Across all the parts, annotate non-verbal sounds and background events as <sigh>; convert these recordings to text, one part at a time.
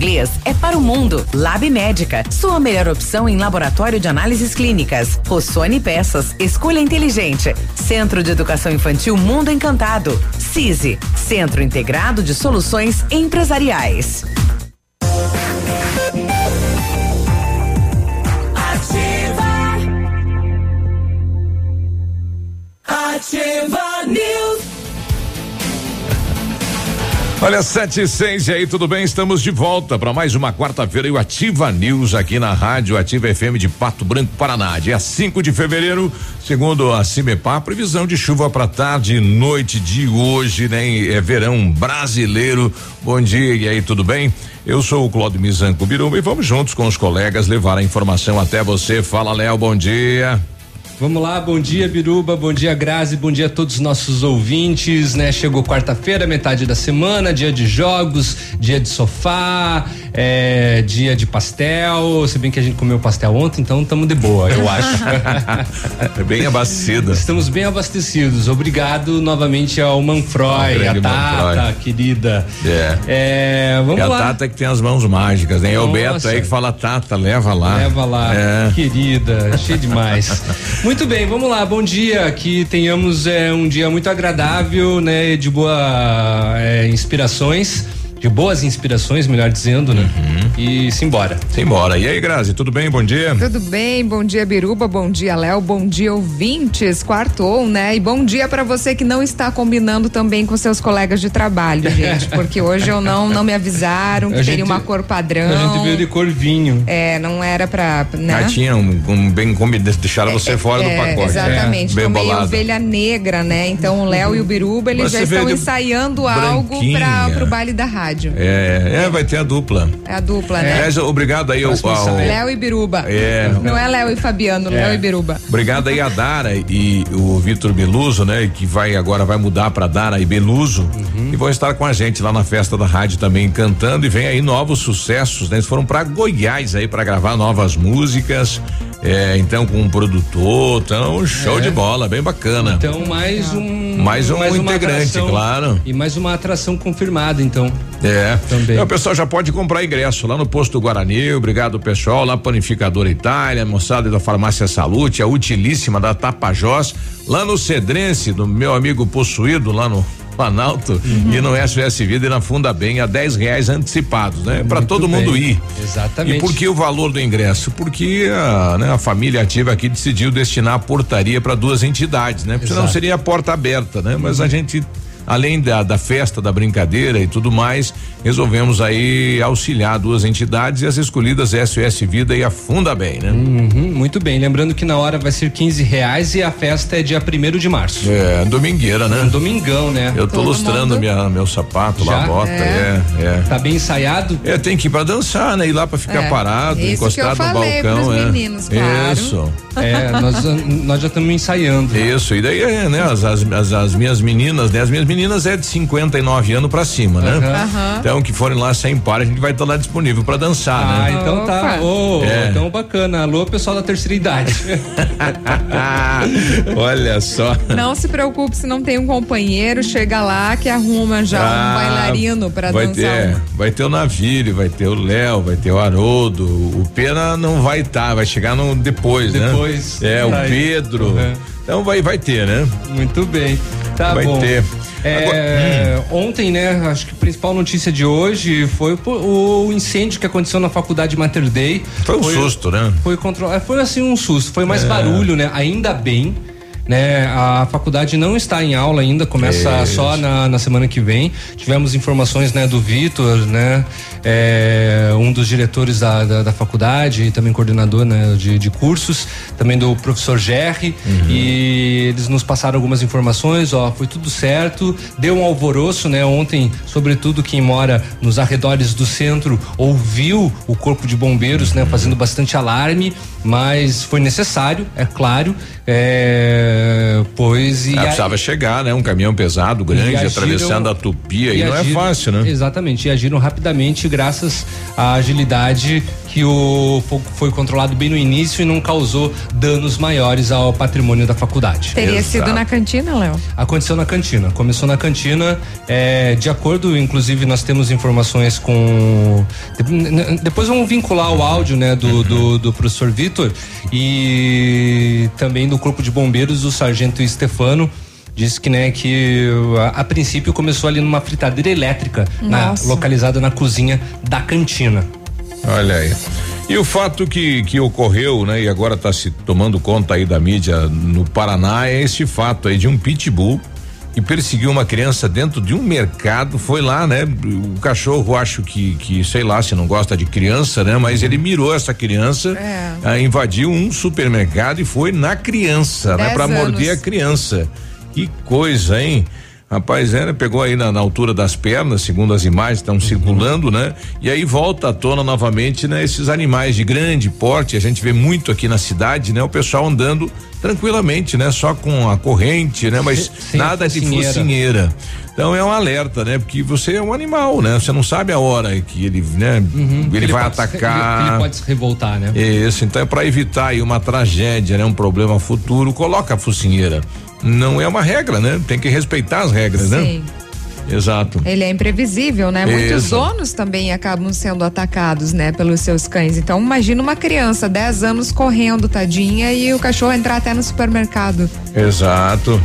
inglês é para o mundo. Lab Médica, sua melhor opção em laboratório de análises clínicas. Rossoni Peças, escolha inteligente. Centro de Educação Infantil Mundo Encantado. CISI, Centro Integrado de Soluções Empresariais. Ativa. Ativa News. Olha, sete e seis, e aí, tudo bem? Estamos de volta para mais uma quarta-feira e o Ativa News aqui na rádio Ativa FM de Pato Branco, Paraná. Dia 5 de fevereiro, segundo a Cimepar, previsão de chuva para tarde e noite de hoje, né? É verão brasileiro. Bom dia, e aí, tudo bem? Eu sou o Claudio Mizanco Biruba e vamos juntos com os colegas levar a informação até você. Fala, Léo, bom dia. Vamos lá, bom dia Biruba, bom dia Grazi, bom dia a todos os nossos ouvintes, né? Chegou quarta-feira, metade da semana, dia de jogos, dia de sofá, é, dia de pastel, se bem que a gente comeu pastel ontem, então estamos de boa, eu acho. <laughs> é bem abastecido. Estamos bem abastecidos, obrigado novamente ao Manfroy, a Tata, Manfroy. querida. É. é vamos é lá. a Tata que tem as mãos mágicas, né? É o Beto aí que fala Tata, leva lá. Leva lá, é. querida, cheio demais. Muito <laughs> bem, vamos lá. Bom dia. Que tenhamos é, um dia muito agradável, né? De boa é, inspirações de boas inspirações, melhor dizendo, né? Uhum. E simbora. Simbora. E aí, Grazi, tudo bem? Bom dia. Tudo bem, bom dia, Biruba, bom dia, Léo, bom dia, ouvintes, quartou, né? E bom dia para você que não está combinando também com seus colegas de trabalho, <laughs> gente, porque hoje eu não, não me avisaram que teria uma cor padrão. A gente veio de cor vinho. É, não era pra, né? Ah, tinha um, um bem combinado, deixaram você é, fora é, do pacote. Exatamente, é, tomei ovelha negra, né? Então o Léo e o Biruba, eles já estão ensaiando algo para pro baile da rádio rádio. É, é, vai ter a dupla. É a dupla, né? É, obrigado aí ao, ao Léo e Biruba. É. Não é Léo e Fabiano, é. Léo e Biruba. Obrigado aí a Dara e o Vitor Beluso, né? Que vai agora vai mudar para Dara e Beluso uhum. e vão estar com a gente lá na festa da rádio também cantando e vem aí novos sucessos, né? Eles foram para Goiás aí para gravar novas músicas. É, então com um produtor, então show é. de bola, bem bacana. Então mais um mais um mais integrante, atração, claro. E mais uma atração confirmada, então. É. Também. Então, o pessoal já pode comprar ingresso lá no posto Guarani, obrigado pessoal, lá Panificadora Itália, moçada da Farmácia Salute, a utilíssima da Tapajós, lá no Cedrense, do meu amigo possuído lá no Planalto uhum. e no SOS Vida e na Funda Bem a 10 reais antecipados, né? Para todo bem. mundo ir. Exatamente. E por que o valor do ingresso? Porque a, né, a família ativa aqui decidiu destinar a portaria para duas entidades, né? Porque senão seria a porta aberta, né? Mas a gente além da, da festa, da brincadeira e tudo mais, resolvemos aí auxiliar duas entidades e as escolhidas SOS Vida e a Funda Bem, né? Uhum, muito bem, lembrando que na hora vai ser 15 reais e a festa é dia primeiro de março. É, domingueira, né? Um domingão, né? Eu tô Todo lustrando minha, meu sapato, Já? lá, bota, é. é, é. Tá bem ensaiado? É, tem que ir pra dançar, né? Ir lá pra ficar é, parado, encostado no balcão, é. Meninos, claro. Isso. É, nós, nós já estamos ensaiando. Isso, e daí, é, né? As, as, as, as minhas meninas, né? As minhas meninas é de 59 anos pra cima, né? Aham. Então, que forem lá sem par, a gente vai estar lá disponível pra dançar, Ah, né? então tá. Ô, É. Então bacana. Alô, pessoal da terceira idade. <laughs> Olha só. Não se preocupe se não tem um companheiro, chega lá que arruma já um Ah, bailarino pra vai dançar. Ter, um- vai ter o Navírio, vai ter o Léo, vai ter o Haroldo. O Pena não vai estar, vai chegar no depois, né? Depois. É, o. Pedro. Uhum. Então vai, vai ter, né? Muito bem. Tá Vai bom. ter. É, Ontem, né? Acho que a principal notícia de hoje foi o, incêndio que aconteceu na faculdade Mater Dei. Foi um susto, né? Foi controlado. Foi assim um susto. Foi mais barulho, né? Ainda bem. Né, a faculdade não está em aula ainda, começa Isso. só na, na semana que vem. Tivemos informações né, do Vitor, né, é, um dos diretores da, da, da faculdade e também coordenador né, de, de cursos, também do professor Gerry. E eles nos passaram algumas informações, ó, foi tudo certo, deu um alvoroço, né? Ontem, sobretudo quem mora nos arredores do centro ouviu o corpo de bombeiros, né, fazendo bastante alarme, mas foi necessário, é claro, é, pois e Ah, precisava chegar, né? Um caminhão pesado, grande, agiram- atravessando a tupia. E, não é agiram- fácil, né? Exatamente, e agiram rapidamente graças à agilidade que o fogo foi controlado bem no início e não causou danos maiores ao patrimônio da faculdade. Teria Exato. sido na cantina, Léo? Aconteceu na cantina. Começou na cantina. é, de acordo, inclusive, nós temos informações com. de- Depois vamos vincular o áudio, né, do, do, do professor Vitor e também do Corpo de Bombeiros, do Sargento Stefano. Disse que, né, que a, a princípio começou ali numa fritadeira elétrica, na- localizada na cozinha da cantina. Olha aí. E o fato que, que ocorreu, né, e agora está se tomando conta aí da mídia no Paraná é esse fato aí de um pitbull que perseguiu uma criança dentro de um mercado, foi lá, né? O cachorro acho que, que sei lá, se não gosta de criança, né? Mas ele mirou essa criança, É. ah, invadiu um supermercado e foi na criança, né? Dez Para morder a criança. Que coisa, hein? Rapaz, né? Pegou aí na, na altura das pernas, segundo as imagens estão circulando, né? E aí volta à tona novamente, né? Esses animais de grande porte, a gente vê muito aqui na cidade, né? O pessoal andando tranquilamente, né? Só com a corrente, né? Mas Sem nada de focinheira. Então é um alerta, né? Porque você é um animal, né? Você não sabe a hora que ele, né? Ele, vai pode se- atacar. Ele, ele pode se revoltar, né? Isso, então é para evitar aí uma tragédia, né? Um problema futuro, coloca a focinheira. Não é uma regra, né? Tem que respeitar as regras, né? Sim. Exato. Ele é imprevisível, né? Muitos donos também acabam sendo atacados, né, pelos seus cães. Então, imagina uma criança, 10 anos correndo, tadinha, e o cachorro entrar até no supermercado. Exato.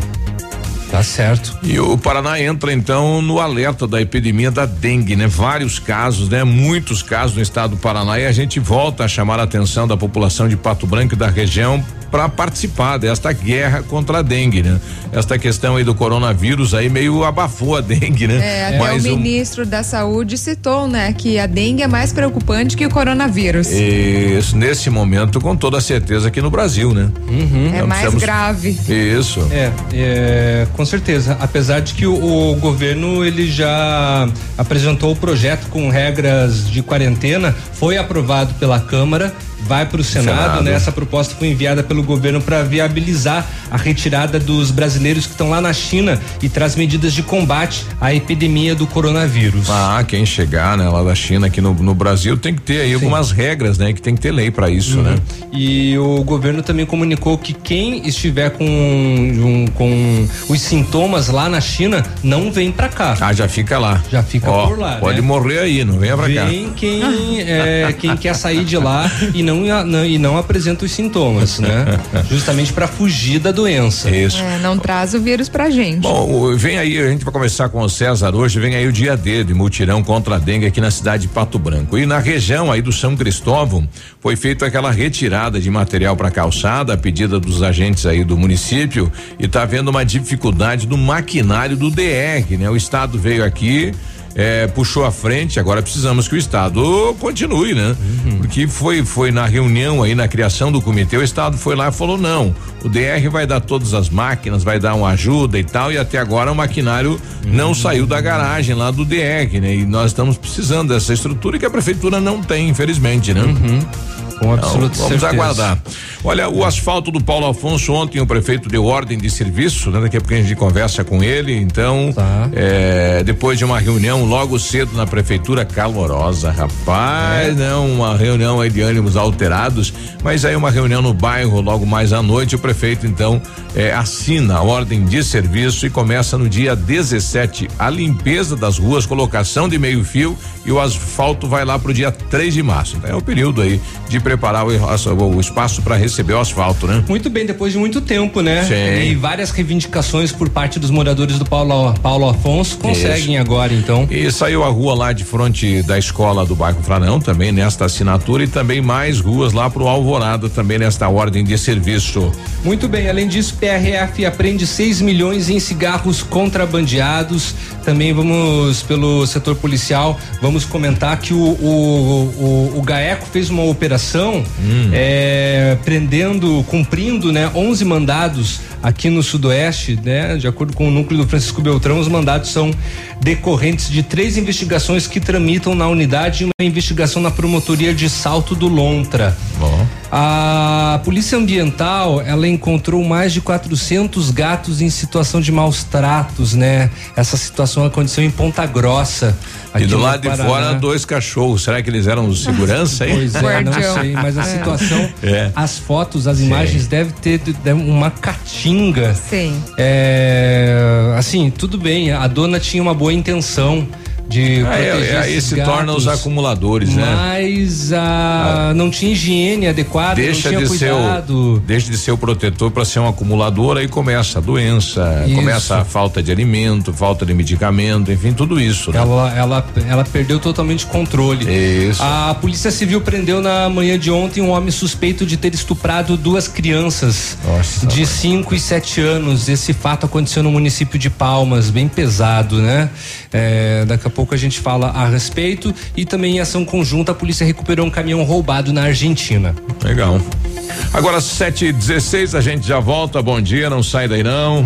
Tá certo. E o Paraná entra então no alerta da epidemia da dengue, né? Vários casos, né? Muitos casos no estado do Paraná e a gente volta a chamar a atenção da população de Pato Branco e da região para participar desta guerra contra a dengue, né? Esta questão aí do coronavírus aí meio abafou a dengue, né? É, até Mas o o- ministro da Saúde citou, né, que a dengue é mais preocupante que o coronavírus. Isso, nesse momento, com toda certeza aqui no Brasil, né? é Então mais precisamos- grave. Isso. É, é, com certeza. Apesar de que o, o governo ele já apresentou o projeto com regras de quarentena, foi aprovado pela Câmara, vai para o Senado, Senado. né? Essa proposta foi enviada pelo governo para viabilizar a retirada dos brasileiros que estão lá na China e traz medidas de combate à epidemia do coronavírus. Ah, quem chegar, né, lá da China aqui no, no Brasil tem que ter aí algumas regras, né? Que tem que ter lei para isso, né? E o governo também comunicou que quem estiver com, um- com os sintomas lá na China não vem para cá. Ah, já fica lá. Já fica Ó, por lá, Pode né? morrer aí, não venha pra cá. Vem quem, é, quem quer sair de lá e não, não- e não apresenta os sintomas, né? <laughs> Justamente para fugir da doença. Isso. É, não traz o vírus pra gente. Bom, vem aí, a gente vai começar com o César hoje, vem aí o dia D de mutirão contra a dengue aqui na cidade de Pato Branco. E na região aí do São Cristóvão foi feita aquela retirada de material para calçada, a pedida dos agentes aí do município, e tá havendo uma dificuldade do maquinário do DR, né? O estado veio aqui é, puxou a frente, agora precisamos que o Estado continue, né? Porque foi, foi na reunião aí, na criação do comitê, o Estado foi lá e falou: não, o DR vai dar todas as máquinas, vai dar uma ajuda e tal, e até agora o maquinário não saiu da garagem lá do DR, né? E nós estamos precisando dessa estrutura que a prefeitura não tem, infelizmente, né? Com absoluta vamos certeza. aguardar. Olha, o asfalto do Paulo Afonso ontem o prefeito deu ordem de serviço, né? Daqui a pouco a gente conversa com ele. Então, Tá. é, depois de uma reunião logo cedo na prefeitura calorosa, rapaz, É. não, uma reunião aí de ânimos alterados, mas aí uma reunião no bairro logo mais à noite, o prefeito então é, assina a ordem de serviço e começa no dia 17 a limpeza das ruas, colocação de meio fio e o asfalto vai lá pro dia 3 de março. Então é o período aí de preparar o, o espaço para receber o asfalto, né? Muito bem, depois de muito tempo, né? Sim. E várias reivindicações por parte dos moradores do Paulo, Paulo Afonso conseguem agora, então. E saiu a rua lá de frente da escola do bairro Franão, também nesta assinatura, e também mais ruas lá pro Alvorada, também nesta ordem de serviço. Muito bem, além disso, PRF apreende 6 milhões em cigarros contrabandeados. Também vamos, pelo setor policial, vamos comentar que o, o, o, o GAECO fez uma operação é, prendendo, cumprindo, né, 11 mandados aqui no Sudoeste, né? De acordo com o núcleo do Francisco Beltrão, os mandados são decorrentes de três investigações que tramitam na unidade e uma investigação na promotoria de Salto do Lontra. A Polícia Ambiental, ela encontrou mais de 400 gatos em situação de maus tratos, né? Essa situação aconteceu em Ponta Grossa. E do lado de fora, dois cachorros. Será que eles eram segurança aí? Pois é, não sei, mas a situação, <laughs> É. as fotos, as imagens devem ter de- de uma caatinga. Sim. É, assim, tudo bem, a dona tinha uma boa intenção de Ah, proteger é, aí se torna os acumuladores, né? Mas a, não tinha higiene adequada, Deixa não de tinha ser cuidado. o, deixa de ser o protetor para ser um acumulador, aí começa a doença, Isso. começa a falta de alimento, falta de medicamento, enfim, tudo isso. Né? Ela, ela, ela perdeu totalmente o controle. Isso. A Polícia Civil prendeu na manhã de ontem um homem suspeito de ter estuprado duas crianças Nossa, de mãe. 5 e 7 anos. Esse fato aconteceu no município de Palmas, bem pesado, né? É, daqui a pouco a gente fala a respeito. E também em ação conjunta, a polícia recuperou um caminhão roubado na Argentina. Legal. Agora, 7 e 16 a gente já volta. Bom dia, não sai daí não.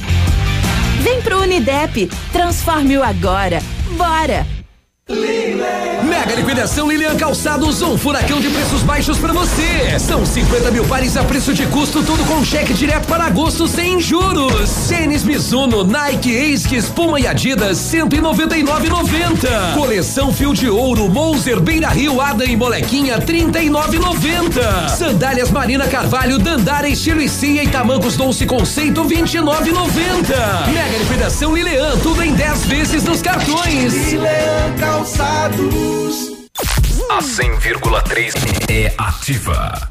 Vem pro Unidep, transforme-o agora. Bora! Mega liquidação Lilian Calçados, um furacão de preços baixos para você. São 50 mil pares a preço de custo, tudo com cheque direto para agosto sem juros. Tênis Mizuno, Nike, Asics, Puma e Adidas, 199,90. Coleção Fio de Ouro, Monzer, Beira Rio, Adam e Molequinha, 39,90. Sandálias Marina Carvalho, Dandara, Estilo e Cia e Tamancos Doce Conceito, 29,90. Mega liquidação Lilian, tudo em 10 vezes nos cartões. Lilian Calçados. A 100,3 é ativa.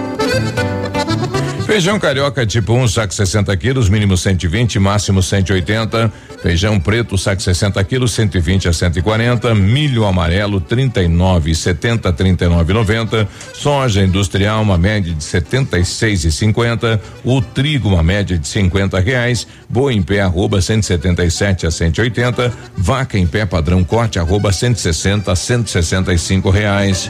Feijão carioca tipo 1, um, saco 60 quilos, mínimo 120, máximo 180. Feijão preto, saco 60 quilos, 120 a 140. Milho amarelo, 39, 70, 39, 90. Soja industrial, uma média de 76 e 50. O trigo, uma média de 50 reais. Boi em pé, arroba 177 a 180. Vaca em pé, padrão corte, arroba 160 a 165 reais.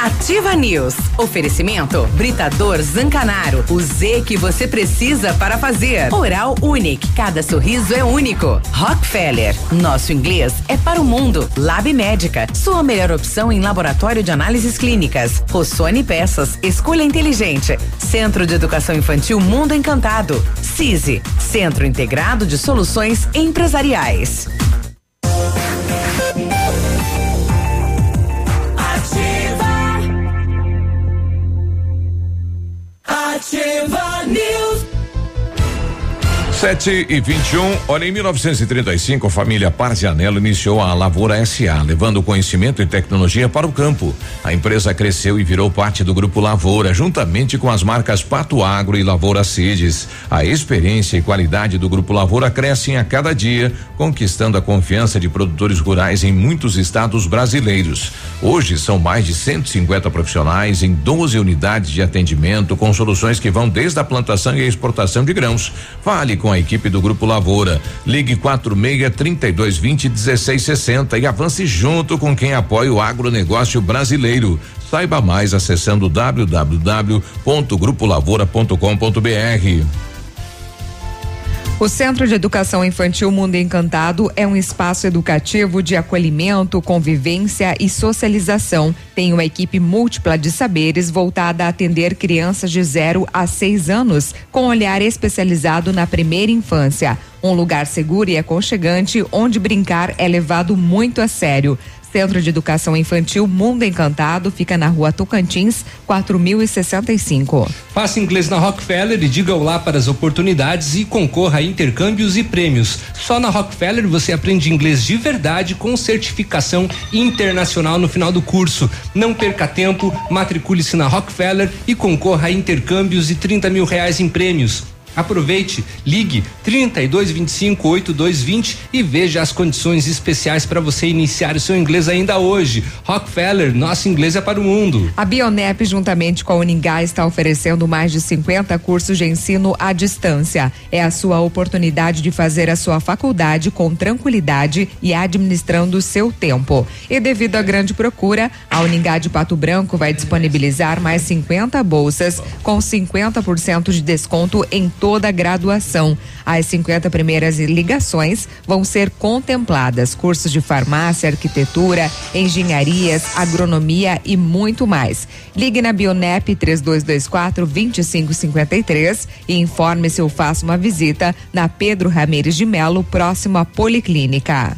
Ativa News. Oferecimento Britador Zancanaro. O Z que você precisa para fazer. Oral Unique. Cada sorriso é único. Rockefeller. Nosso inglês é para o mundo. Lab Médica. Sua melhor opção em laboratório de análises clínicas. Rossoni Peças. Escolha inteligente. Centro de Educação Infantil Mundo Encantado. CISI. Centro Integrado de Soluções Empresariais. Ativa News. 7 e 21. Um, olha, em 1935, a família Parzianello iniciou a Lavoura SA, levando conhecimento e tecnologia para o campo. A empresa cresceu e virou parte do Grupo Lavoura, juntamente com as marcas Pato Agro e Lavoura Seeds. A experiência e qualidade do Grupo Lavoura crescem a cada dia, conquistando a confiança de produtores rurais em muitos estados brasileiros. Hoje são mais de 150 profissionais em 12 unidades de atendimento, com soluções que vão desde a plantação e a exportação de grãos. Fale com a equipe do Grupo Lavoura. Ligue 46 32 20 16 60 e avance junto com quem apoia o agronegócio brasileiro. Saiba mais acessando www.grupolavoura.com.br. O Centro de Educação Infantil Mundo Encantado é um espaço educativo de acolhimento, convivência e socialização. Tem uma equipe múltipla de saberes voltada a atender crianças de 0 a 6 anos, com olhar especializado na primeira infância. Um lugar seguro e aconchegante onde brincar é levado muito a sério. Centro de Educação Infantil Mundo Encantado fica na rua Tocantins, 4065. Faça inglês na Rockefeller e diga olá para as oportunidades e concorra a intercâmbios e prêmios. Só na Rockefeller você aprende inglês de verdade com certificação internacional no final do curso. Não perca tempo, matricule-se na Rockefeller e concorra a intercâmbios e 30 mil reais em prêmios. Aproveite, ligue 3225 8220 e veja as condições especiais para você iniciar o seu inglês ainda hoje. Rockefeller, nosso inglês é para o mundo. A Bionep, juntamente com a Uningá, está oferecendo mais de 50 cursos de ensino à distância. É a sua oportunidade de fazer a sua faculdade com tranquilidade e administrando o seu tempo. E devido à grande procura, a Uningá de Pato Branco vai disponibilizar mais 50 bolsas com 50% de desconto em toda a graduação. As 50 primeiras ligações vão ser contempladas cursos de farmácia, arquitetura, engenharias, agronomia e muito mais. Ligue na Bionep 3224 2553 e informe-se ou faça uma visita na Pedro Ramires de Melo, próximo à Policlínica.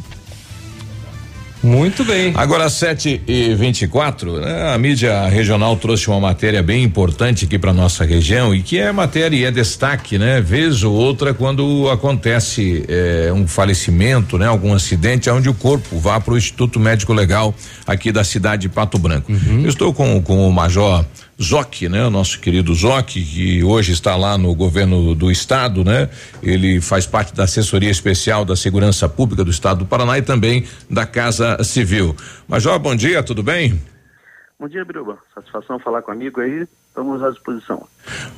Muito bem. Agora, 7 e 24 né? A mídia regional trouxe uma matéria bem importante aqui para nossa região e que é matéria e é destaque, né? Vez ou outra quando acontece eh, um falecimento, né? Algum acidente onde o corpo vá para o Instituto Médico Legal aqui da cidade de Pato Branco. Uhum. Eu estou com, com o Major Zoc, né? O nosso querido Zoc, que hoje está lá no governo do estado, né? Ele faz parte da assessoria especial da segurança pública do estado do Paraná e também da Casa Civil. Major, bom dia, tudo bem? Bom dia, Biruba. Satisfação falar com amigo aí. Estamos à disposição.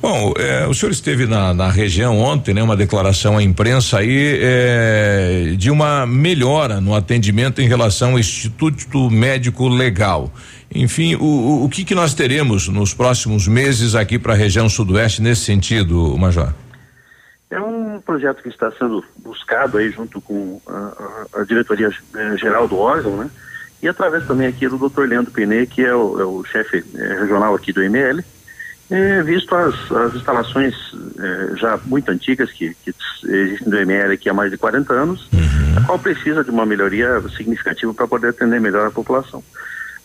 Bom, eh, o senhor esteve na, na região ontem, né? Uma declaração à imprensa aí eh, de uma melhora no atendimento em relação ao Instituto Médico Legal. Enfim, o, o, que que nós teremos nos próximos meses aqui para a região sudoeste nesse sentido, Major? É um projeto que está sendo buscado aí junto com a, a- diretoria eh, geral do órgão, né? E através também aqui do Dr. Leandro Pinê, que é o, é o chefe eh, regional aqui do ML, eh, visto as, as instalações eh, já muito antigas que, que existem do ML aqui há mais de 40 anos, a qual precisa de uma melhoria significativa para poder atender melhor a população.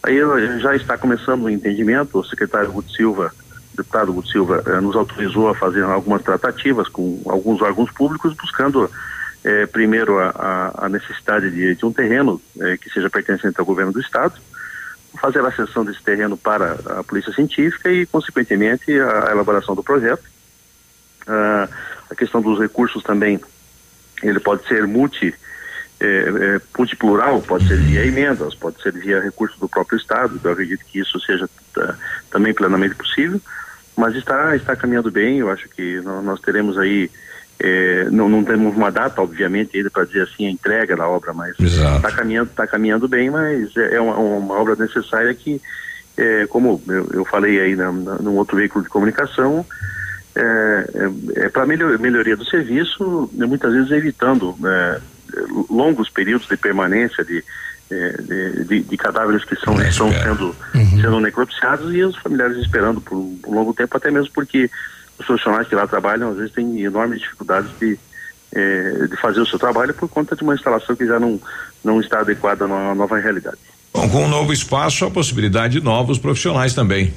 Aí eh, já está começando o entendimento, o secretário Guto Silva, deputado Guto Silva, eh, nos autorizou a fazer algumas tratativas com alguns órgãos públicos, buscando eh, primeiro a, a- necessidade de, de um terreno que seja pertencente ao governo do estado, fazer a cessão desse terreno para a polícia científica e, consequentemente, a, a elaboração do projeto. Ah, a questão dos recursos também, ele pode ser multi é, é, pode ser via emendas, pode ser via recurso do próprio Estado, eu acredito que isso seja tá, também plenamente possível, mas está, está caminhando bem, eu acho que nó- nós teremos aí, é, não, não temos uma data, obviamente, ainda para dizer assim, a entrega da obra, mas está caminhando, tá caminhando bem, mas é, é uma, uma obra necessária que, é, como eu, eu falei aí na, na, num outro veículo de comunicação, é, é, para melhoria do serviço, né, muitas vezes evitando né, longos períodos de permanência de, eh, de, de- de cadáveres que são, estão sendo, sendo necropsiados e os familiares esperando por um, um longo tempo, até mesmo porque os profissionais que lá trabalham às vezes têm enormes dificuldades de, eh, de fazer o seu trabalho por conta de uma instalação que já não, não está adequada à no- nova realidade. Bom, com o novo espaço, a possibilidade de novos profissionais também.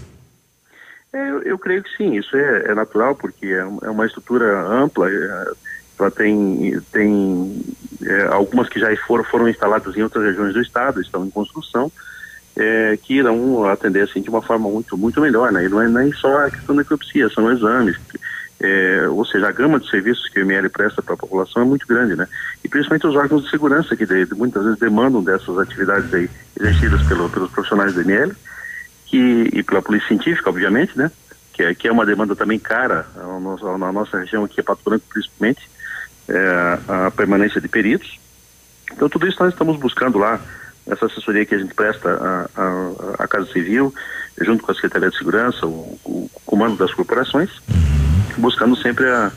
É, eu, eu creio que sim, isso é, é natural, porque é, um- é uma estrutura ampla, é, tem, tem é, algumas que já foram, foram instaladas em outras regiões do estado, estão em construção, é, que irão atender assim de uma forma muito, muito melhor, né? E não é nem só a questão da necropsia, são exames, é, ou seja, a gama de serviços que o ML presta para a população é muito grande, né? E principalmente os órgãos de segurança que de- muitas vezes demandam dessas atividades aí exercidas pelo, pelos profissionais do ML, que, e pela polícia científica, obviamente, né? Que é, que é uma demanda também cara na nossa região aqui, a Pato Branco, principalmente, é, a permanência de peritos. Então, tudo isso nós estamos buscando lá, essa assessoria que a gente presta à, Casa Civil, junto com a Secretaria de Segurança, o, o comando das corporações, buscando sempre a,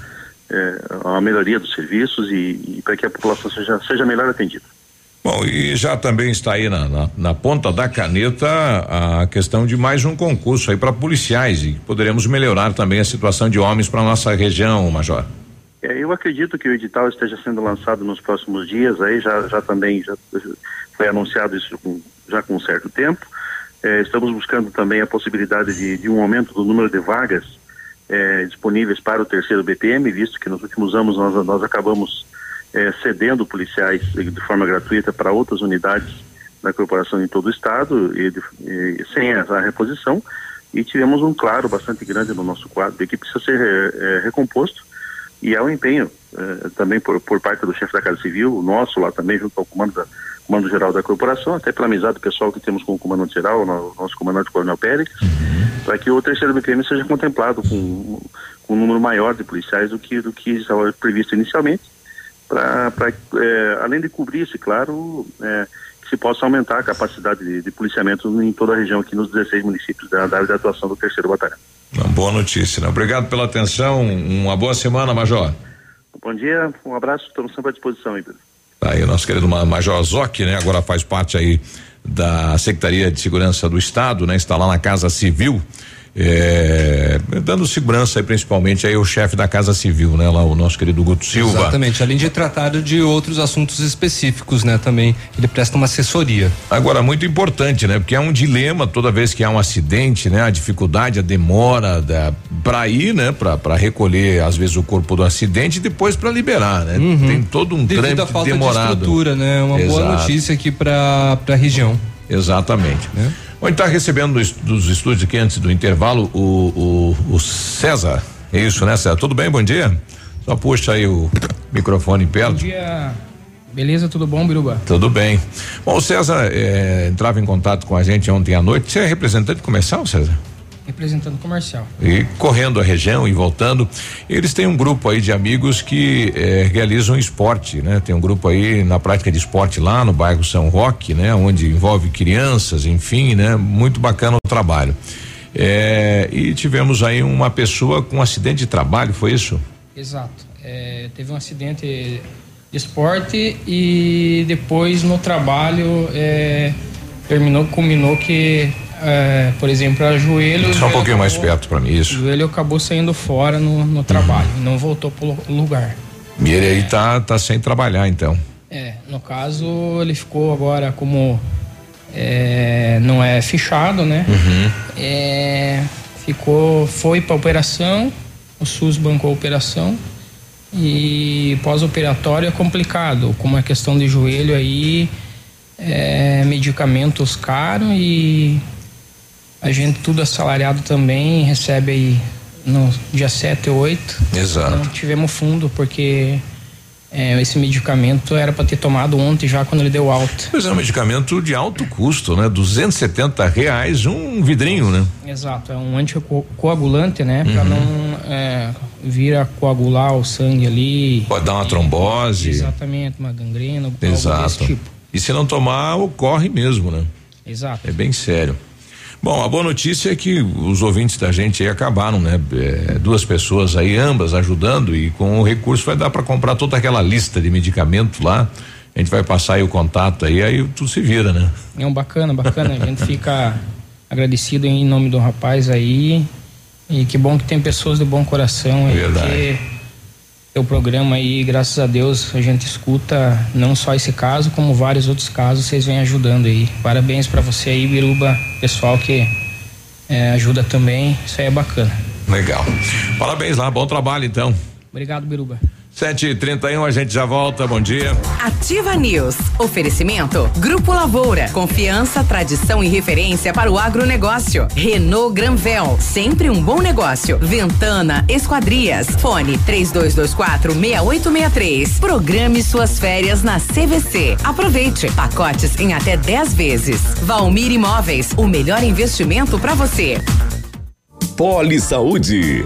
é, a melhoria dos serviços e, e para que a população seja, seja melhor atendida. Bom, e já também está aí na, na, na ponta da caneta a questão de mais um concurso aí para policiais e poderemos melhorar também a situação de homens para nossa região, Major. É, eu acredito que o edital esteja sendo lançado nos próximos dias, aí já, já também já foi anunciado isso com- já com um certo tempo. É, estamos buscando também a possibilidade de, de um aumento do número de vagas é, disponíveis para o terceiro BPM, visto que nos últimos anos nós, nós acabamos é, cedendo policiais de forma gratuita para outras unidades da corporação em todo o estado e, de- e sem essa reposição. E tivemos um claro bastante grande no nosso quadro. Que precisa ser é, é, recomposto E há um empenho eh, também por, por parte do chefe da Casa Civil, o nosso lá também, junto ao comando, da, comando geral da corporação, até pela amizade pessoal que temos com o comandante geral, o nosso comandante Coronel Pérez, para que o terceiro BPM seja contemplado com, com um número maior de policiais do que, do que estava previsto inicialmente, para, eh, além de cobrir-se, claro, eh, que se possa aumentar a capacidade de, de policiamento em toda a região aqui nos 16 municípios da área de atuação do terceiro batalhão. Uma boa notícia, né? Obrigado pela atenção, uma boa semana, Major. Bom dia, um abraço, estamos sempre à disposição. Tá aí o nosso querido Major Zoc, né? Agora faz parte aí da Secretaria de Segurança do Estado, né? Está lá na Casa Civil. É, dando segurança aí, principalmente aí o chefe da Casa Civil, né? Lá o nosso querido Guto Silva. Exatamente, além de tratar de outros assuntos específicos, né? Também ele presta uma assessoria. Agora, muito importante, né? Porque é um dilema toda vez que há um acidente, né? A dificuldade, a demora da, pra ir, né? Pra, pra recolher, às vezes, o corpo do acidente e depois pra liberar, né? Uhum. Tem todo um Devido trâmite falta demorado. de estrutura, né? Uma boa Exato. notícia aqui pra, pra região. Exatamente. Bom, está recebendo dos, dos estúdios aqui antes do intervalo o, o, o César. É isso, né, César? Tudo bem? Bom dia. Só puxa aí o microfone Bom perto. dia. Beleza, tudo bom, Biruba? Tudo bem. Bom, o César eh, entrava em contato com a gente ontem à noite. Você é representante comercial, César? Representando comercial. E correndo a região e voltando. Eles têm um grupo aí de amigos que eh, realizam esporte, né? Tem um grupo aí na prática de esporte lá no bairro São Roque, né? Onde envolve crianças, enfim, né? Muito bacana o trabalho. Eh, e tivemos aí uma pessoa com um acidente de trabalho, foi isso? Exato. É, teve um acidente de esporte e depois no trabalho é, terminou, culminou que, é, por exemplo, a joelho. Só um pouquinho mais acabou- perto para mim, isso. O joelho acabou saindo fora no, no trabalho e não voltou pro lu- lugar. E ele aí tá, tá sem trabalhar, então. É, no caso, ele ficou agora como é, não é fichado, né? Uhum. É, ficou, foi para operação, o SUS bancou a operação e pós-operatório é complicado, como a questão de joelho aí, é, medicamentos caros e a gente tudo assalariado também recebe aí no dia 7 ou 8. Exato. Não tivemos fundo porque é, esse medicamento era para ter tomado ontem já quando ele deu alta. Pois é, um medicamento de alto custo, né? 270 reais um vidrinho, né? Exato, é um anticoagulante, né? Para Uhum. não é, vir a coagular o sangue ali. Pode dar uma trombose. Exatamente, uma gangrena, algo desse Exato. tipo. E se não tomar, ocorre mesmo, né? Exato. É bem sério. Bom, a boa notícia é que os ouvintes da gente aí acabaram, né? É, duas pessoas aí, ambas ajudando e com o recurso vai dar para comprar toda aquela lista de medicamento lá. A gente vai passar aí o contato aí, aí tudo se vira, né? É um bacana, bacana. A gente <laughs> fica agradecido em nome do rapaz aí. E que bom que tem pessoas de bom coração aí. Verdade. Porque o programa aí, graças a Deus, a gente escuta não só esse caso, como vários outros casos, vocês vêm ajudando aí. Parabéns para você aí, Biruba, pessoal que eh, ajuda também. Isso aí é bacana. Legal. Parabéns lá, bom trabalho então. Obrigado, Biruba. Sete e trinta e um, a gente já volta, bom dia. Ativa News. Oferecimento. Grupo Lavoura. Confiança, tradição e referência para o agronegócio. Renault Granvel. Sempre um bom negócio. Ventana Esquadrias. Fone 3224 6863. Programe suas férias na CVC. Aproveite. Pacotes em até 10 vezes. Valmir Imóveis. O melhor investimento para você. Poli Saúde.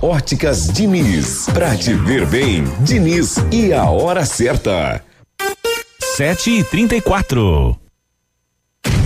Óticas Diniz. Pra te ver bem, Diniz e a hora certa. Sete e trinta e quatro.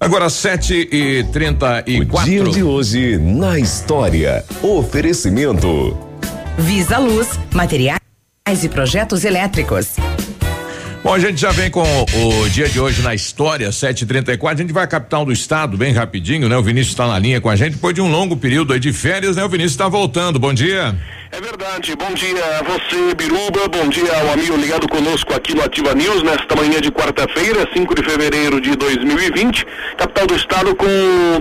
Agora sete e trinta e O quatro. dia de hoje na história. Oferecimento. Visa Luz, materiais e projetos elétricos. Bom, a gente já vem com o, dia de hoje na história, 7h34. A gente vai à capital do estado, bem rapidinho, né? O Vinícius está na linha com a gente. Depois de um longo período aí de férias, né? O Vinícius está voltando. Bom dia. É verdade. Bom dia a você, Biruba. Bom dia ao amigo ligado conosco aqui no Ativa News nesta manhã de quarta-feira, 5 de fevereiro de 2020. Capital do estado com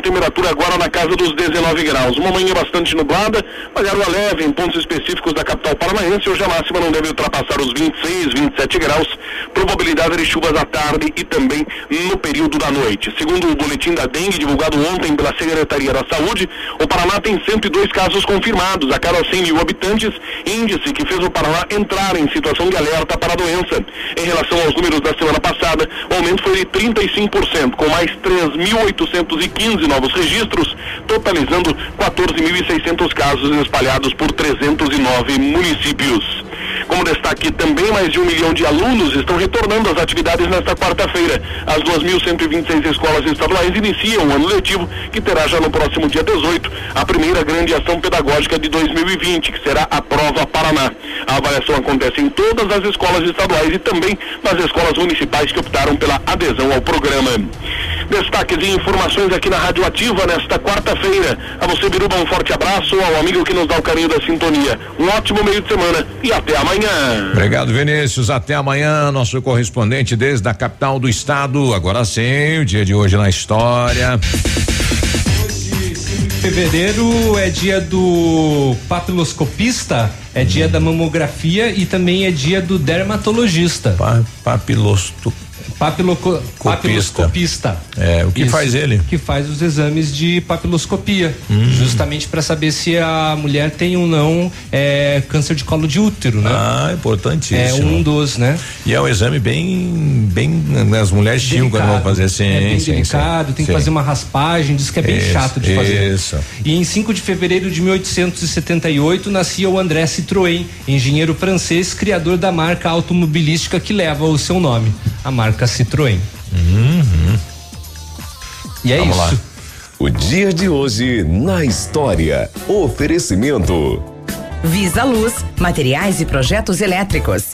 temperatura agora na casa dos 19 graus. Uma manhã bastante nublada, uma garoa leve em pontos específicos da capital paranaense. Hoje a máxima não deve ultrapassar os 26, 27 graus. Probabilidade de chuvas à tarde e também no período da noite. Segundo o boletim da dengue divulgado ontem pela Secretaria da Saúde, o Paraná tem 102 casos confirmados a cada 100 mil habitantes, índice que fez o Paraná entrar em situação de alerta para a doença. Em relação aos números da semana passada, o aumento foi de 35%, com mais 3.815 novos registros, totalizando 14.600 casos espalhados por 309 municípios. Como destaque também, mais de um milhão de alunos estão retornando às atividades nesta quarta-feira. As 2.126 escolas estaduais iniciam o ano letivo, que terá já no próximo dia 18 a primeira grande ação pedagógica de 2020, que será a Prova Paraná. A avaliação acontece em todas as escolas estaduais e também nas escolas municipais que optaram pela adesão ao programa. Destaques e informações aqui na Rádio Ativa nesta quarta-feira. A você, Biruba, um forte abraço, ao amigo que nos dá o carinho da sintonia. Um ótimo meio de semana e até amanhã. Obrigado, Vinícius. Até amanhã, nosso correspondente desde a capital do estado. Agora sim, o dia de hoje na história. Fevereiro é dia do papiloscopista, é dia da mamografia e também é dia do dermatologista. Pa, papilosto. Papiloco, papiloscopista. É, o que Isso, faz ele? Que faz os exames de papiloscopia, Hum. justamente para saber se a mulher tem ou não é, câncer de colo de útero, né? Ah, importantíssimo. É um dos, né? E é um exame bem, bem, né, as mulheres tinham quando vão fazer assim. é bem sim, delicado, sim, tem que sim. fazer uma raspagem, diz que é bem Isso, chato de fazer. Isso. E em 5 de fevereiro de 1878 nascia o André Citroën, engenheiro francês, criador da marca automobilística que leva o seu nome, a marca Citroën. E é Vamos isso. lá. O dia de hoje na história. Oferecimento. Visa Luz, materiais e projetos elétricos.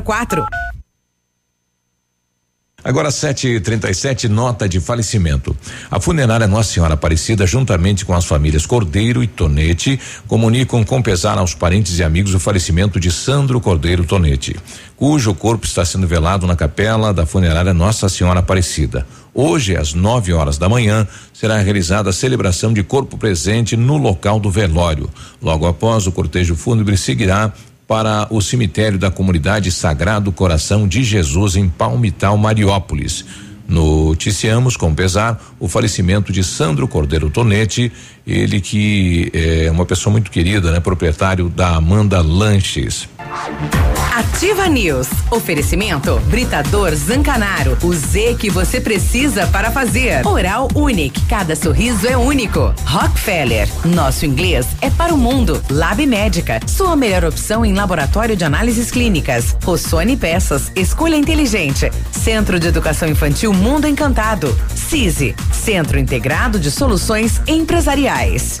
6004. Agora 7h37, nota de falecimento. A funerária Nossa Senhora Aparecida, juntamente com as famílias Cordeiro e Tonete, comunicam com pesar aos parentes e amigos o falecimento de Sandro Cordeiro Tonete, cujo corpo está sendo velado na capela da funerária Nossa Senhora Aparecida. Hoje, às 9 horas da manhã, será realizada a celebração de corpo presente no local do velório. Logo após, o cortejo fúnebre seguirá para o cemitério da comunidade Sagrado Coração de Jesus em Palmital, Mariópolis. Noticiamos com pesar o falecimento de Sandro Cordeiro Tonete, ele que é uma pessoa muito querida, né? Proprietário da Amanda Lanches. Ativa News. Oferecimento Britador Zancanaro. O Z que você precisa para fazer. Oral Unique. Cada sorriso é único. Rockefeller. Nosso inglês é para o mundo. Lab Médica. Sua melhor opção em laboratório de análises clínicas. Rossoni Peças. Escolha inteligente. Centro de Educação Infantil Mundo Encantado. CISI. Centro Integrado de Soluções Empresariais.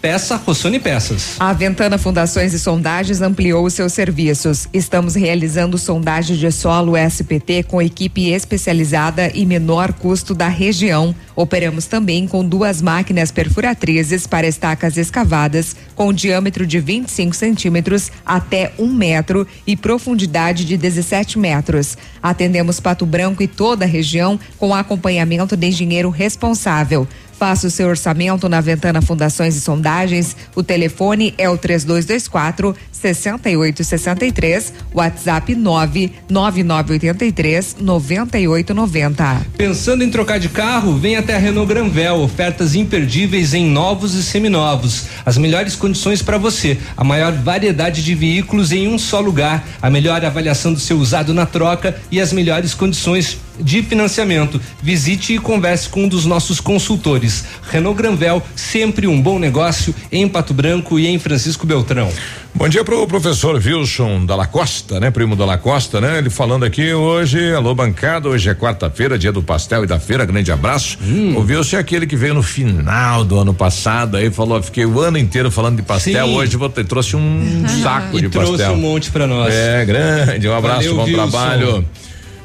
Peça Rossoni Peças. A Ventana Fundações e Sondagens ampliou os seus serviços. Estamos realizando sondagem de solo SPT com equipe especializada e menor custo da região. Operamos também com duas máquinas perfuratrizes para estacas escavadas com diâmetro de 25 centímetros até um metro e profundidade de 17 metros. Atendemos Pato Branco e toda a região com acompanhamento de engenheiro responsável. Faça o seu orçamento na Ventana Fundações e Sondagens. O telefone é o 3224 6863, WhatsApp 99983 9890. Pensando em trocar de carro? Vem até a Renault Granvel, ofertas imperdíveis em novos e seminovos. As melhores condições para você, a maior variedade de veículos em um só lugar, a melhor avaliação do seu usado na troca e as melhores condições de financiamento. Visite e converse com um dos nossos consultores. Renault Granvel, sempre um bom negócio em Pato Branco e em Francisco Beltrão. Bom dia pro professor Wilson Dalla Costa, né? Primo Dalla Costa, né? Ele falando aqui hoje, alô bancada, hoje é quarta-feira, dia do pastel e da feira, grande abraço. Hum. O Wilson é aquele que veio no final do ano passado, aí falou, fiquei o ano inteiro falando de pastel, Sim. hoje vou ter, trouxe um saco E de trouxe pastel. um monte pra nós. É, grande, um abraço, Valeu, bom Wilson. trabalho.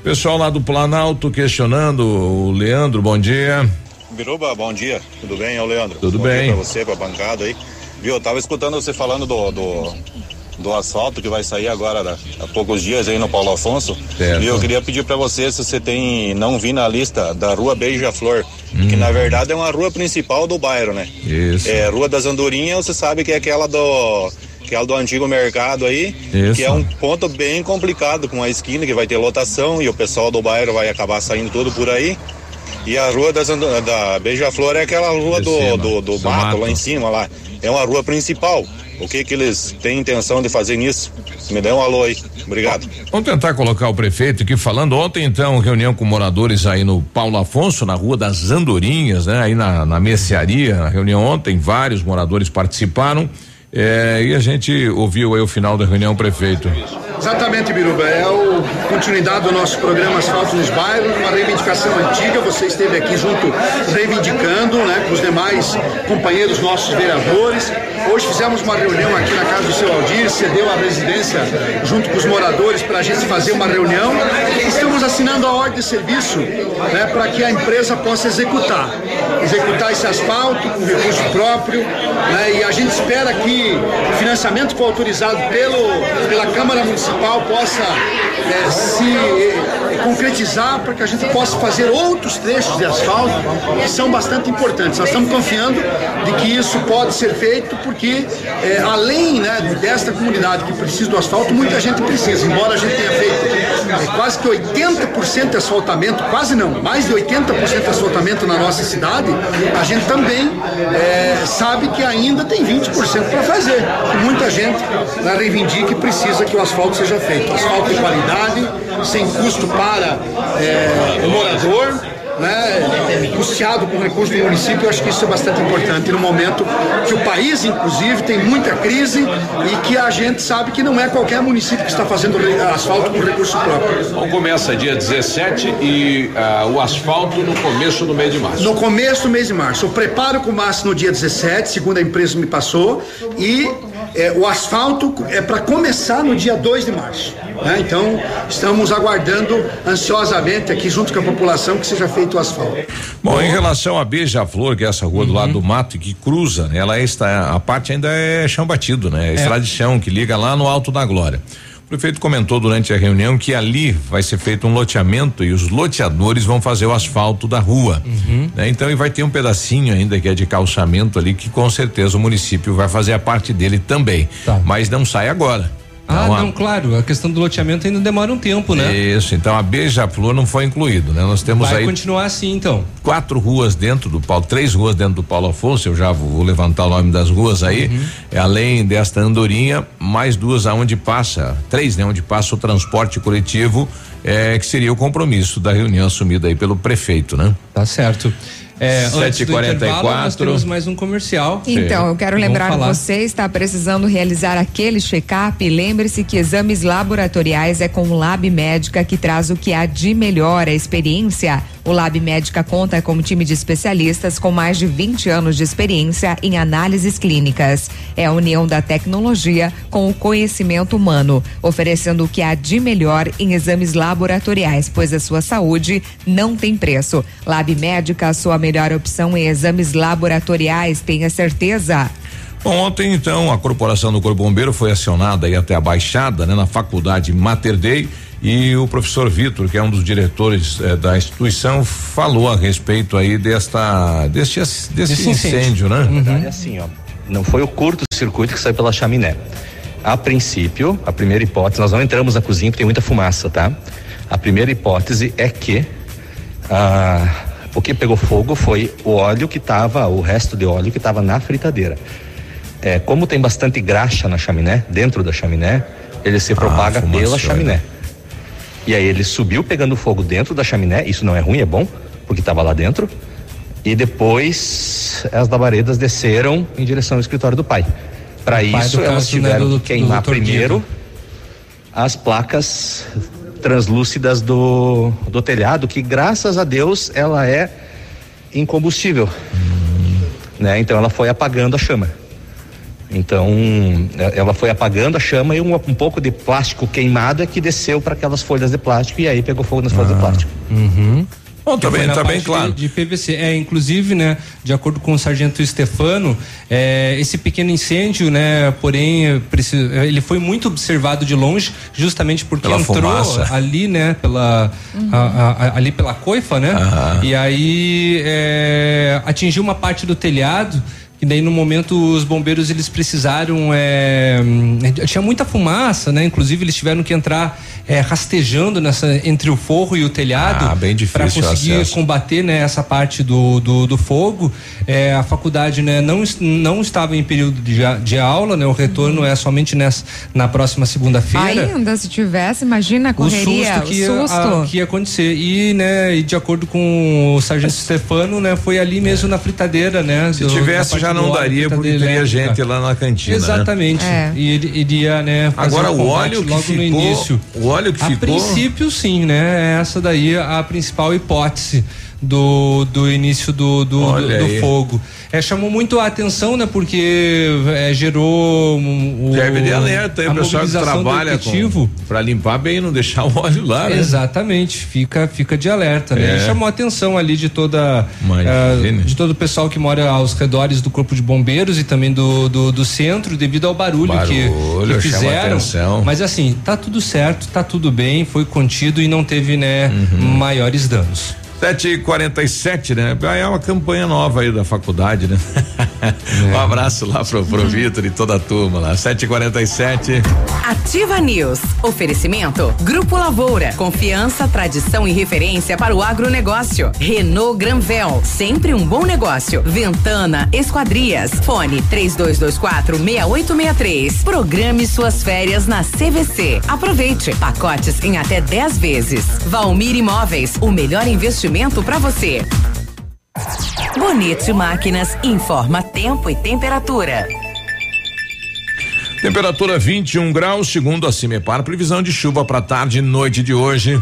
Pessoal lá do Planalto questionando, o Leandro, bom dia. Biruba, bom dia, tudo bem? É o Leandro. Tudo bom bem. Dia pra você, pra bancada aí. Viu, eu tava escutando você falando do, do, do asfalto que vai sair agora há poucos dias aí no Paulo Afonso. Certo. E eu queria pedir pra você se você tem, não vi na lista da rua Beija-Flor, Hum. que na verdade é uma rua principal do bairro, né? Isso. É, Rua das Andorinhas, você sabe que é aquela do aquela do antigo mercado aí, Isso. que é um ponto bem complicado com a esquina que vai ter lotação e o pessoal do bairro vai acabar saindo tudo por aí. E a rua das da Beija-Flor é aquela rua De do, cima, do, do do mato, mato. lá em cima lá. É uma rua principal. O que que eles têm intenção de fazer nisso? Me dê um alô aí. Obrigado. Vamos tentar colocar o prefeito aqui falando ontem, então, reunião com moradores aí no Paulo Afonso, na Rua das Andorinhas, né? Aí na, na mercearia, na reunião ontem, vários moradores participaram. Eh, e a gente ouviu aí o final da reunião, prefeito. Exatamente, Biruba. É o continuidade do nosso programa Asfalto nos Bairros, uma reivindicação antiga. Você esteve aqui junto reivindicando, né, com os demais companheiros nossos vereadores. Hoje fizemos uma reunião aqui na casa do seu Aldir, cedeu a residência junto com os moradores para a gente fazer uma reunião. Estamos assinando a ordem de serviço né, para que a empresa possa executar. Executar esse asfalto com recurso próprio. Né, e a gente espera que o financiamento que for autorizado pelo, pela Câmara Municipal possa eh, se eh, concretizar para que a gente possa fazer outros trechos de asfalto que são bastante importantes. Nós estamos confiando de que isso pode ser feito porque eh, além né, desta comunidade que precisa do asfalto, muita gente precisa. Embora a gente tenha feito eh, quase que 80% de asfaltamento, quase não, mais de 80% de asfaltamento na nossa cidade, a gente também eh, sabe que ainda tem 20% para fazer. E muita gente né, reivindica e precisa que o asfalto seja feito. Asfalto de qualidade, sem custo para eh, o morador. Né, custeado com recursos do município, eu acho que isso é bastante importante no momento que o país, inclusive, tem muita crise e que a gente sabe que não é qualquer município que está fazendo asfalto com recurso próprio. Então começa dia 17 e ah, o asfalto no começo do mês de março. No começo do mês de março. Eu preparo com o massa no dia 17, segundo a empresa me passou, e eh, o asfalto é para começar no dia 2 de março. né? Então, estamos aguardando ansiosamente aqui, junto com a população, que seja feito o asfalto. Bom, em relação a Beija-Flor, que é essa rua do lado do mato e que cruza, né, ela está, a parte ainda é chão batido, né? É. Estrada de chão que liga lá no Alto da Glória. O prefeito comentou durante a reunião que ali vai ser feito um loteamento e os loteadores vão fazer o asfalto da rua. né? Então, e vai ter um pedacinho ainda que é de calçamento ali que com certeza o município vai fazer a parte dele também. Mas não sai agora. Ah, a- não, claro. A questão do loteamento ainda demora um tempo, né? Isso, então a Beija-Flor não foi incluído, né? Nós temos Vai aí continuar assim, então. quatro ruas dentro do Paulo, três ruas dentro do Paulo Afonso, eu já vou, vou levantar o nome das ruas aí, Uhum. é, além desta andorinha, mais duas aonde passa, três, né, onde passa o transporte coletivo, é, que seria o compromisso da reunião assumida aí pelo prefeito, né? Tá certo. É, antes do 7h44. intervalo, nós temos mais um comercial. Então, eu quero lembrar falar. você está precisando realizar aquele check-up. Lembre-se que exames laboratoriais é com o Lab Médica que traz o que há de melhor, a experiência. O Lab Médica conta com um time de especialistas com mais de 20 anos de experiência em análises clínicas. É a união da tecnologia com o conhecimento humano, oferecendo o que há de melhor em exames laboratoriais, pois a sua saúde não tem preço. Lab Médica, a sua melhor opção em exames laboratoriais, tenha certeza. Bom, ontem então a corporação do Corpo Bombeiro foi acionada aí até a Baixada, né, na faculdade Mater Dei e o professor Vitor, que é um dos diretores eh, da instituição, falou a respeito aí desta deste desse, incêndio. incêndio, né? Na verdade, é assim, ó. Não foi o curto-circuito que saiu pela chaminé. A princípio, a primeira hipótese, nós não entramos na cozinha porque tem muita fumaça, tá? A primeira hipótese é que ah, o que pegou fogo foi o óleo que estava, o resto de óleo que estava na fritadeira. É, como tem bastante graxa na chaminé, dentro da chaminé, ele se propaga fumaça, pela né? chaminé. E aí ele subiu pegando fogo dentro da chaminé, isso não é ruim, é bom, porque estava lá dentro. E depois as labaredas desceram em direção ao escritório do pai. Para pai, isso do elas né, tiveram do- que queimar do primeiro Guido. as placas translúcidas do, do telhado, que graças a Deus ela é incombustível. Né? Então ela foi apagando a chama. Então, é- ela foi apagando a chama e um, um pouco de plástico queimado é que desceu para aquelas folhas de plástico e aí pegou fogo nas folhas de plástico. Uhum. Bom, tá bem- tá bem claro. De, PVC. É, inclusive, né, de acordo com o sargento Stefano, é, esse pequeno incêndio, né, porém, é, é, ele foi muito observado de longe, justamente porque Pela entrou fumaça. ali, né, pela, a- a- a- ali pela coifa, né, e aí é, atingiu uma parte do telhado e daí no momento os bombeiros eles precisaram é, hum, tinha muita fumaça né? Inclusive eles tiveram que entrar é, rastejando nessa entre o forro e o telhado Ah, bem para difícil o conseguir combater né, essa parte do, do, do fogo. É, a faculdade né, não, não estava em período de, de aula né? O retorno é somente nessa, na próxima segunda-feira. Ainda se tivesse, imagina a o correria, susto que, ia- o susto. a- que ia acontecer. E né e de acordo com o sargento Stefano né foi ali mesmo na fritadeira né Se do- tivesse parte já não óleo, daria porque teria elétrica. gente lá na cantina. né? Exatamente. E ele iria, né, fazer Agora, o combate óleo que logo ficou- no início. o óleo que a ficou- princípio, sim, né? Essa daí é a principal hipótese do, do início do, do, do, do fogo. É, chamou muito a atenção, né? Porque é, gerou um, o, Serve de alerta aí, o pessoal que trabalha pra limpar bem, não deixar o óleo lá, né? Exatamente, fica fica de alerta, né? É. E chamou a atenção ali de toda eh, de todo o pessoal que mora aos redores do corpo de bombeiros e também do do, do centro devido ao barulho, que, Barulho, que chama fizeram. Mas assim, tá tudo certo, tá tudo bem, foi contido e não teve, né, Uhum. maiores danos. 7 e 47 né? Ah, É uma campanha nova aí da faculdade, né? <laughs> um abraço lá pro, pro Vitor e toda a turma lá. 7 e 47 Ativa News. Oferecimento. Grupo Lavoura. Confiança, tradição e referência para o agronegócio. Renault Granvel. Sempre um bom negócio. Ventana Esquadrias. Fone 3224 6863. Programe suas férias na CVC. Aproveite. Pacotes em até 10 vezes. Valmir Imóveis. O melhor investimento para você. Bonito Máquinas informa tempo e temperatura. Temperatura 21 graus, segundo a Cimepar, previsão de chuva para tarde e noite de hoje.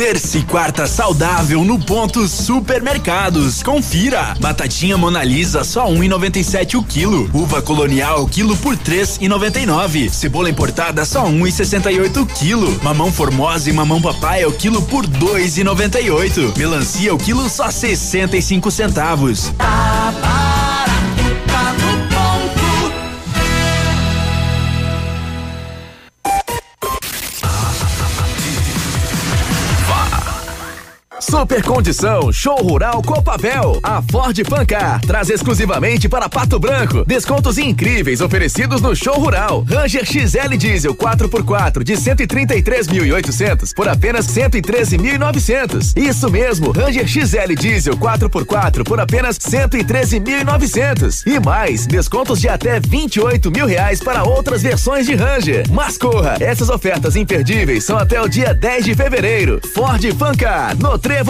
Terça e quarta saudável no ponto Supermercados. Confira. Batatinha Mona Lisa só 1,97 o quilo. Uva colonial quilo por 3,99. Cebola importada só 1,68 o quilo. Mamão formosa e mamão papai o quilo por 2,98. Melancia o quilo só 65 centavos. Tá Super Condição Show Rural Copavel. A Ford Fancar traz exclusivamente para Pato Branco descontos incríveis oferecidos no Show Rural. Ranger XL Diesel 4x4 de 133.800 por apenas 113.900. Isso mesmo, Ranger XL Diesel 4x4 por apenas 113.900. E mais, descontos de até 28 mil reais para outras versões de Ranger. Mas corra, essas ofertas imperdíveis são até o dia 10 de fevereiro. Ford Fancar, no Trevo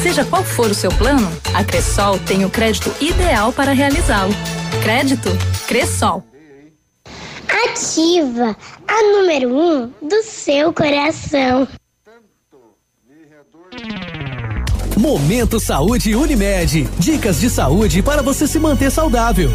Seja qual for o seu plano, a Cressol tem o crédito ideal para realizá-lo. Crédito Cressol. Ativa a número 1 um do seu coração. Momento Saúde Unimed. Dicas de saúde para você se manter saudável.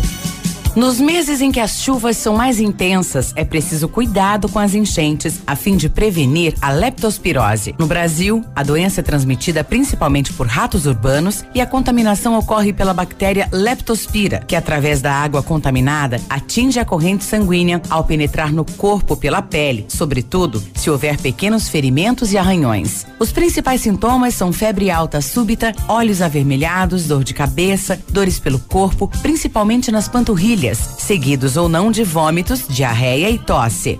Nos meses em que as chuvas são mais intensas, é preciso cuidado com as enchentes a fim de prevenir a leptospirose. No Brasil, a doença é transmitida principalmente por ratos urbanos e a contaminação ocorre pela bactéria Leptospira, que através da água contaminada atinge a corrente sanguínea ao penetrar no corpo pela pele, sobretudo se houver pequenos ferimentos e arranhões. Os principais sintomas são febre alta súbita, olhos avermelhados, dor de cabeça, dores pelo corpo, principalmente nas panturrilhas, seguidos ou não de vômitos, diarreia e tosse.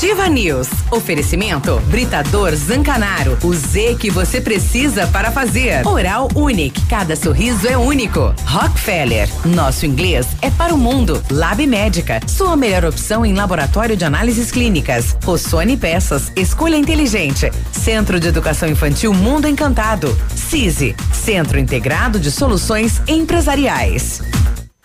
Ativa News. Oferecimento Britador Zancanaro. O Z que você precisa para fazer. Oral Unique. Cada sorriso é único. Rockefeller. Nosso inglês é para o mundo. Lab Médica. Sua melhor opção em laboratório de análises clínicas. Rossoni Peças. Escolha inteligente. Centro de Educação Infantil Mundo Encantado. CISI. Centro Integrado de Soluções Empresariais.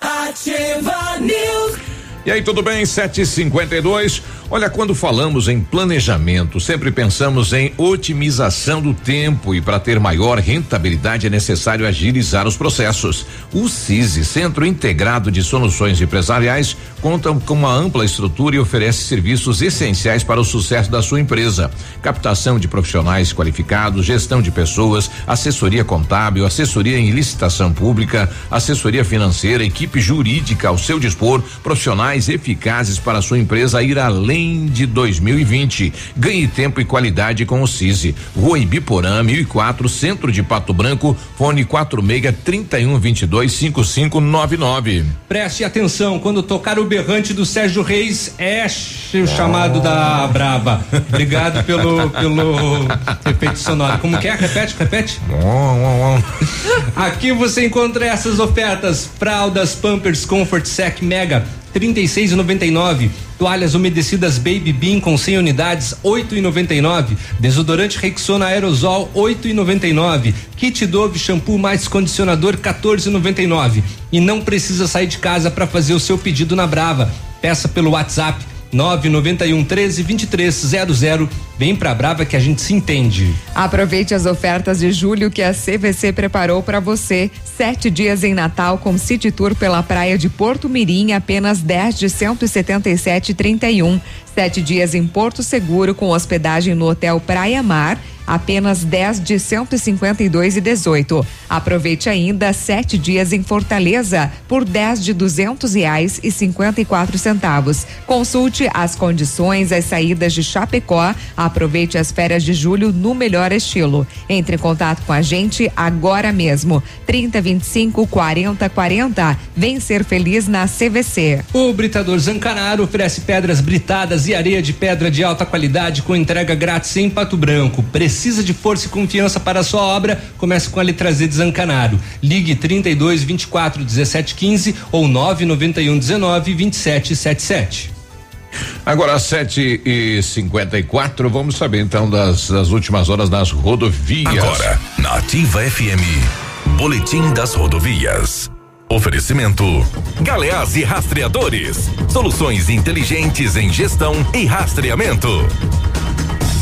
Ativa News. E aí, tudo bem? 752. Olha, quando falamos em planejamento, sempre pensamos em otimização do tempo e para ter maior rentabilidade é necessário agilizar os processos. O CISI, Centro Integrado de Soluções Empresariais, conta com uma ampla estrutura e oferece serviços essenciais para o sucesso da sua empresa: captação de profissionais qualificados, gestão de pessoas, assessoria contábil, assessoria em licitação pública, assessoria financeira, equipe jurídica ao seu dispor, profissionais eficazes para a sua empresa ir além de 2020. Ganhe tempo e qualidade com o CISI. Rua Ibiporã, 1004, Centro de Pato Branco, fone 46 31 22 5599. Preste atenção, quando tocar o berrante do Sérgio Reis, é o chamado da Braba. Obrigado pelo, pelo efeito sonoro. Como que é? Repete, repete. Aqui você encontra essas ofertas: fraldas Pampers Comfort Sec Mega 36,99. Toalhas umedecidas Baby Bean com 100 unidades, 8,99. Desodorante Rexona Aerosol, 8,99. Kit Dove shampoo mais condicionador, 14,99. E não precisa sair de casa para fazer o seu pedido na Brava. Peça pelo WhatsApp 991 13 2300. Vem pra Brava que a gente se entende. Aproveite as ofertas de julho que a CVC preparou para você. Sete dias em Natal com City Tour pela praia de Porto Mirim, apenas 10 de 177,31. Sete dias em Porto Seguro com hospedagem no Hotel Praia Mar, apenas 10 de 152 e 18. Aproveite ainda sete dias em Fortaleza por 10 de 200 reais e 54 centavos. Consulte as condições, as saídas de Chapecó. Aproveite as férias de julho no melhor estilo. Entre em contato com a gente agora mesmo. 30 25 40 40. Vem ser feliz na CVC. O Britador Zancanaro oferece pedras britadas e areia de pedra de alta qualidade com entrega grátis em Pato Branco. Precisa de força e confiança para a sua obra? Comece com a letra Z de Zancanaro. Ligue 32 24 17 15 ou 991 19 27 77. Agora, 7 e 54 vamos saber então das, das últimas horas nas rodovias. Agora, na Ativa FM, Boletim das Rodovias. Oferecimento: Galeás e Rastreadores. Soluções inteligentes em gestão e rastreamento.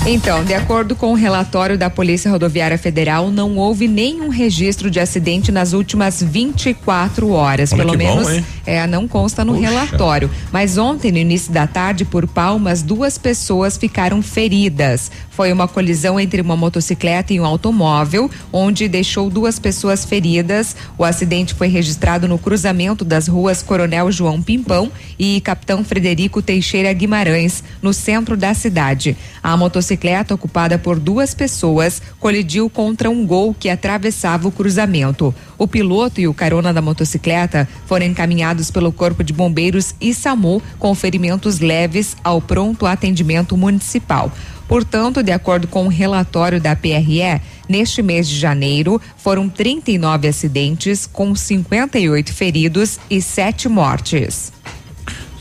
Então, de acordo com o relatório da Polícia Rodoviária Federal, não houve nenhum registro de acidente nas últimas 24 horas. Olha Pelo bom, menos hein? É, não consta no Puxa. relatório. Mas ontem, no início da tarde, por Palmas, duas pessoas ficaram feridas. Foi uma colisão entre uma motocicleta e um automóvel, onde deixou duas pessoas feridas. O acidente foi registrado no cruzamento das ruas Coronel João Pimpão e Capitão Frederico Teixeira Guimarães, no centro da cidade. A motocicleta, ocupada por duas pessoas, colidiu contra um gol que atravessava o cruzamento. O piloto e o carona da motocicleta foram encaminhados pelo Corpo de Bombeiros e SAMU com ferimentos leves ao pronto atendimento municipal. Portanto, de acordo com o relatório da PRE, neste mês de janeiro foram 39 acidentes, com 58 feridos e sete mortes.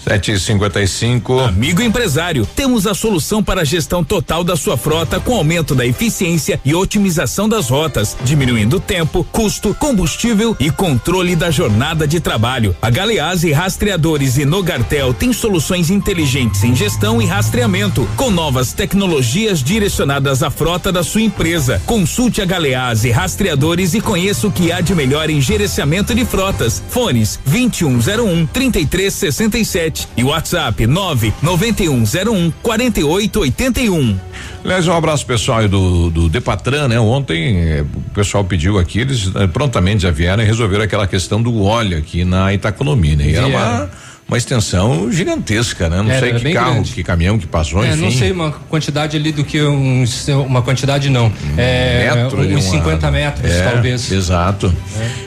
7 e 55 Amigo empresário, temos a solução para a gestão total da sua frota com aumento da eficiência e otimização das rotas, diminuindo tempo, custo, combustível e controle da jornada de trabalho. A Galeazzi Rastreadores e Nogartel tem soluções inteligentes em gestão e rastreamento, com novas tecnologias direcionadas à frota da sua empresa. Consulte a Galeazzi Rastreadores e conheça o que há de melhor em gerenciamento de frotas. Fones 2101 3367 e WhatsApp 99101 4881. Aliás, um abraço pessoal aí do, do Depatran, né? Ontem eh, o pessoal pediu aqui, eles eh, prontamente já vieram e resolveram aquela questão do óleo aqui na Itacolomi, né? E era uma. Uma extensão gigantesca, né? Não Era, sei que carro, grande. que caminhão que passou, É, enfim. não sei uma quantidade ali do que um, uma quantidade não. é, metro uns uma- 50 metros, É, talvez. Exato.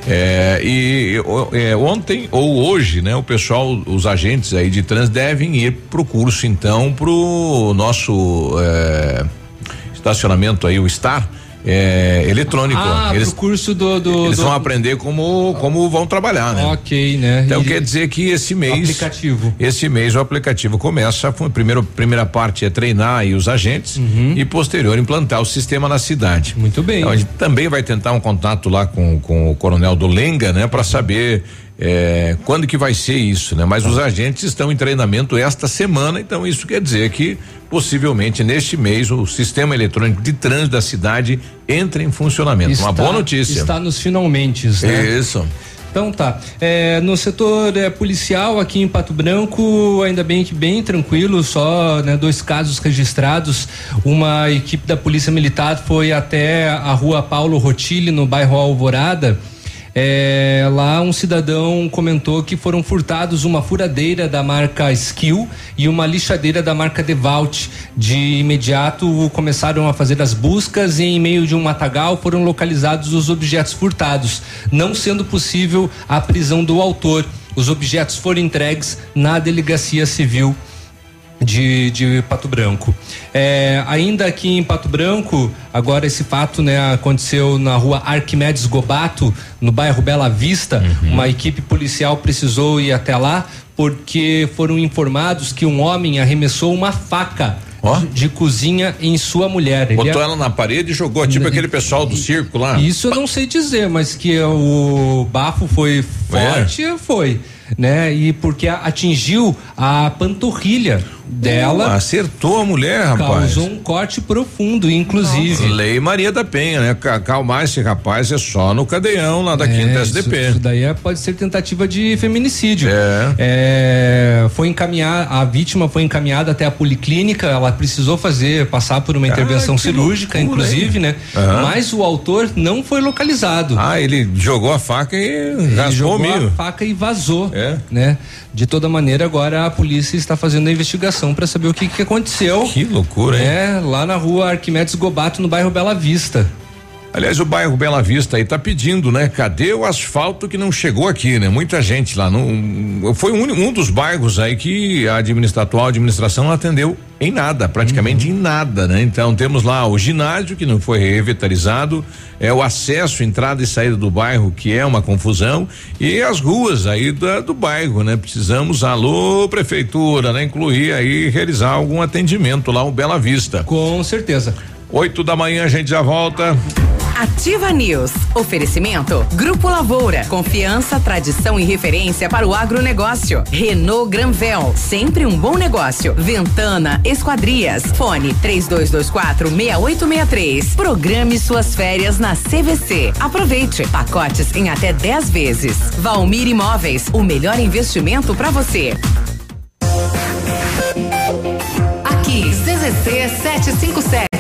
É, e é, ontem ou hoje, né, o pessoal, os agentes aí de trânsito devem ir pro curso, então, pro nosso é, estacionamento aí, o Star. É, eletrônico. Ah, eles curso do. do eles do- vão aprender como, como vão trabalhar, né? Ok, né? Então E- quer dizer que esse mês. Aplicativo. Esse mês o aplicativo começa. A primeira, primeira parte é treinar aí os agentes e posterior implantar o sistema na cidade. Uhum. Muito bem. Então a gente também vai tentar um contato lá com, com o coronel do Lenga, né? para saber eh, quando que vai ser isso, né? Mas os agentes estão em treinamento esta semana, então isso quer dizer que possivelmente neste mês o sistema eletrônico de trânsito da cidade entra em funcionamento. Uma Está- boa notícia. Está nos finalmente, né? Isso. Então tá. É, no setor é, policial aqui em Pato Branco, ainda bem que bem tranquilo, só né, dois casos registrados. Uma equipe da Polícia Militar foi até a rua Paulo Rotilli, no bairro Alvorada. É, lá um cidadão comentou que foram furtados uma furadeira da marca Skill e uma lixadeira da marca Devalt. De imediato começaram a fazer as buscas e em meio de um matagal foram localizados os objetos furtados, não sendo possível a prisão do autor. Os objetos foram entregues na delegacia civil de, de Pato Branco. É, ainda aqui em Pato Branco, agora esse fato né, aconteceu na rua Arquimedes Gobato, no bairro Bela Vista. Uhum. Uma equipe policial precisou ir até lá porque foram informados que um homem arremessou uma faca. De, de cozinha em sua mulher. Ele Botou é- ela na parede e jogou, tipo aquele pessoal do circo lá. isso eu não sei dizer, mas que o bafo foi forte, foi. Né? E porque atingiu a panturrilha dela. Uh, acertou a mulher, rapaz. Causou um corte profundo, inclusive. Lei Maria da Penha, né? Ca- Calmar esse rapaz é só no cadeião lá da quinta isso, SDP. isso daí é- pode ser tentativa de feminicídio. É. É, foi encaminhar, a vítima foi encaminhada até a policlínica, ela precisou fazer, passar por uma Ah, intervenção cirúrgica, loucura, inclusive, hein? né? Aham. Mas o autor não foi localizado. Ah, ele jogou a faca e Ele raspou jogou a faca e vazou, É. né? De toda maneira, agora a polícia está fazendo a investigação para saber o que, que aconteceu. Que loucura, hein? É, lá na rua Arquimedes Gobato, no bairro Bela Vista. Aliás, o bairro Bela Vista aí tá pedindo, né? Cadê o asfalto que não chegou aqui, né? Muita gente lá. Não, foi um, um dos bairros aí que a administra, atual administração não atendeu em nada, praticamente em nada, né? Então temos lá o ginásio que não foi revitalizado, é o acesso, entrada e saída do bairro que é uma confusão e as ruas aí da, do bairro, né? Precisamos, alô prefeitura, né? Incluir aí realizar algum atendimento lá o Bela Vista. Com certeza. Oito da manhã a gente já volta. Ativa News. Oferecimento. Grupo Lavoura. Confiança, tradição e referência para o agronegócio. Renault Granvel. Sempre um bom negócio. Ventana Esquadrias. Fone 3224 6863. Programe suas férias na CVC. Aproveite. Pacotes em até 10 vezes. Valmir Imóveis. O melhor investimento para você. Aqui, CZC 757,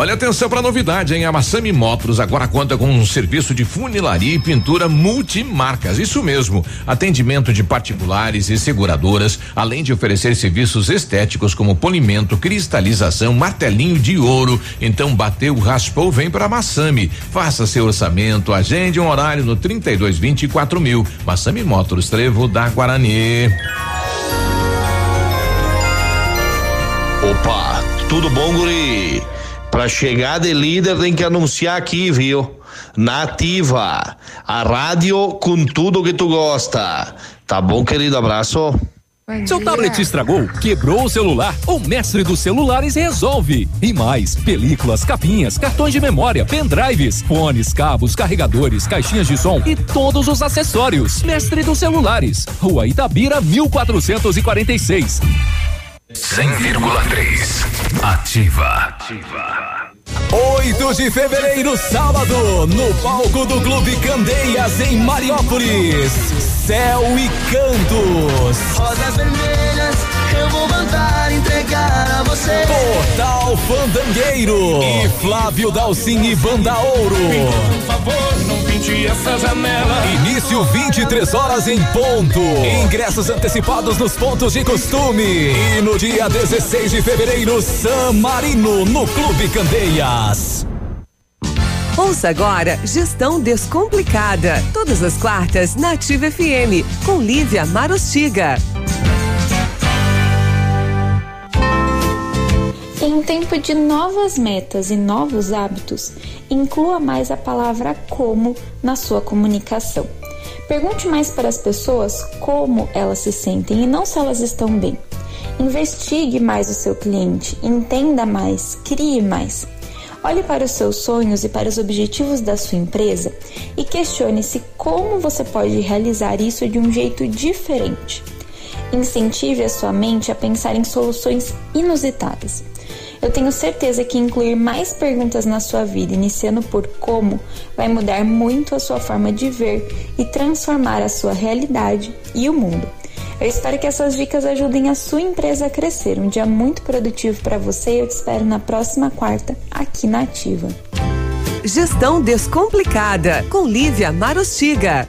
Olha atenção para novidade, hein? A Massami Motors agora conta com um serviço de funilaria e pintura multimarcas. Isso mesmo, atendimento de particulares e seguradoras, além de oferecer serviços estéticos como polimento, cristalização, martelinho de ouro. Então bateu, raspou, vem para Massami. Faça seu orçamento, agende um horário no 3224 mil. Massami Motors, Trevo da Guarani. Opa, tudo bom, guri? Pra chegar de líder tem que anunciar aqui, viu? Nativa, a rádio com tudo que tu gosta. Tá bom, querido? Abraço. Seu tablet estragou, quebrou o celular? O mestre dos celulares resolve. E mais, películas, capinhas, cartões de memória, pendrives, fones, cabos, carregadores, caixinhas de som e todos os acessórios. Mestre dos celulares, Rua Itabira, 1446. 100,3. Ativa. 8 de fevereiro, sábado, no palco do Clube Candeias, em Mariópolis. Céu e Cantos. Rosas vermelhas, eu vou mandar entregar a você. Portal Fandangueiro. E Flávio Dalcin e Banda Ouro. Por favor, não pinte essa janela. Início 23 horas em ponto. Ingressos antecipados nos pontos de costume. E no dia 16 de fevereiro, San Marino, no Clube Candeias. Ouça agora Gestão Descomplicada. Todas as quartas na Ativa FM, com Lívia Marostiga. Em um tempo de novas metas e novos hábitos, inclua mais a palavra como na sua comunicação. Pergunte mais para as pessoas como elas se sentem e não se elas estão bem. Investigue mais o seu cliente, entenda mais, crie mais. Olhe para os seus sonhos e para os objetivos da sua empresa e questione-se como você pode realizar isso de um jeito diferente. Incentive a sua mente a pensar em soluções inusitadas. Eu tenho certeza que incluir mais perguntas na sua vida, iniciando por como, vai mudar muito a sua forma de ver e transformar a sua realidade e o mundo. Eu espero que essas dicas ajudem a sua empresa a crescer. Um dia muito produtivo para você e eu te espero na próxima quarta aqui na Ativa. Gestão Descomplicada, com Lívia Marostiga.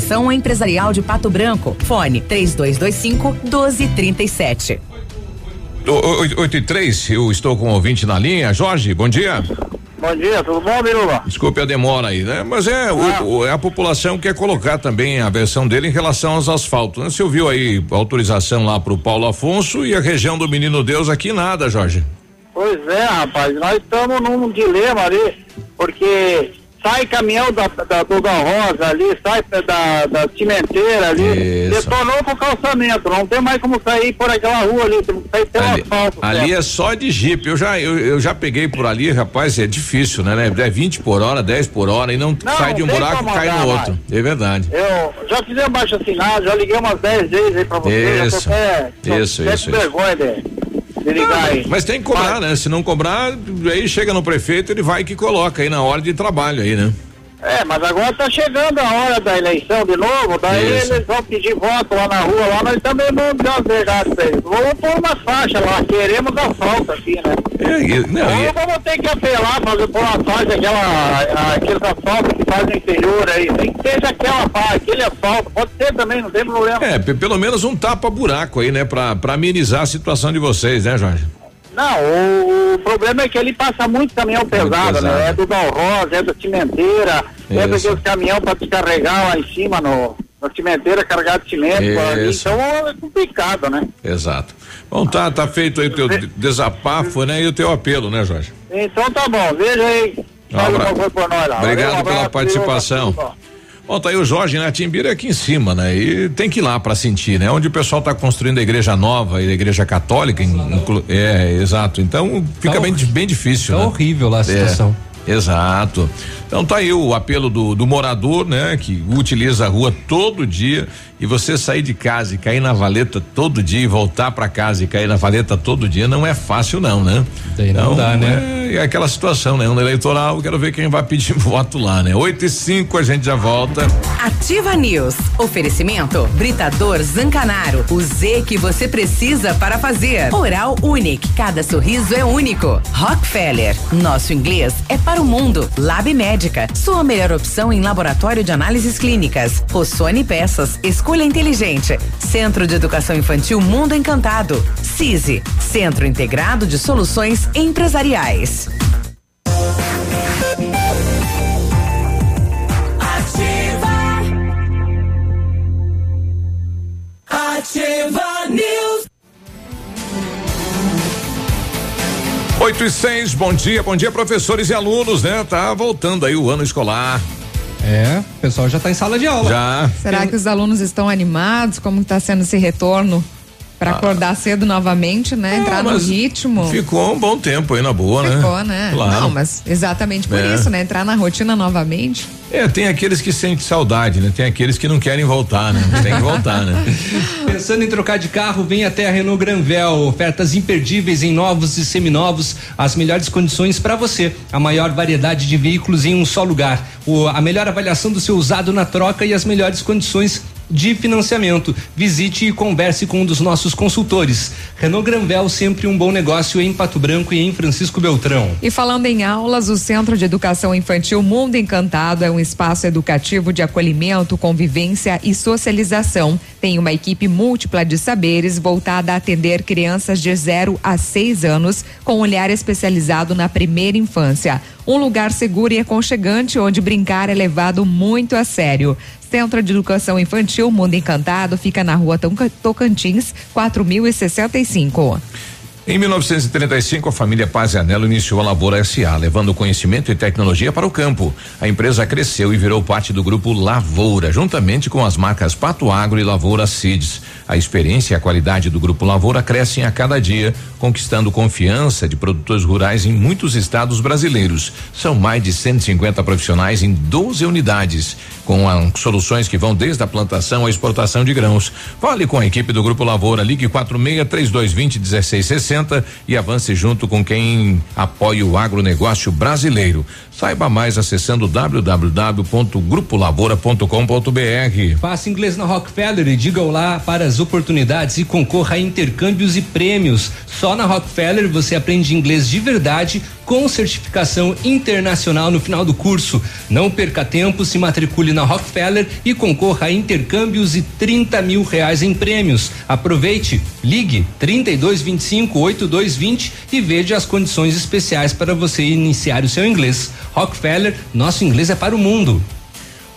Empresarial de Pato Branco. Fone 3225 1237. O- o- Oito e três, eu estou com o ouvinte na linha. Jorge, bom dia. Bom dia, tudo bom, Biruba? Desculpe a demora aí, né? Mas é, o- o- é a população que quer colocar também a versão dele em relação aos asfaltos. Né? Você ouviu aí a autorização lá pro Paulo Afonso e a região do Menino Deus aqui nada, Jorge. Pois é, rapaz, nós estamos num dilema ali, porque sai caminhão da, da Dona Rosa ali, sai da, da cimenteira ali, Isso. detonou com o calçamento, não tem mais como sair por aquela rua ali, tem que sair pelo asfalto. Ali certo? é só de jipe. Eu já, eu, eu já peguei por ali, rapaz, é difícil, né? né? É 20 por hora, 10 por hora e não, Não, sai de um buraco e cai no outro. É verdade. Eu já fizemos baixo assinado, já liguei umas 10 vezes aí pra você, já Isso. tô até, tô Isso, isso, vergonha de ligar aí. Mas tem que cobrar, né? Se não cobrar, aí chega no prefeito, ele vai que coloca aí na hora de trabalho aí, né? É, mas agora tá chegando a hora da eleição de novo, daí Isso. eles vão pedir voto lá na rua, lá nós também vamos pra eles. Vamos pôr uma faixa lá, queremos asfalto aqui, né? É, não, Ou e- vamos ter que apelar, fazer pôr uma faixa, aquela, a- aqueles asfaltos que fazem no interior aí, tem que seja aquela faixa, aquele asfalto, pode ser também, não tem problema. É, pe- pelo menos um tapa-buraco aí, né? Pra, pra amenizar a situação de vocês, né, Jorge? Não, o, problema é que ele passa muito caminhão pesado, pesado. né? É do Dal Rosa, é da cimenteira, é daqueles caminhão para descarregar lá em cima no, na cimenteira, carregar de cimento. ali, então é complicado, né? Exato. Bom, tá, tá feito aí o teu de- desabafo, né? E o teu apelo, né, Jorge? Então tá bom, veja aí. Um. Valeu, Obrigado um pela abraço, participação. Bom, tá aí o Jorge, né? Timbira é aqui em cima, né? E tem que ir lá pra sentir, né? Onde o pessoal tá construindo a igreja nova e a igreja católica, in- inclu- é, exato. Então fica Tá bem, bem difícil, tá né? horrível lá a É, situação. exato. Então tá aí o apelo do, do morador, né? Que utiliza a rua todo dia e você sair de casa e cair na valeta todo dia e voltar pra casa e cair na valeta todo dia não é fácil não, né? Daí não Então, dá, né? É, é aquela situação, né? Um eleitoral, quero ver quem vai pedir <laughs> voto lá, né? Oito e cinco, a gente já volta. Ativa News. Oferecimento Britador Zancanaro. O Z que você precisa para fazer. Oral Unique. Cada sorriso é único. Rockefeller. Nosso inglês é para o mundo. Lab Sua melhor opção em laboratório de análises clínicas. Rossoni Peças. Escolha inteligente. Centro de Educação Infantil Mundo Encantado. CISI. Centro Integrado de Soluções Empresariais. Ativa News. 8 e 6, bom dia, bom dia, professores e alunos, né? Tá voltando aí o ano escolar. É, o pessoal já tá em sala de aula. Já. Será que os alunos estão animados? Como está sendo esse retorno? Para acordar cedo novamente, né? Entrar no Ah. ritmo. Ficou um bom tempo aí na boa, né? Ficou, né? Claro. Não, mas exatamente por É. isso, né? Entrar na rotina novamente. É, tem aqueles que sentem saudade, né? Tem aqueles que não querem voltar, né? Tem que voltar, né? <laughs> Pensando em trocar de carro, vem até a Renault Granvel. Ofertas imperdíveis em novos e seminovos, as melhores condições para você. A maior variedade de veículos em um só lugar. O- a melhor avaliação do seu usado na troca e as melhores condições de financiamento. Visite e converse com um dos nossos consultores. Renault Granvel, sempre um bom negócio em Pato Branco e em Francisco Beltrão. E falando em aulas, o Centro de Educação Infantil Mundo Encantado é um espaço educativo de acolhimento, convivência e socialização. Tem uma equipe múltipla de saberes voltada a atender crianças de 0 a 6 anos, com olhar especializado na primeira infância. Um lugar seguro e aconchegante onde brincar é levado muito a sério. Centro de Educação Infantil Mundo Encantado fica na rua Tocantins, 4065. Em 1935, a família Paz e Anelo iniciou a Lavoura SA, levando conhecimento e tecnologia para o campo. A empresa cresceu e virou parte do grupo Lavoura, juntamente com as marcas Pato Agro e Lavoura Seeds. A experiência e a qualidade do grupo Lavoura crescem a cada dia, conquistando confiança de produtores rurais em muitos estados brasileiros. São mais de 150 profissionais em 12 unidades. com a, soluções que vão desde a plantação à exportação de grãos. Fale com a equipe do Grupo Lavoura, ligue 46 3220 1660 e avance junto com quem apoia o agronegócio brasileiro. Saiba mais acessando www.grupolavoura.com.br. Faça inglês na Rockefeller e diga olá para as oportunidades e concorra a intercâmbios e prêmios. Só na Rockefeller você aprende inglês de verdade com certificação internacional no final do curso. Não perca tempo, se matricule na Rockefeller e concorra a intercâmbios e 30 mil reais em prêmios. Aproveite, ligue 3225 8220 e veja as condições especiais para você iniciar o seu inglês. Rockefeller, nosso inglês é para o mundo.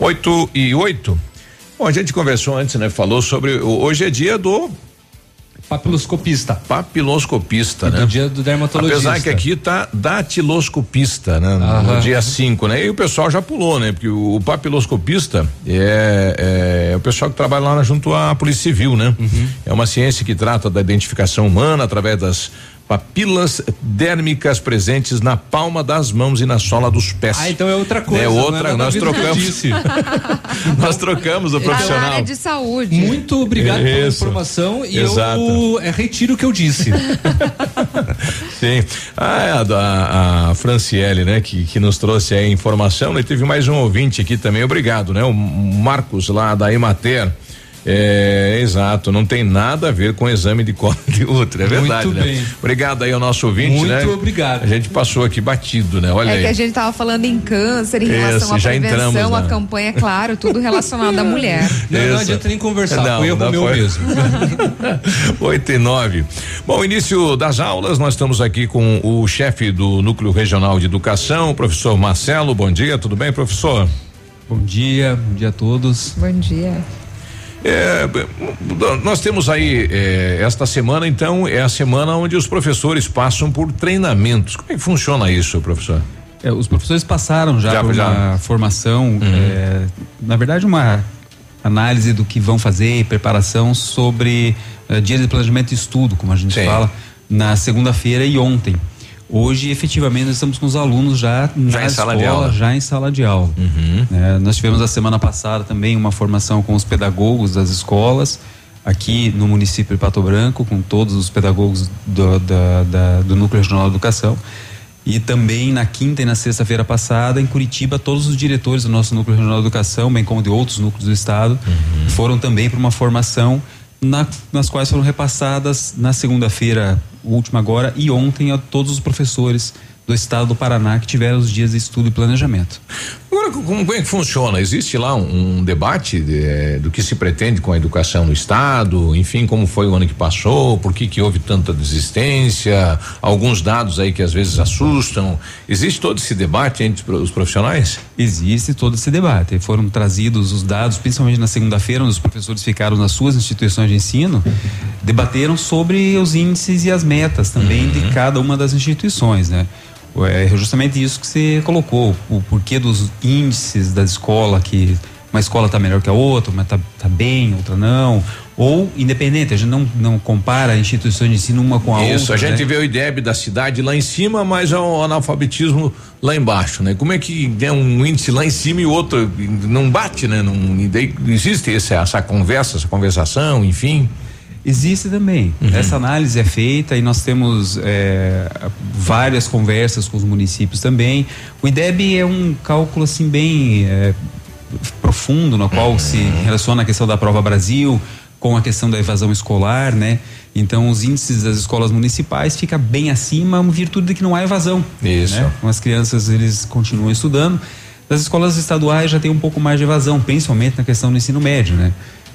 8 e 8. Bom, a gente conversou antes, né? Falou sobre. Hoje é dia do Papiloscopista. Papiloscopista, E né? do dia do dermatologista. Apesar que aqui tá datiloscopista, né? Aham. No dia 5, né? E o pessoal já pulou, né? Porque o, o papiloscopista é, é o pessoal que trabalha lá junto à Polícia Civil, né? Uhum. É uma ciência que trata da identificação humana através das papilas dérmicas presentes na palma das mãos e na sola dos pés. Ah, então é outra coisa. É não outra, a nós trocamos. <laughs> Nós trocamos o na profissional. área de saúde. Muito obrigado pela Isso. informação e Exato. eu é, retiro o que eu disse. <laughs> Sim. Ah, é a, a Franciele, né, que, que nos trouxe a informação. E teve mais um ouvinte aqui também, obrigado, né? O Marcos lá da Emater. É, exato, não tem nada a ver com exame de colo de útero, é Muito verdade, né? bem. Obrigado aí ao nosso ouvinte, Muito né? obrigado. A gente passou aqui batido, né? Olha É aí. que a gente tava falando em câncer, em Isso, relação à já prevenção, entramos à na- campanha, claro, tudo relacionado à mulher. <laughs> Não, não adianta nem conversar, Não, foi erro não meu foi. mesmo. <laughs> 8 e 9. Bom, início das aulas, nós estamos aqui com o chefe do Núcleo Regional de Educação, o professor Marcelo. Bom dia, tudo bem, professor? Bom dia, bom dia a todos. Bom dia. É, nós temos aí é, esta semana, então, é a semana onde os professores passam por treinamentos. Como é que funciona isso, professor? É, os professores passaram já, Já, por já. uma formação, é, na verdade uma análise do que vão fazer e preparação sobre eh, dia de planejamento e estudo, como a gente Sim. fala, na segunda-feira e ontem. Hoje, efetivamente, nós estamos com os alunos já, Já na em sala de escola, aula. já em sala de aula. É, nós tivemos a semana passada também uma formação com os pedagogos das escolas aqui no município de Pato Branco, com todos os pedagogos do, da- da- do Núcleo Regional de Educação. E também na quinta e na sexta-feira passada, em Curitiba, todos os diretores do nosso Núcleo Regional de Educação, bem como de outros núcleos do Estado, foram também para uma formação na- nas quais foram repassadas na segunda-feira última agora e ontem a todos os professores do estado do Paraná que tiveram os dias de estudo e planejamento. Agora, como, é que funciona? Existe lá um, um debate de- eh, do que se pretende com a educação no Estado? Enfim, como foi o ano que passou? Por que, que houve tanta desistência? Alguns dados aí que às vezes assustam. Existe todo esse debate entre os profissionais? Existe todo esse debate. Foram trazidos os dados, principalmente na segunda-feira, onde os professores ficaram nas suas instituições de ensino, debateram sobre os índices e as metas também de cada uma das instituições, né? É justamente isso que você colocou, o porquê dos índices da escola, que uma escola está melhor que a outra, uma está tá bem, outra não, ou independente, a gente não, não compara instituições de ensino uma com a outra. Isso, a gente né? vê o IDEB da cidade lá em cima, mas é o analfabetismo lá embaixo, né? Como é que é um índice lá em cima e outro não bate, né? Não, existe essa, essa conversa, essa conversação, enfim. Existe também. Essa análise é feita e nós temos é, várias conversas com os municípios também. O IDEB é um cálculo assim bem é, profundo, no qual se relaciona a questão da prova Brasil com a questão da evasão escolar, né? Então os índices das escolas municipais fica bem acima, em virtude de que não há evasão. Isso. Né? As crianças eles continuam estudando. Das escolas estaduais já tem um pouco mais de evasão, principalmente na questão do ensino médio, né?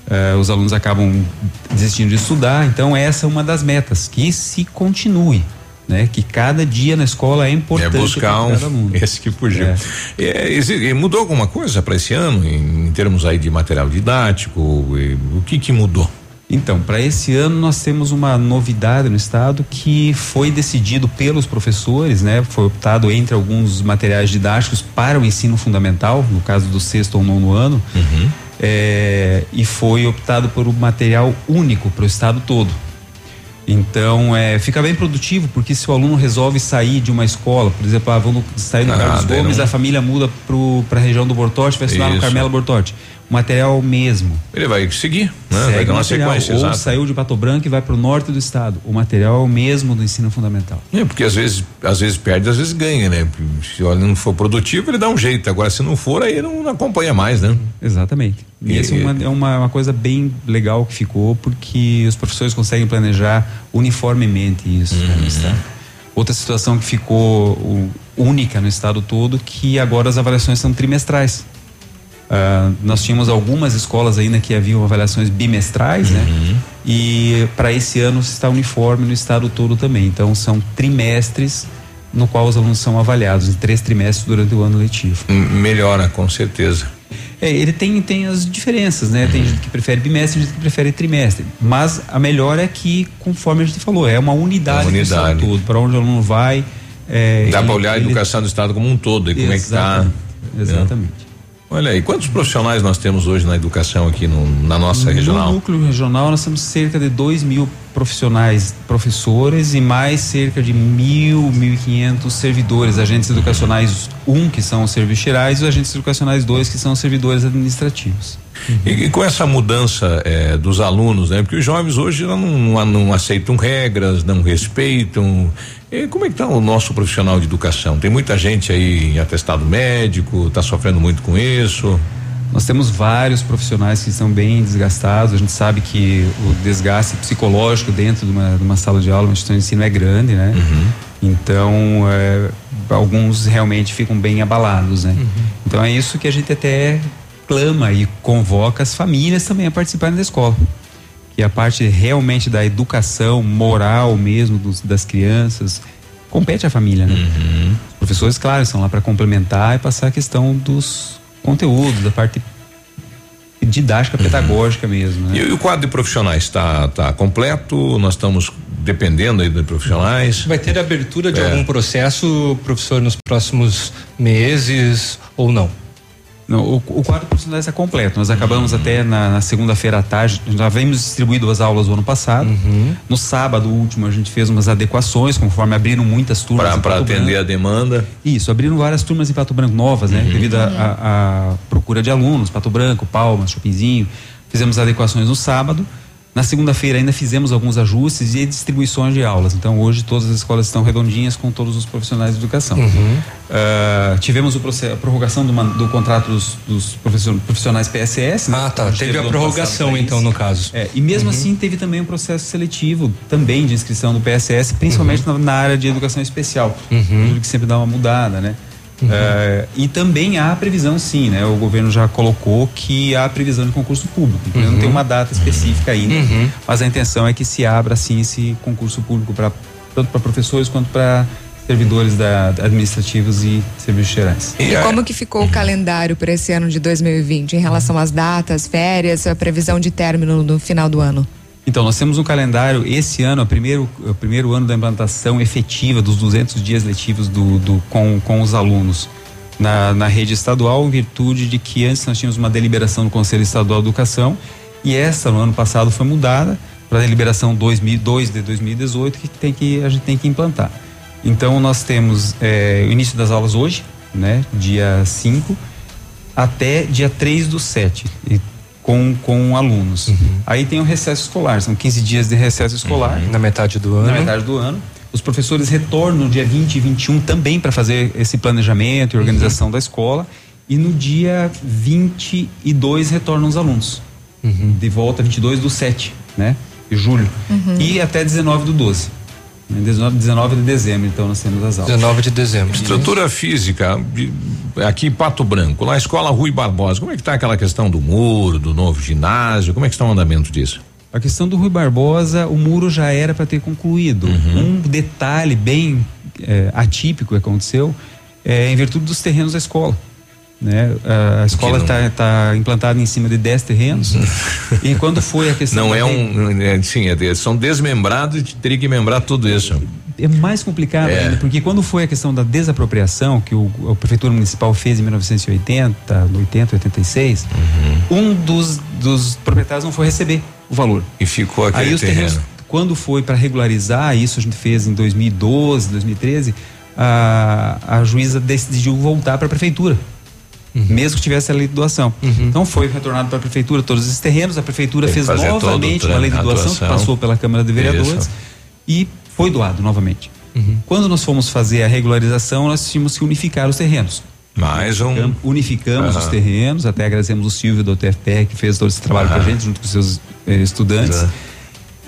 Eh, os alunos acabam desistindo de estudar, então essa é uma das metas, que se continue, né? Que cada dia na escola é É importante buscar para um, aluno. <laughs> esse que fugiu. É. É, mudou alguma coisa para esse ano em, em termos aí de material didático? O que que mudou? Então, para esse ano nós temos uma novidade no estado que foi decidido pelos professores, né? Foi optado entre alguns materiais didáticos para o ensino fundamental, no caso do sexto ou nono ano, é, e foi optado por um material único para o estado todo. Então, é, fica bem produtivo, porque se o aluno resolve sair de uma escola, por exemplo, ah, vamos sair do Ah, Carlos Gomes, não- a família muda para a região do Bortote, vai estudar no Isso. Carmelo Bortote. O material é o mesmo. Ele vai seguir, né? Segue vai dar uma material. sequência, Ou exato. saiu de Pato Branco e vai para o norte do estado. O material é o mesmo do ensino fundamental. É, porque às vezes, às vezes perde, às vezes ganha, né? Se aluno não for produtivo, ele dá um jeito. Agora, se não for, aí não acompanha mais, né? Exatamente. E, E- essa é, uma, é uma, uma coisa bem legal que ficou, porque os professores conseguem planejar uniformemente isso né, Uhum. estado. Outra situação que ficou única no estado todo, que agora as avaliações são trimestrais. Ah, nós tínhamos algumas escolas ainda que haviam avaliações bimestrais, né? Uhum. E para esse ano está uniforme no estado todo também. Então são trimestres no qual os alunos são avaliados, em três trimestres durante o ano letivo. Melhora, com certeza. É, ele tem, tem as diferenças, né? Tem gente que prefere bimestre, tem gente que prefere trimestre. Mas a melhor é que, conforme a gente falou, é uma unidade, Uma unidade. todo, para onde o aluno vai. é, Dá ele- para olhar a ele- educação do Estado como um todo e como é que tá. Exatamente, Exatamente. Olha aí, quantos profissionais nós temos hoje na educação aqui no- na nossa No regional? núcleo regional nós temos cerca de 2 mil profissionais professores e mais cerca de mil, mil e quinhentos servidores, agentes educacionais um que são os serviços gerais e os agentes educacionais dois que são os servidores administrativos. E, e com essa mudança eh, dos alunos, né? Porque os jovens hoje não, não, não aceitam regras, não respeitam. E como é que está o nosso profissional de educação? Tem muita gente aí em atestado médico, está sofrendo muito com isso. Nós temos vários profissionais que estão bem desgastados. A gente sabe que o desgaste psicológico dentro de uma, de uma sala de aula, uma instituição de ensino é grande, né? Então, é, alguns realmente ficam bem abalados, né? Então é isso que a gente até clama e convoca as famílias também a participarem da escola. Que a parte realmente da educação moral mesmo dos- das crianças compete à família, né? Os professores, claro, estão lá para complementar e passar a questão dos conteúdos, da parte didática, pedagógica mesmo, né? E, o quadro de profissionais está tá completo? Nós estamos dependendo aí de profissionais? Vai ter abertura de É. algum processo, professor, nos próximos meses ou não? Não, o, o quadro profissional está completo. Nós acabamos até na, na segunda-feira à tarde, já vimos distribuído as aulas do ano passado. No sábado último a gente fez umas adequações, conforme abriram muitas turmas. em Para atender Branco. a demanda. Isso, abriram várias turmas em Pato Branco novas, né? Devido à à procura de alunos, Pato Branco, Palmas, Chopinzinho. Fizemos adequações no sábado. Na segunda-feira ainda fizemos alguns ajustes e distribuições de aulas. Então hoje todas as escolas estão redondinhas com todos os profissionais de educação. Ah, tivemos o processo, a prorrogação do, do contrato dos, dos profissionais PSS. Ah, tá. Teve a prorrogação, então, no caso. É, e mesmo assim teve também um processo seletivo também de inscrição do PSS, principalmente na, na área de educação especial, tudo que sempre dá uma mudada, né? É, e também há a previsão, sim, né? O governo já colocou que há a previsão de concurso público. Então não Uhum. tem uma data específica ainda, Uhum. mas a intenção é que se abra, sim, esse concurso público para tanto para professores quanto para servidores da, administrativos e serviços gerais. E como que ficou o calendário para esse ano de 2020 em relação às datas, férias, a previsão de término no final do ano? Então, nós temos um calendário, esse ano, é o primeiro, é o primeiro ano da implantação efetiva dos 200 dias letivos do, do- com, com os alunos na, na rede estadual, em virtude de que antes nós tínhamos uma deliberação do Conselho Estadual de Educação e essa, no ano passado, foi mudada para a deliberação 2002 de 2018, que, tem que a gente tem que implantar. Então, nós temos eh, o início das aulas hoje, né, dia 5, até dia 3 do 7, e com, com alunos. Aí tem o recesso escolar, são 15 dias de recesso escolar. Na metade do ano. Na metade do ano. Os professores retornam no dia 20 e 21 também para fazer esse planejamento e organização da escola. E no dia 22 retornam os alunos. De volta 22 do 7, né? De julho. Uhum. E até 19 do 12. Né? 19, 19 de dezembro, então nós temos as aulas. 19 de dezembro. Estrutura física, de- aqui em Pato Branco, lá a escola Rui Barbosa, como é que está aquela questão do muro, do novo ginásio, como é que está o andamento disso? A questão do Rui Barbosa, o muro já era para ter concluído. Um detalhe bem eh, atípico que aconteceu é em virtude dos terrenos da escola. Né? A, a escola está tá implantada em cima de 10 terrenos. e quando foi a questão. <laughs> Não é um, é, sim, é, são desmembrados e teria que membrar tudo isso. é mais complicado É. ainda, porque quando foi a questão da desapropriação, que o, a Prefeitura Municipal fez em 1980, 80, 86, Uhum. um dos, dos proprietários não foi receber o valor. E ficou aquele Aí os terreno. terrenos quando foi para regularizar, isso a gente fez em 2012, 2013, a, a juíza decidiu voltar para a prefeitura. Mesmo que tivesse a lei de doação. Então foi retornado para a prefeitura todos esses terrenos, a prefeitura fez novamente uma lei de trâmite, doação que passou pela Câmara de Vereadores Isso. e foi doado novamente. Quando nós fomos fazer a regularização, nós tínhamos que unificar os terrenos. Mais um. Unificam- Unificamos os terrenos, até agradecemos o Silvio do TFPE que fez todo esse trabalho com a gente, junto com seus eh, estudantes.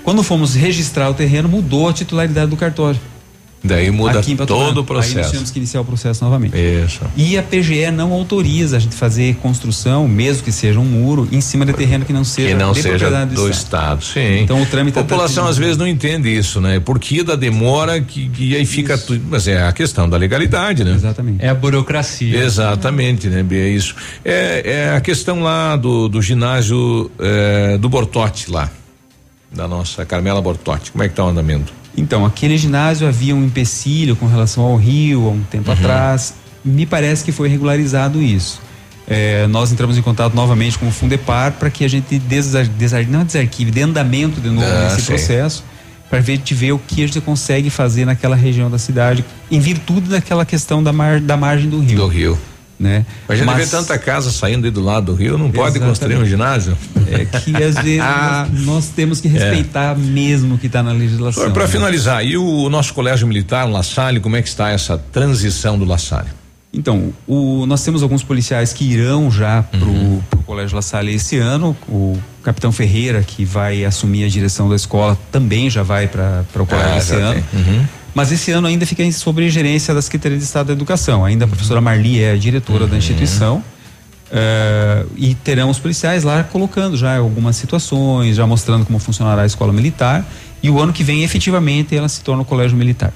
Quando fomos registrar o terreno, mudou a titularidade do cartório. Daí muda Aqui em todo o Branco. Aí nós processo. tivemos que iniciar o processo novamente. Isso. E a PGE não autoriza a gente fazer construção, mesmo que seja um muro, em cima de terreno que não seja Que não de seja propriedade do estado. Sim. Então o trâmite A população às vezes não entende isso, né? Por que da demora que, que aí fica tudo. Mas é a questão da legalidade, né? Exatamente. É a burocracia. Exatamente, né, Bia? É isso. É, é a questão lá do, do ginásio é, do Bortote lá. Da nossa Carmela Bortote. Como é que tá o andamento? Então, aquele ginásio havia um empecilho com relação ao rio há um tempo Uhum. atrás. Me parece que foi regularizado isso. É, nós entramos em contato novamente com o Fundepar para que a gente desar, desar, não desarquive, dê andamento de novo Ah, nesse processo, para ver, de ver o que a gente consegue fazer naquela região da cidade, em virtude daquela questão da, mar, da margem do rio. Do rio. Né? A gente vê tanta casa saindo aí do lado do rio, não pode Exatamente. construir um ginásio? É que às vezes <laughs> nós, nós temos que respeitar mesmo o que está na legislação. Para né? finalizar, e o nosso colégio militar, La Salle, como é que está essa transição do La Salle? Então, o- nós temos alguns policiais que irão já pro, pro Colégio La Salle esse ano. O capitão Ferreira, que vai assumir a direção da escola, também já vai para o colégio Ah, esse já ano. Uhum. Mas esse ano ainda fica em- sob gerência da Secretaria de Estado da Educação. Ainda a professora Marli é a diretora da instituição. Eh, e terão os policiais lá colocando já algumas situações, já mostrando como funcionará a escola militar. E o ano que vem, efetivamente, ela se torna o colégio militar.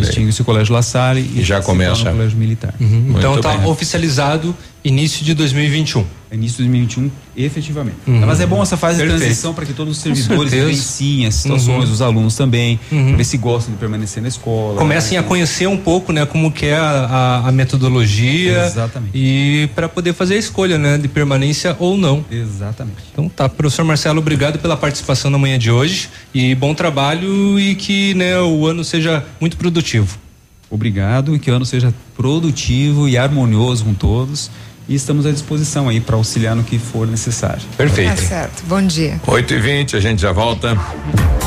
Extingue-se o colégio La Salle E já se começa. torna o colégio militar. Então Muito tá bem. oficializado início de 2021. Início de 2021, efetivamente. Uhum. Mas é bom essa fase Perfeito. de transição para que todos os servidores vivenciem as situações, Uhum. os alunos também, Uhum. pra ver se gostam de permanecer na escola. Comecem a conhecer um pouco, né, como que é a, a- a metodologia Exatamente. e para poder fazer a escolha, né, de permanência ou não. Exatamente. Então tá, professor Marcelo, obrigado pela participação na manhã de hoje e bom trabalho e que, né, o ano seja muito produtivo. Obrigado e que o ano seja produtivo e harmonioso com todos. E estamos à disposição aí para auxiliar no que for necessário. Perfeito. Tá certo. Bom dia. 8 e 20 a gente já volta.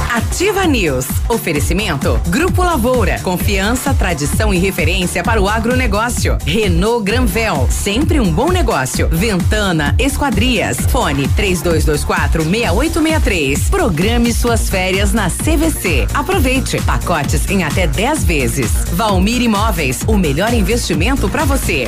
Ativa News. Oferecimento. Grupo Lavoura. Confiança, tradição e referência para o agronegócio. Renault Granvel. Sempre um bom negócio. Ventana Esquadrias. Fone 3224 6863. Programe suas férias na CVC. Aproveite. Pacotes em até 10 vezes. Valmir Imóveis. O melhor investimento para você.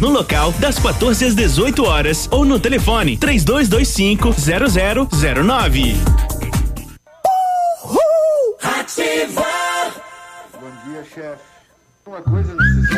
no local das 14 às 18 horas ou no telefone 3225 0009. Ativa! Bom dia, chefe. Uma coisa anos.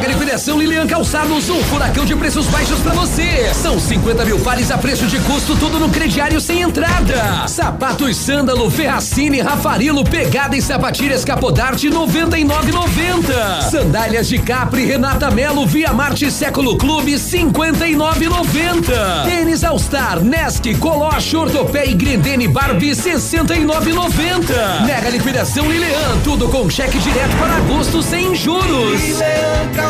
Mega liquidação Lilian Calçados, um furacão de preços baixos pra você. São 50 mil pares a preço de custo, tudo no crediário sem entrada. Sapatos Sândalo, Ferracini, Rafarilo, Pegada e Sapatilhas Capodarte 99,90. Sandálias de Capri, Renata Melo, Via Marte Século Clube 59,90. Tênis All Star, Nesk, Coloche, Ortopé e Grendene Barbie 69,90. Mega liquidação Lilian, tudo com cheque direto para agosto sem juros. Lilian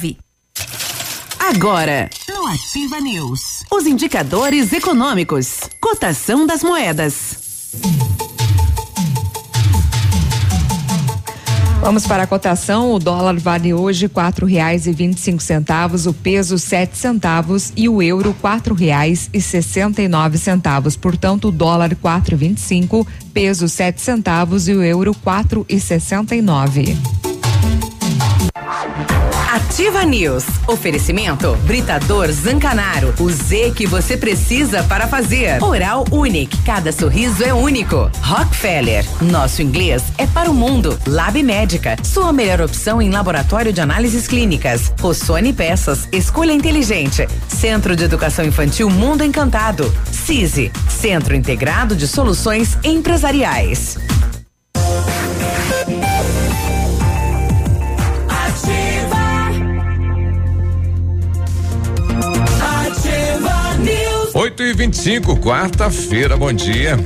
Agora, no Ativa News, os indicadores econômicos, cotação das moedas. Vamos para a cotação. O dólar vale hoje quatro reais e vinte e cinco centavos, o peso sete centavos e o euro quatro reais e sessenta e nove centavos. Portanto, o dólar quatro e vinte e cinco, peso sete centavos e o euro quatro e sessenta e nove. Ativa News. Oferecimento Britador Zancanaro. O Z que você precisa para fazer. Oral Unique. Cada sorriso é único. Rockefeller. Nosso inglês é para o mundo. Lab Médica. Sua melhor opção em laboratório de análises clínicas. Rossoni Peças. Escolha inteligente. Centro de Educação Infantil Mundo Encantado. CISI. Centro Integrado de Soluções Empresariais. 8 e 25 quarta-feira, bom dia.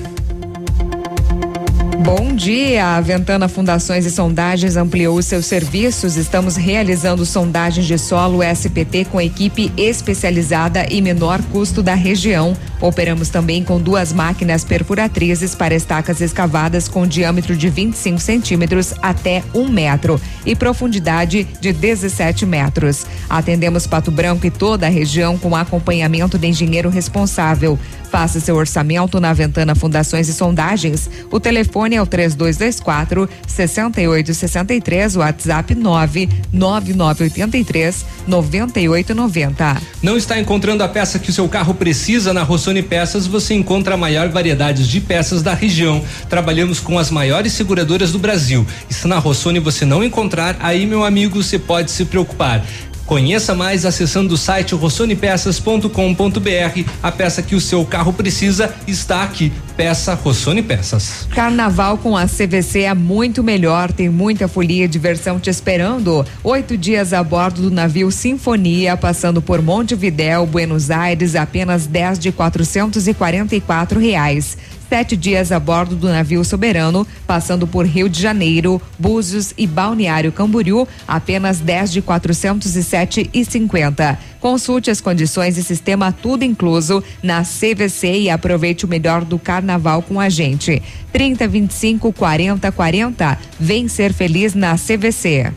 Bom dia, a Ventana Fundações e Sondagens ampliou seus serviços. Estamos realizando sondagens de solo SPT com equipe especializada e menor custo da região. Operamos também com duas máquinas perfuratrizes para estacas escavadas com diâmetro de 25 centímetros até um metro e profundidade de 17 metros. Atendemos Pato Branco e toda a região com acompanhamento de engenheiro responsável. Faça seu orçamento na Ventana Fundações e Sondagens. O telefone é o 3224 6863, o WhatsApp 99983 9890. Não está encontrando a peça que o seu carro precisa na Rossoni Peças? Você encontra a maior variedade de peças da região. Trabalhamos com as maiores seguradoras do Brasil. E se na Rossoni você não encontrar, aí meu amigo, você pode se preocupar. Conheça mais acessando o site rossonepeças.com.br. A peça que o seu carro precisa está aqui. Peça Rossoni Peças. Carnaval com a CVC é muito melhor, tem muita folia e diversão te esperando. Oito dias a bordo do navio Sinfonia, passando por Montevidéu, Buenos Aires, apenas 10 de quatrocentos e quarenta e quatro reais. Sete dias a bordo do navio Soberano, passando por Rio de Janeiro, Búzios e Balneário Camboriú, apenas 10 de quatrocentos e sete e cinquenta. Consulte as condições e sistema tudo incluso na CVC e aproveite o melhor do carnaval com a gente. 30 25 40 40. Vem ser feliz na CVC.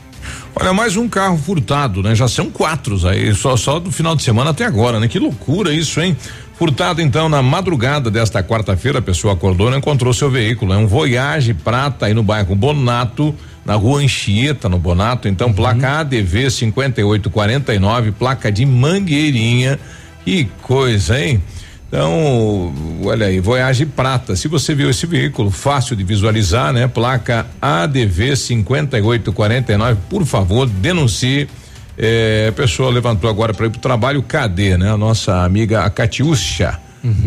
Olha, mais um carro furtado, né? Já são quatro aí, só, só do final de semana até agora, né? Que loucura isso, hein? Furtado então na madrugada desta quarta-feira, a pessoa acordou e encontrou seu veículo. É um Voyage prata aí no bairro Bonato, na rua Anchieta, no Bonato. Então, placa ADV 5849, placa de Mangueirinha. Que coisa, hein? Então, olha aí, Voyage prata. Se você viu esse veículo, fácil de visualizar, né? Placa ADV 5849, por favor, denuncie. É, a pessoa levantou agora para ir pro trabalho, cadê, né? A nossa amiga a Catiúcia,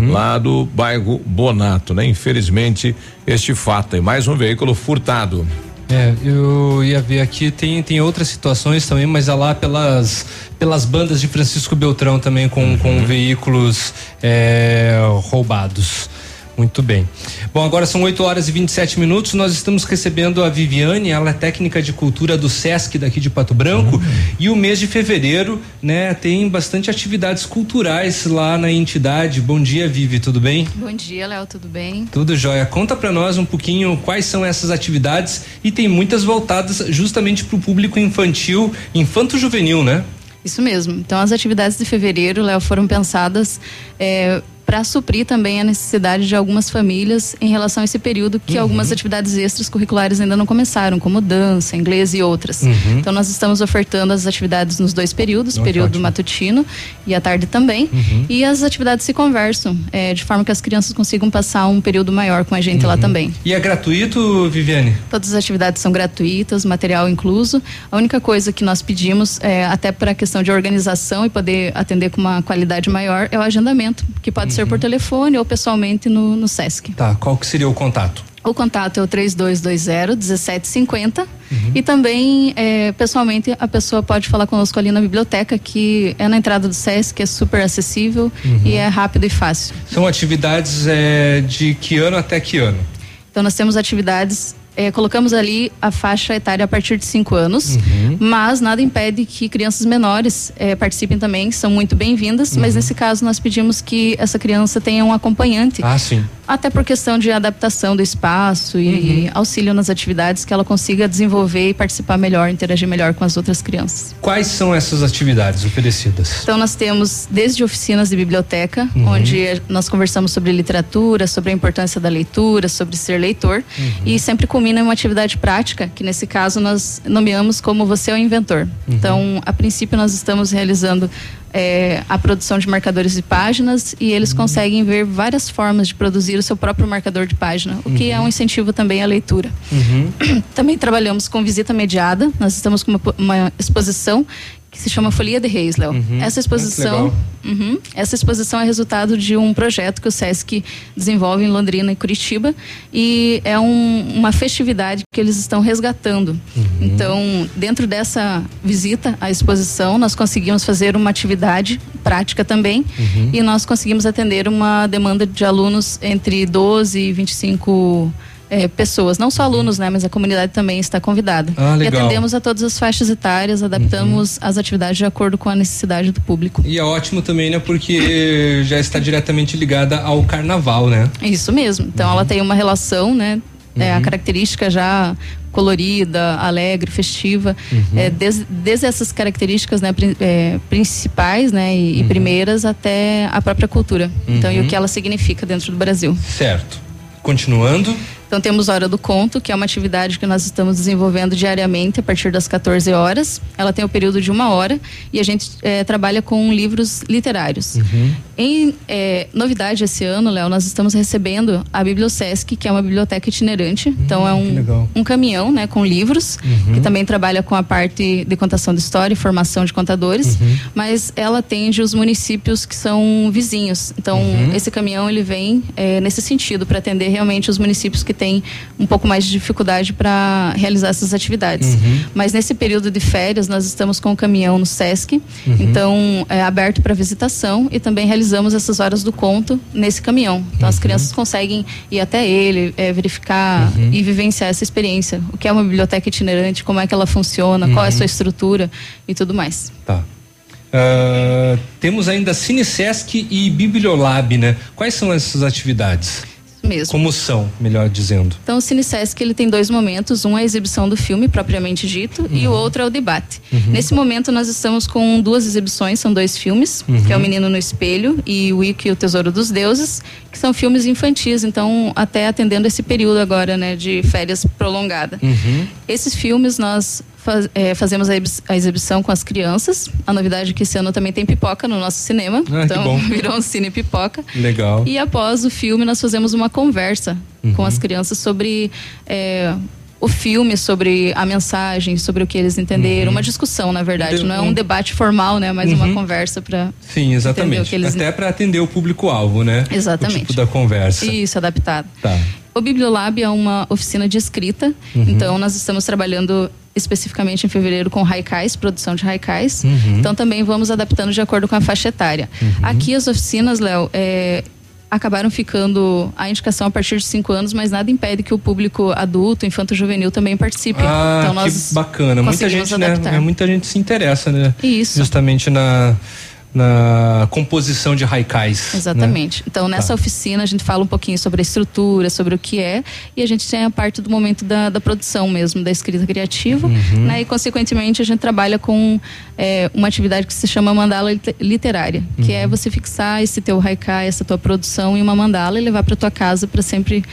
lá do bairro Bonato, né? Infelizmente, este fato aí, mais um veículo furtado. É, eu ia ver aqui, tem, tem outras situações também, mas é lá pelas, pelas bandas de Francisco Beltrão também com, Uhum. com veículos é, roubados. Muito bem. Bom, agora são 8 horas e 27 minutos. Nós estamos recebendo a Viviane, ela é técnica de cultura do SESC daqui de Pato Branco. E o mês de fevereiro, né, tem bastante atividades culturais lá na entidade. Bom dia, Vivi, tudo bem? Bom dia, Léo, tudo bem? Tudo jóia. Conta pra nós um pouquinho quais são essas atividades e tem muitas voltadas justamente pro público infantil, infanto-juvenil, né? Isso mesmo. Então, as atividades de fevereiro, Léo, foram pensadas para suprir também a necessidade de algumas famílias em relação a esse período que Uhum. algumas atividades extras curriculares ainda não começaram, como dança, inglês e outras. Uhum. Então, nós estamos ofertando as atividades nos dois períodos, Nossa, período ótimo. matutino e à tarde também. Uhum. E as atividades se conversam, eh, de forma que as crianças consigam passar um período maior com a gente lá também. E é gratuito, Viviane? Todas as atividades são gratuitas, material incluso. A única coisa que nós pedimos, é, até para a questão de organização e poder atender com uma qualidade maior, é o agendamento, que pode ser por telefone ou pessoalmente no, no SESC. Tá, qual que seria o contato? O contato é o 3220-1750 Uhum. e também, é, pessoalmente, a pessoa pode falar conosco ali na biblioteca, que é na entrada do SESC, é super acessível Uhum. e é rápido e fácil. São atividades é, de que ano até que ano? Então nós temos atividades, eh, colocamos ali a faixa etária a partir de 5 anos, Uhum. mas nada impede que crianças menores eh, participem também, são muito bem-vindas, mas nesse caso nós pedimos que essa criança tenha um acompanhante. Uhum. Ah, sim. Até por questão de adaptação do espaço e, Uhum. auxílio nas atividades, que ela consiga desenvolver e participar melhor, interagir melhor com as outras crianças. Quais são essas atividades oferecidas? Então nós temos desde oficinas de biblioteca, Uhum. onde nós conversamos sobre literatura, sobre a importância da leitura, sobre ser leitor, Uhum. e sempre culmina em uma atividade prática, que nesse caso nós nomeamos como você é o inventor. Uhum. Então, a princípio nós estamos realizando eh, a produção de marcadores de páginas e Uhum. eles conseguem ver várias formas de produzir o seu próprio marcador de página, o que é Uhum. um incentivo também à leitura. Também trabalhamos com visita mediada. Nós estamos com uma, uma exposição que se chama Folia de Reis, Léo. Essa exposição, Uhum. essa exposição é resultado de um projeto que o SESC desenvolve em Londrina e Curitiba e é um- uma festividade que eles estão resgatando. Então, dentro dessa visita à exposição, nós conseguimos fazer uma atividade prática também Uhum. e nós conseguimos atender uma demanda de alunos entre 12 e 25 eh, pessoas, não só alunos, né, mas a comunidade também está convidada. Ah, e legal. atendemos a todas as faixas etárias, adaptamos as atividades de acordo com a necessidade do público. E é ótimo também, né? Porque já está diretamente ligada ao carnaval, né? Isso mesmo. Então ela tem uma relação, né? É, a característica já colorida, alegre, festiva, é, desde, desde essas características né, é, principais né, e, e primeiras até a própria cultura. Então, e o Uhum. que ela significa dentro do Brasil. Certo. Continuando. Então temos Hora do Conto, que é uma atividade que nós estamos desenvolvendo diariamente a partir das 14 horas. Ela tem o período de uma hora e a gente eh, trabalha com livros literários. Em eh, novidade esse ano, Léo, nós estamos recebendo a Bibliosesc, que é uma biblioteca itinerante. então é um, um caminhão, né, com livros, Uhum. que também trabalha com a parte de contação de história e formação de contadores, Uhum. mas ela atende os municípios que são vizinhos. Então Uhum. esse caminhão ele vem eh, nesse sentido para atender realmente os municípios que têm um pouco mais de dificuldade para realizar essas atividades. Uhum. Mas nesse período de férias nós estamos com o caminhão no SESC, Uhum. então é aberto para visitação e também realizamos essas horas do conto nesse caminhão. Então as crianças conseguem ir até ele, eh, verificar Uhum. e vivenciar essa experiência. O que é uma biblioteca itinerante, como é que ela funciona, qual é a Uhum. sua estrutura e tudo mais. Tá. Ah, temos ainda Cinesesc e Bibliolab, né? Quais são essas atividades? Mesmo. Como são, melhor dizendo? Então o Cinesesc ele tem dois momentos, um é a exibição do filme propriamente dito e o outro é o debate. Uhum. Nesse momento nós estamos com duas exibições, são dois filmes, Uhum. que é o Menino no Espelho e o Ico e o Tesouro dos Deuses, que são filmes infantis, então até atendendo esse período agora, né, de férias prolongada. Uhum. Esses filmes nós faz- eh, fazemos a, a exibição com as crianças. A novidade é que esse ano também tem pipoca no nosso cinema. Ah, então <laughs> virou um cine pipoca. Legal. E após o filme, nós fazemos uma conversa com Uhum. as crianças sobre é, o filme, sobre a mensagem, sobre o que eles entenderam. Uhum. Uma discussão, na verdade. De- Não é um- debate formal, né? Mas Uhum. uma conversa para. Sim, exatamente. eles- Até para atender o público-alvo, né? Exatamente. O tipo da conversa. Isso, adaptado. Tá. O Bibliolab é uma oficina de escrita, Uhum. então nós estamos trabalhando especificamente em fevereiro com haikais, produção de haikais. Uhum. Então também vamos adaptando de acordo com a faixa etária. Aqui as oficinas, Léo, é, acabaram ficando a indicação a partir de cinco anos, mas nada impede que o público adulto, infanto-juvenil também participe. Ah, então que bacana. Muita gente, né? adaptar. é, Muita gente se interessa, né? Isso. Justamente na, na composição de haikais. Exatamente. né? Então, nessa Tá. oficina, a gente fala um pouquinho sobre a estrutura, sobre o que é, e a gente tem a parte do momento da, da produção mesmo, da escrita criativa, Uhum. né? E, consequentemente, a gente trabalha com é, uma atividade que se chama mandala lit- literária, que Uhum. é você fixar esse teu haikai, essa tua produção em uma mandala e levar para tua casa para sempre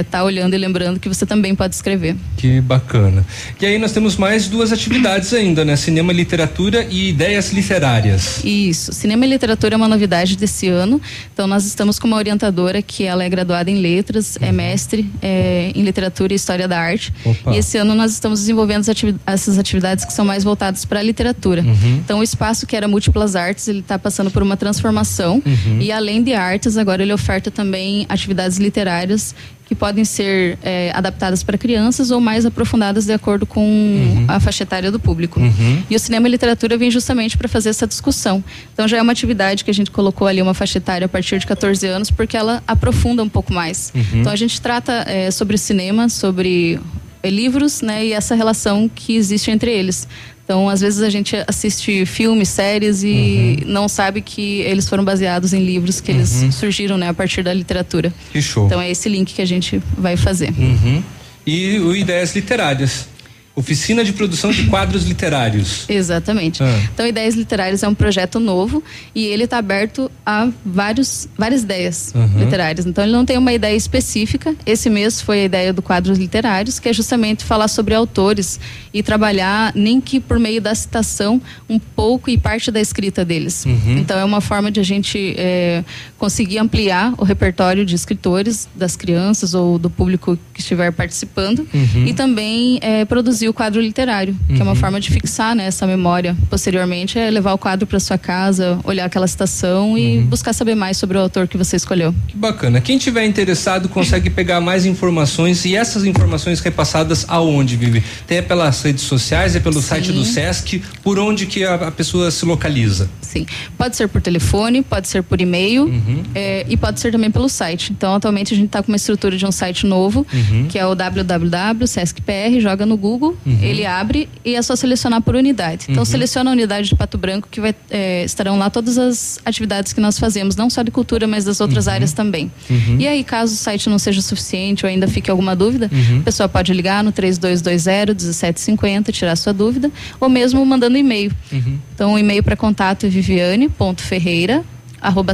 estar olhando e lembrando que você também pode escrever. Que bacana. E aí nós temos mais duas atividades ainda, né? Cinema, literatura e ideias literárias. Isso. Cinema e literatura é uma novidade desse ano. Então, nós estamos com uma orientadora que ela é graduada em letras, é mestre é, em literatura e história da arte. Opa. E esse ano nós estamos desenvolvendo ativi- essas atividades que são mais voltadas para a literatura. Uhum. Então, o espaço que era múltiplas artes, ele está passando por uma transformação. Uhum. E além de artes, agora ele oferta também atividades literárias que podem ser é, adaptadas para crianças ou mais aprofundadas de acordo com a faixa etária do público. Uhum. E o cinema e literatura vem justamente para fazer essa discussão. Então já é uma atividade que a gente colocou ali uma faixa etária a partir de 14 anos, porque ela aprofunda um pouco mais. Uhum. Então a gente trata é, sobre cinema, sobre é, livros, né, e essa relação que existe entre eles. Então, às vezes a gente assiste filmes, séries e não sabe que eles foram baseados em livros que eles Uhum. surgiram, né, a partir da literatura. Que show. Então é esse link que a gente vai fazer. Uhum. E o Ideias Literárias. Oficina de produção de quadros literários. Exatamente. Ah. Então, Ideias Literárias é um projeto novo e ele está aberto a vários, várias ideias Uhum. literárias. Então, ele não tem uma ideia específica. Esse mês foi a ideia do Quadros Literários, que é justamente falar sobre autores e trabalhar, nem que por meio da citação, um pouco e parte da escrita deles. Uhum. Então, é uma forma de a gente é, conseguir ampliar o repertório de escritores, das crianças ou do público que estiver participando Uhum. e também é, produzir o quadro literário, que é uma Uhum. forma de fixar né, essa memória. Posteriormente, é levar o quadro para sua casa, olhar aquela citação e Uhum. buscar saber mais sobre o autor que você escolheu. Que bacana. Quem tiver interessado consegue pegar mais informações e essas informações repassadas aonde, Vivi? Tem é pelas redes sociais, é pelo site do Sesc, por onde que a, a pessoa se localiza? Sim. Pode ser por telefone, pode ser por e-mail Uhum. é, e pode ser também pelo site. Então, atualmente a gente está com uma estrutura de um site novo, Uhum. que é o www.sescpr, joga no Google, Uhum. ele abre e é só selecionar por unidade. Então, Uhum. seleciona a unidade de Pato Branco, que vai, é, estarão lá todas as atividades que nós fazemos, não só de cultura, mas das outras áreas também. Uhum. E aí, caso o site não seja suficiente ou ainda fique alguma dúvida, Uhum. a pessoa pode ligar no 3220-1750, tirar sua dúvida, ou mesmo mandando e-mail. Uhum. Então, o e-mail para contato é viviane.ferreira arroba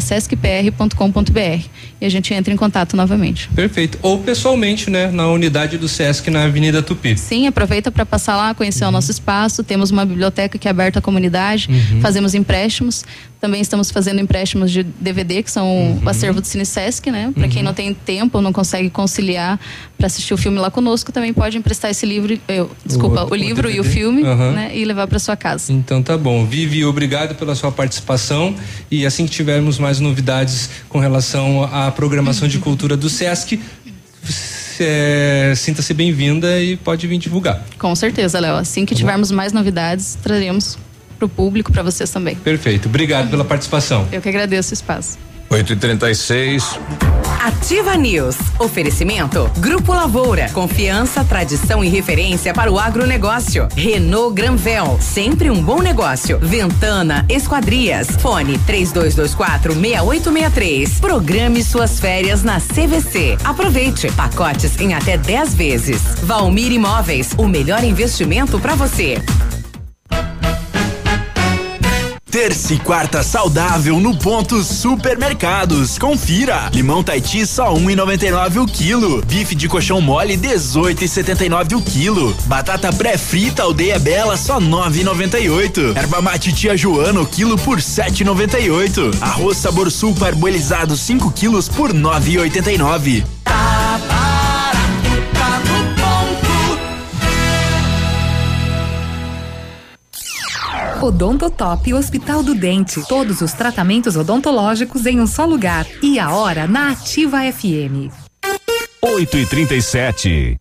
sescpr.com.br e a gente entra em contato novamente. Perfeito. Ou pessoalmente, né? Na unidade do Sesc na Avenida Tupi. Sim, aproveita para passar lá, conhecer o nosso espaço. Temos uma biblioteca que é aberta à comunidade, Uhum. fazemos empréstimos. Também estamos fazendo empréstimos de DVD, que são Uhum. o acervo do Cine Sesc, né? Para quem não tem tempo não consegue conciliar para assistir o filme lá conosco, também pode emprestar esse livro, eu, desculpa, outro- o, livro o e o filme, Aham. né? E levar para sua casa. Então tá bom. Vivi, obrigado pela sua participação e assim que tivermos mais novidades com relação à programação de cultura do Sesc, é, sinta-se bem-vinda e pode vir divulgar. Com certeza, Léo. Assim que tivermos mais novidades, traremos para o público, para vocês também. Perfeito. Obrigado pela participação. Eu que agradeço o espaço. 8 e 36 Ativa News. Oferecimento. Grupo Lavoura. Confiança, tradição e referência para o agronegócio. Renault Granvel. Sempre um bom negócio. Ventana Esquadrias. Fone 3224 6863. Programe suas férias na CVC. Aproveite. Pacotes em até 10 vezes. Valmir Imóveis. O melhor investimento para você. Terça e quarta saudável no ponto Supermercados. Confira. Limão Taiti só 1,99 o quilo. Bife de colchão mole 18,79 o quilo. Batata pré-frita Aldeia Bela só 9,98. Erva mate Tia Joana o quilo por 7,98. Arroz sabor sul parboilizado 5 quilos por 9,89. Odontotop Hospital do Dente. Todos os tratamentos odontológicos em um só lugar. E a hora na Ativa FM. 8 e 37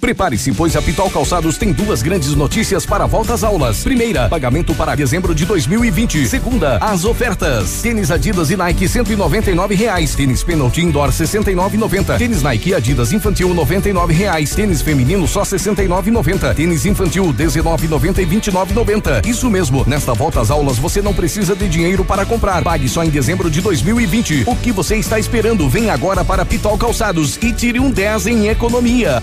Prepare-se, pois a Pitol Calçados tem duas grandes notícias para a volta às aulas. Primeira, pagamento para dezembro de 2020. Segunda, as ofertas. Tênis Adidas e Nike 199 reais. Tênis Penalty Indoor 69,90. Tênis Nike Adidas Infantil 99 reais. Tênis feminino só 69,90. Tênis infantil 19,90 e 29,90. Isso mesmo. Nesta volta às aulas você não precisa de dinheiro para comprar. Pague só em dezembro de 2020. O que você está esperando? Vem agora para Pitol Calçados e tire um 10 em economia.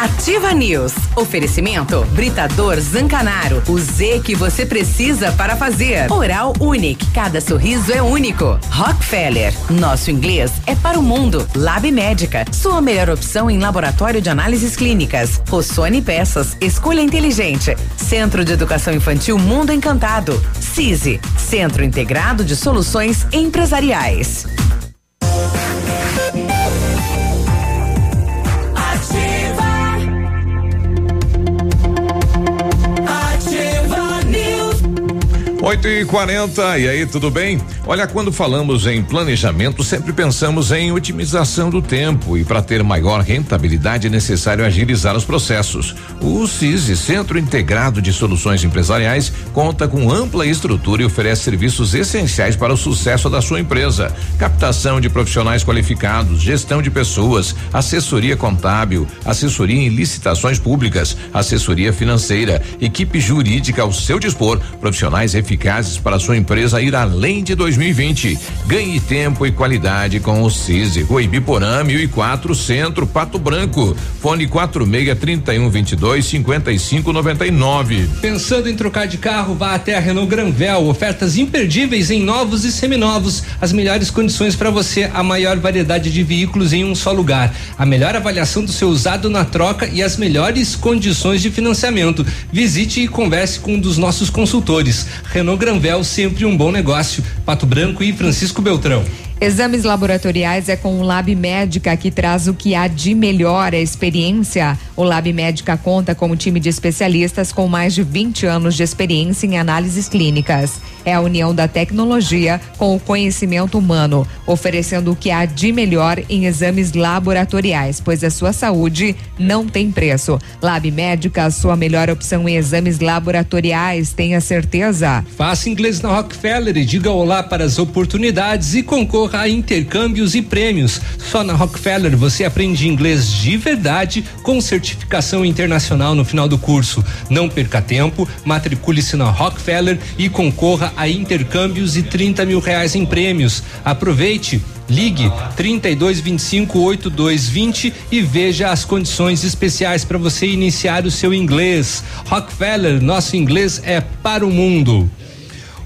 Ativa News. Oferecimento Britador Zancanaro. O Z que você precisa para fazer. Oral Unique. Cada sorriso é único. Rockefeller. Nosso inglês é para o mundo. Lab Médica. Sua melhor opção em laboratório de análises clínicas. Rossoni Peças. Escolha inteligente. Centro de Educação Infantil Mundo Encantado. CISI. Centro Integrado de Soluções Empresariais. 8 e 40 e aí, tudo bem? Olha, quando falamos em planejamento, sempre pensamos em otimização do tempo e para ter maior rentabilidade é necessário agilizar os processos. O CISI, Centro Integrado de Soluções Empresariais, conta com ampla estrutura e oferece serviços essenciais para o sucesso da sua empresa: captação de profissionais qualificados, gestão de pessoas, assessoria contábil, assessoria em licitações públicas, assessoria financeira, equipe jurídica ao seu dispor, profissionais eficazes para a sua empresa ir além de 2020. Ganhe tempo e qualidade com o CISI. Rua Ibiporã, 1004, Centro, Pato Branco. Fone 46 31 22 55 99. Pensando em trocar de carro, vá até a Renault Granvel. Ofertas imperdíveis em novos e seminovos. As melhores condições para você, a maior variedade de veículos em um só lugar. A melhor avaliação do seu usado na troca e as melhores condições de financiamento. Visite e converse com um dos nossos consultores. Renault Granvel, sempre um bom negócio. Pato Branco e Francisco Beltrão. Exames laboratoriais é com o Lab Médica que traz o que há de melhor a experiência. O Lab Médica conta com um time de especialistas com mais de 20 anos de experiência em análises clínicas. É a união da tecnologia com o conhecimento humano, oferecendo o que há de melhor em exames laboratoriais, pois a sua saúde não tem preço. Lab Médica, a sua melhor opção em exames laboratoriais, tenha certeza. Faça inglês na Rockefeller e diga olá para as oportunidades e concorra a intercâmbios e prêmios. Só na Rockefeller você aprende inglês de verdade com certificação internacional no final do curso. Não perca tempo, matricule-se na Rockefeller e concorra a intercâmbios e 30 mil reais em prêmios. Aproveite! Ligue 32 25 8220 e veja as condições especiais para você iniciar o seu inglês. Rockefeller, nosso inglês é para o mundo.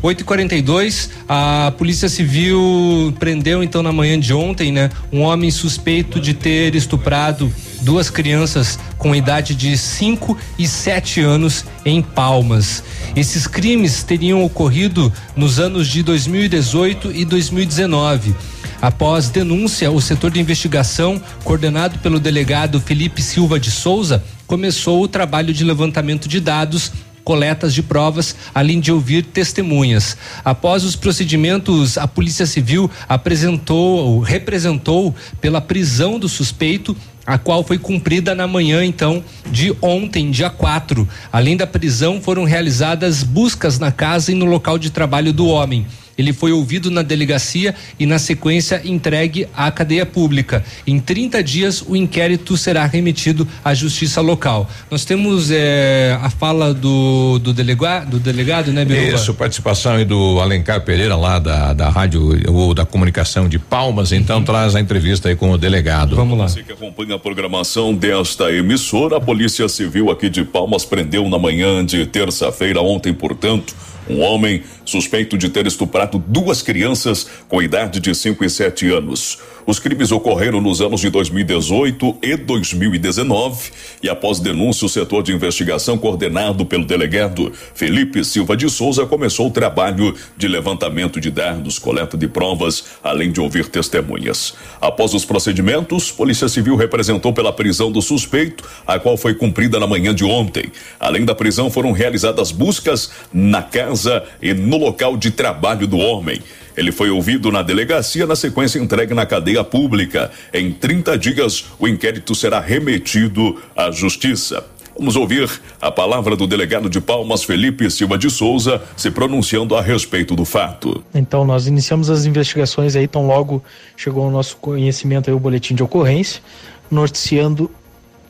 8 e 42 a Polícia Civil prendeu então na manhã de ontem, né, um homem suspeito de ter estuprado duas crianças com idade de 5 e 7 anos em Palmas. Esses crimes teriam ocorrido nos anos de 2018 e 2019. Após denúncia, o setor de investigação, coordenado pelo delegado Felipe Silva de Souza, começou o trabalho de levantamento de dados coletas de provas, além de ouvir testemunhas. Após os procedimentos, a Polícia Civil apresentou, representou pela prisão do suspeito a qual foi cumprida na manhã, então, de ontem, dia 4. Além da prisão, foram realizadas buscas na casa e no local de trabalho do homem. Ele foi ouvido na delegacia e, na sequência, entregue à cadeia pública. Em 30 dias, o inquérito será remetido à justiça local. Nós temos eh, a fala do, do, delega, do delegado, né, Biruba? Isso, participação aí do Alencar Pereira, lá da, da rádio ou da comunicação de Palmas, então uhum. traz a entrevista aí com o delegado. Vamos lá. Você que acompanha a programação desta emissora, a Polícia Civil aqui de Palmas prendeu na manhã de terça-feira, ontem, portanto, um homem suspeito de ter estuprado duas crianças com idade de 5 e 7 anos. Os crimes ocorreram nos anos de 2018 e 2019 e após denúncia o setor de investigação coordenado pelo delegado Felipe Silva de Souza começou o trabalho de levantamento de dados, coleta de provas, além de ouvir testemunhas. Após os procedimentos, Polícia Civil representou pela prisão do suspeito, a qual foi cumprida na manhã de ontem. Além da prisão, foram realizadas buscas na casa e no local de trabalho do homem. Ele foi ouvido na delegacia, na sequência entregue na cadeia pública. Em 30 dias, o inquérito será remetido à Justiça. Vamos ouvir a palavra do delegado de Palmas, Felipe Silva de Souza, se pronunciando a respeito do fato. Então, nós iniciamos as investigações aí, tão logo chegou ao nosso conhecimento o boletim de ocorrência, noticiando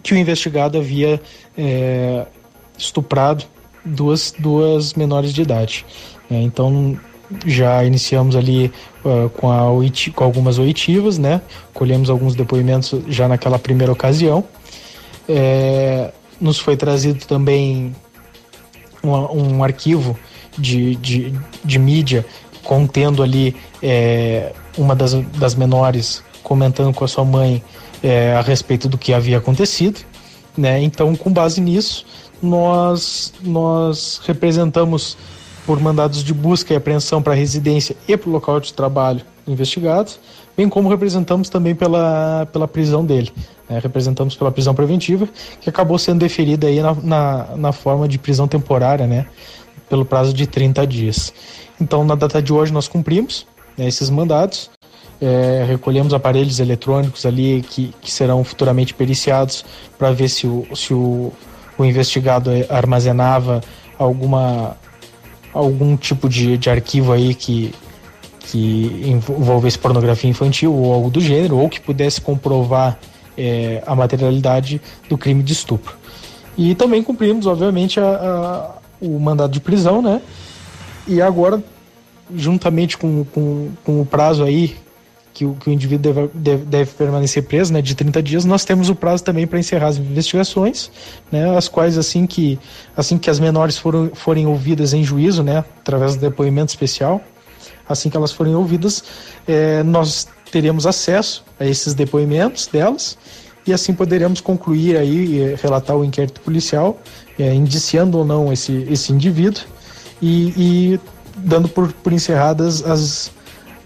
que o investigado havia é, estuprado duas, duas menores de idade. É, então, já iniciamos ali uh, com, a com algumas oitivas, né? Colhemos alguns depoimentos já naquela primeira ocasião. É, nos foi trazido também um, um arquivo de, de, de, mídia contendo ali é, uma das, das menores comentando com a sua mãe é, a respeito do que havia acontecido, né? Então, com base nisso, nós nós representamos por mandados de busca e apreensão para residência e para o local de trabalho investigados, bem como representamos também pela, pela prisão dele. Né? Representamos pela prisão preventiva, que acabou sendo deferida aí na, na, na, forma de prisão temporária, né? pelo prazo de 30 dias. Então, na data de hoje, nós cumprimos né, esses mandados, é, recolhemos aparelhos eletrônicos ali que, que serão futuramente periciados para ver se, o, se o, o investigado armazenava alguma algum tipo de, de arquivo aí que, que envolvesse pornografia infantil ou algo do gênero, ou que pudesse comprovar é, a materialidade do crime de estupro. E também cumprimos, obviamente, a, a, o mandado de prisão, né? E agora, juntamente com, com, com o prazo aí que o, que o indivíduo deve, deve, deve, permanecer preso, né, de 30 dias, nós temos o prazo também para encerrar as investigações, né, as quais assim que assim que as menores foram, forem ouvidas em juízo, né, através do depoimento especial, assim que elas forem ouvidas, é, nós teremos acesso a esses depoimentos delas e assim poderemos concluir aí relatar o inquérito policial, é, indiciando ou não esse, esse indivíduo e, e dando por, por encerradas as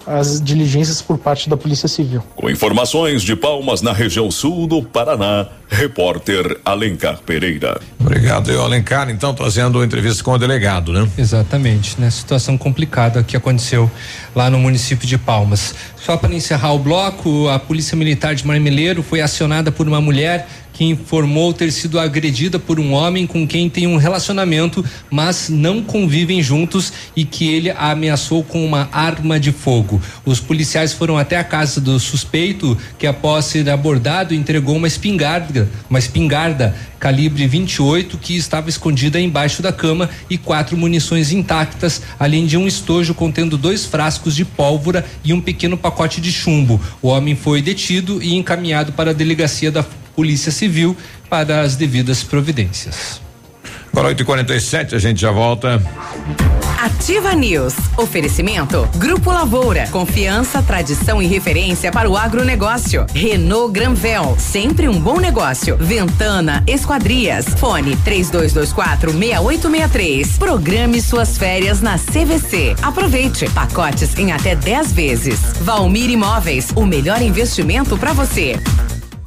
as diligências por parte da Polícia Civil. Com informações de Palmas na região sul do Paraná, repórter Alencar Pereira. Obrigado, eu, Alencar, então trazendo entrevista com o delegado, né? Exatamente, né? Situação complicada que aconteceu lá no município de Palmas. Só para encerrar o bloco, a Polícia Militar de Marmeleiro foi acionada por uma mulher que informou ter sido agredida por um homem com quem tem um relacionamento, mas não convivem juntos e que ele a ameaçou com uma arma de fogo. Os policiais foram até a casa do suspeito, que após ser abordado entregou uma espingarda, uma espingarda calibre 28 que estava escondida embaixo da cama e quatro munições intactas, além de um estojo contendo dois frascos de pólvora e um pequeno pacote de chumbo. O homem foi detido e encaminhado para a delegacia da Polícia Civil para as devidas providências. Agora 8h47, a gente já volta. Ativa News. Oferecimento. Grupo Lavoura. Confiança, tradição e referência para o agronegócio. Renault Granvel. Sempre um bom negócio. Ventana Esquadrias. Fone 3224 6863. Programe suas férias na CVC. Aproveite. Pacotes em até 10 vezes. Valmir Imóveis. O melhor investimento para você.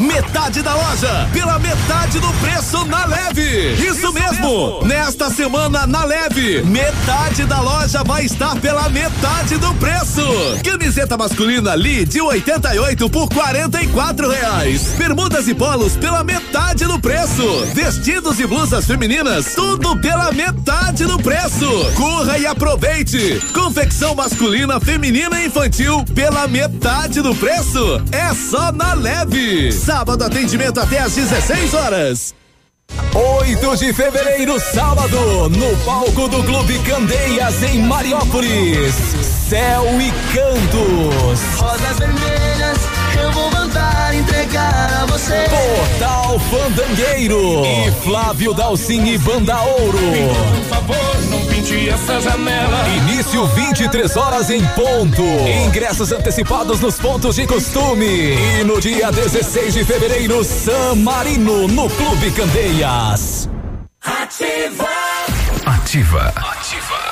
Metade da loja, pela metade do preço na leve. Isso, Isso mesmo. mesmo. Nesta semana na leve, metade da loja vai estar pela metade do preço. Camiseta masculina Lee de 88 por 44 reais. Bermudas e polos pela metade do preço. Vestidos e blusas femininas, tudo pela metade do preço. Corra e aproveite. Confecção masculina, feminina e infantil pela metade do preço. É só na leve. Sábado, atendimento até às 16 horas. 8 de fevereiro, sábado, no palco do Clube Candeias, em Mariópolis. Céu e Cantos. Rosas vermelhas, mandar entregar a você. Portal Fandangueiro. E Flávio Dalcin e Banda Ouro. Por favor, não pinte essa janela. Início 23 horas em ponto. Ingressos antecipados nos pontos de costume. E no dia 16 de fevereiro, San Marino, no Clube Candeias. Ativa. Ativa.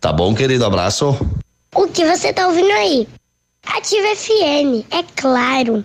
Tá bom, querido? Abraço. O que você tá ouvindo aí? Ativa FM, é claro.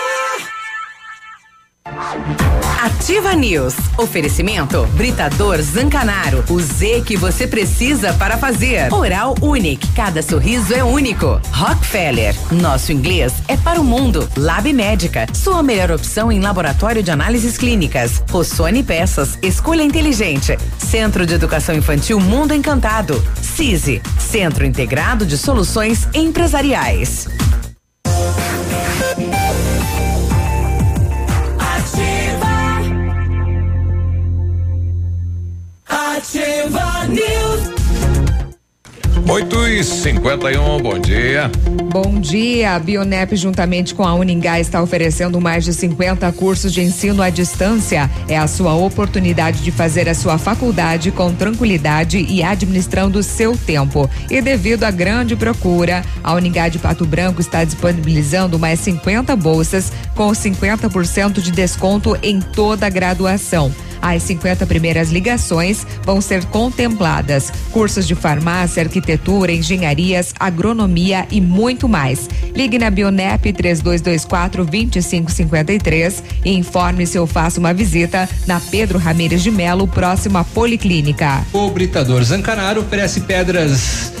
Ativa News. Oferecimento Britador Zancanaro. O Z que você precisa para fazer. Oral Unique. Cada sorriso é único. Rockefeller. Nosso inglês é para o mundo. Lab Médica. Sua melhor opção em laboratório de análises clínicas. Rossoni Peças. Escolha inteligente. Centro de Educação Infantil Mundo Encantado. CISI. Centro Integrado de Soluções Empresariais. Ativa News. 8 e 51 bom dia. Bom dia. A Bionep, juntamente com a Uningá, está oferecendo mais de 50 cursos de ensino à distância. É a sua oportunidade de fazer a sua faculdade com tranquilidade e administrando o seu tempo. E devido à grande procura, a Uningá de Pato Branco está disponibilizando mais 50 bolsas com 50% de desconto em toda a graduação. As 50 primeiras ligações vão ser contempladas. Cursos de farmácia, arquitetura, engenharias, agronomia e muito mais. Ligue na Bionep 3224 2553 e informe-se ou faça uma visita na Pedro Ramires de Melo, próximo à Policlínica. O Britador Zancanaro oferece pedras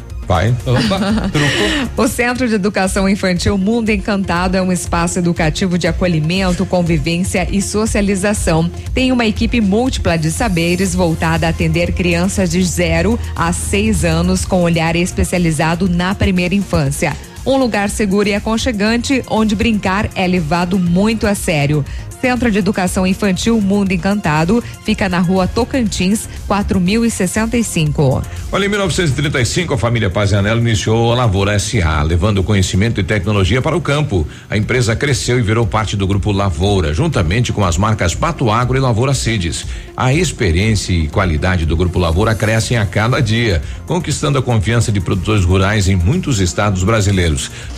Vai. O Centro de Educação Infantil Mundo Encantado é um espaço educativo de acolhimento, convivência e socialização. Tem uma equipe múltipla de saberes voltada a atender crianças de 0 a 6 anos com olhar especializado na primeira infância. Um lugar seguro e aconchegante onde brincar é levado muito a sério. Centro de Educação Infantil Mundo Encantado fica na rua Tocantins, 4065. Olha, em 1935, a família Pazianello iniciou a Lavoura SA, levando conhecimento e tecnologia para o campo. A empresa cresceu e virou parte do grupo Lavoura, juntamente com as marcas Pato Agro e Lavoura Seeds. A experiência e qualidade do grupo Lavoura crescem a cada dia, conquistando a confiança de produtores rurais em muitos estados brasileiros.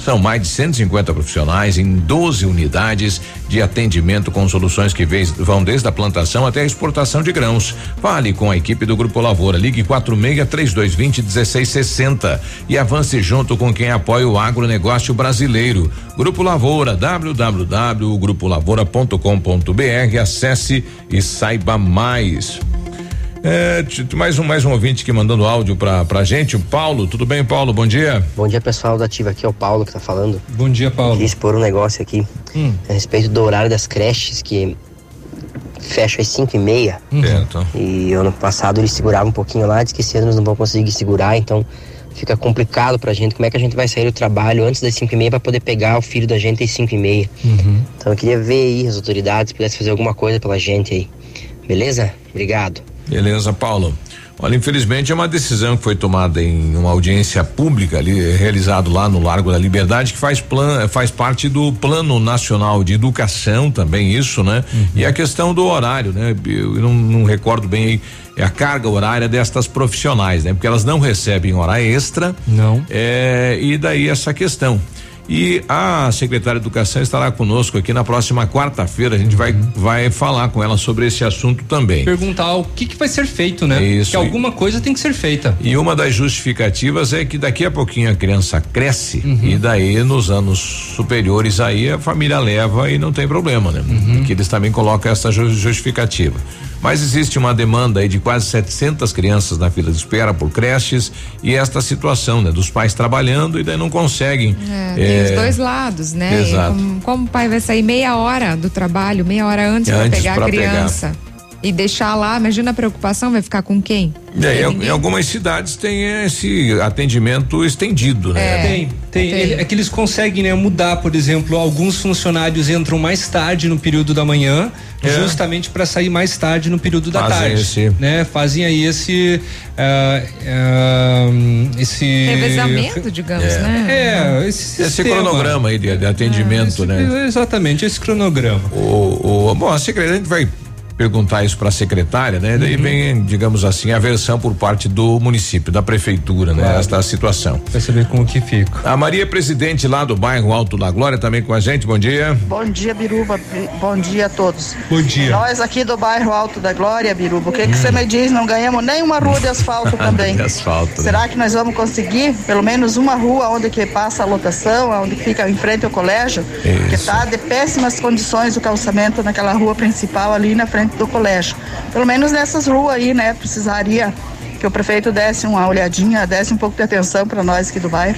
São mais de 150 profissionais em 12 unidades de atendimento com soluções que vão desde a plantação até a exportação de grãos. Fale com a equipe do Grupo Lavoura. Ligue 46 3220 1660 e avance junto com quem apoia o agronegócio brasileiro. Grupo Lavoura, www.grupolavoura.com.br. Acesse e saiba mais. É, mais um mais um ouvinte que mandando áudio pra, pra gente, o Paulo. Tudo bem, Paulo? Bom dia. Bom dia, pessoal da Ativa. Aqui é o Paulo que tá falando. Bom dia, Paulo. Queria expor um negócio aqui Hum. a respeito do horário das creches que fecha às 5 e meia. Certo. E ano passado eles seguravam um pouquinho lá, diz que esse ano eles não vão conseguir segurar, então fica complicado pra gente. Como é que a gente vai sair do trabalho antes das 5 e meia pra poder pegar o filho da gente às 5 e meia? Então eu queria ver aí as autoridades, se pudesse fazer alguma coisa pela gente aí. Beleza? Obrigado. Beleza, Paulo. Olha, infelizmente é uma decisão que foi tomada em uma audiência pública ali, realizado lá no Largo da Liberdade, que faz plan, faz parte do Plano Nacional de Educação também isso, né? E a questão do horário, né? Eu não, não recordo bem aí é a carga horária destas profissionais, né? Porque elas não recebem hora extra. Não. É, e daí essa questão. E a secretária de Educação estará conosco aqui na próxima quarta-feira. A gente vai, vai falar com ela sobre esse assunto também. Perguntar o que, que vai ser feito, né? Isso. Que alguma coisa tem que ser feita. E uma das justificativas é que daqui a pouquinho a criança cresce e daí nos anos superiores aí a família leva e não tem problema, né? Que eles também colocam essa ju- justificativa. Mas existe uma demanda aí de quase 700 crianças na fila de espera por creches e esta situação, né? Dos pais trabalhando e daí não conseguem. É, tem eh, os dois lados, né? Exato. Como, como o pai vai sair meia hora do trabalho, meia hora antes, Antes pegar pra a criança. E deixar lá, imagina a preocupação, vai ficar com quem? É, em, em algumas cidades tem esse atendimento estendido, né? Tem, tem. Ele- é que eles conseguem né, mudar, por exemplo, alguns funcionários entram mais tarde no período da manhã, É. justamente para sair mais tarde no período da Fazem tarde. esse- Né? Fazem aí esse. ah, ah, esse. Revezamento, digamos, É. né? É, esse, Esse sistema. cronograma aí de, de atendimento, né? Exatamente, esse cronograma. O, o, bom, a secretária, a gente vai perguntar isso para a secretária, né? Uhum. Daí vem, digamos assim, a versão por parte do município, da prefeitura, né? Claro. Esta situação. Vai saber como que fica. A Maria Presidente lá do bairro Alto da Glória também com a gente, bom dia. Bom dia, Biruba. Bi- Bom dia a todos. Bom dia. Nós aqui do bairro Alto da Glória, Biruba, o que que você me diz? Não ganhamos nem uma rua de asfalto <laughs> também. De asfalto, né? Será que nós vamos conseguir pelo menos uma rua onde que passa a lotação, onde fica em frente ao colégio? Que está de péssimas condições o calçamento naquela rua principal ali na frente do colégio. Pelo menos nessas ruas aí, né? Precisaria que o prefeito desse uma olhadinha, desse um pouco de atenção para nós aqui do bairro.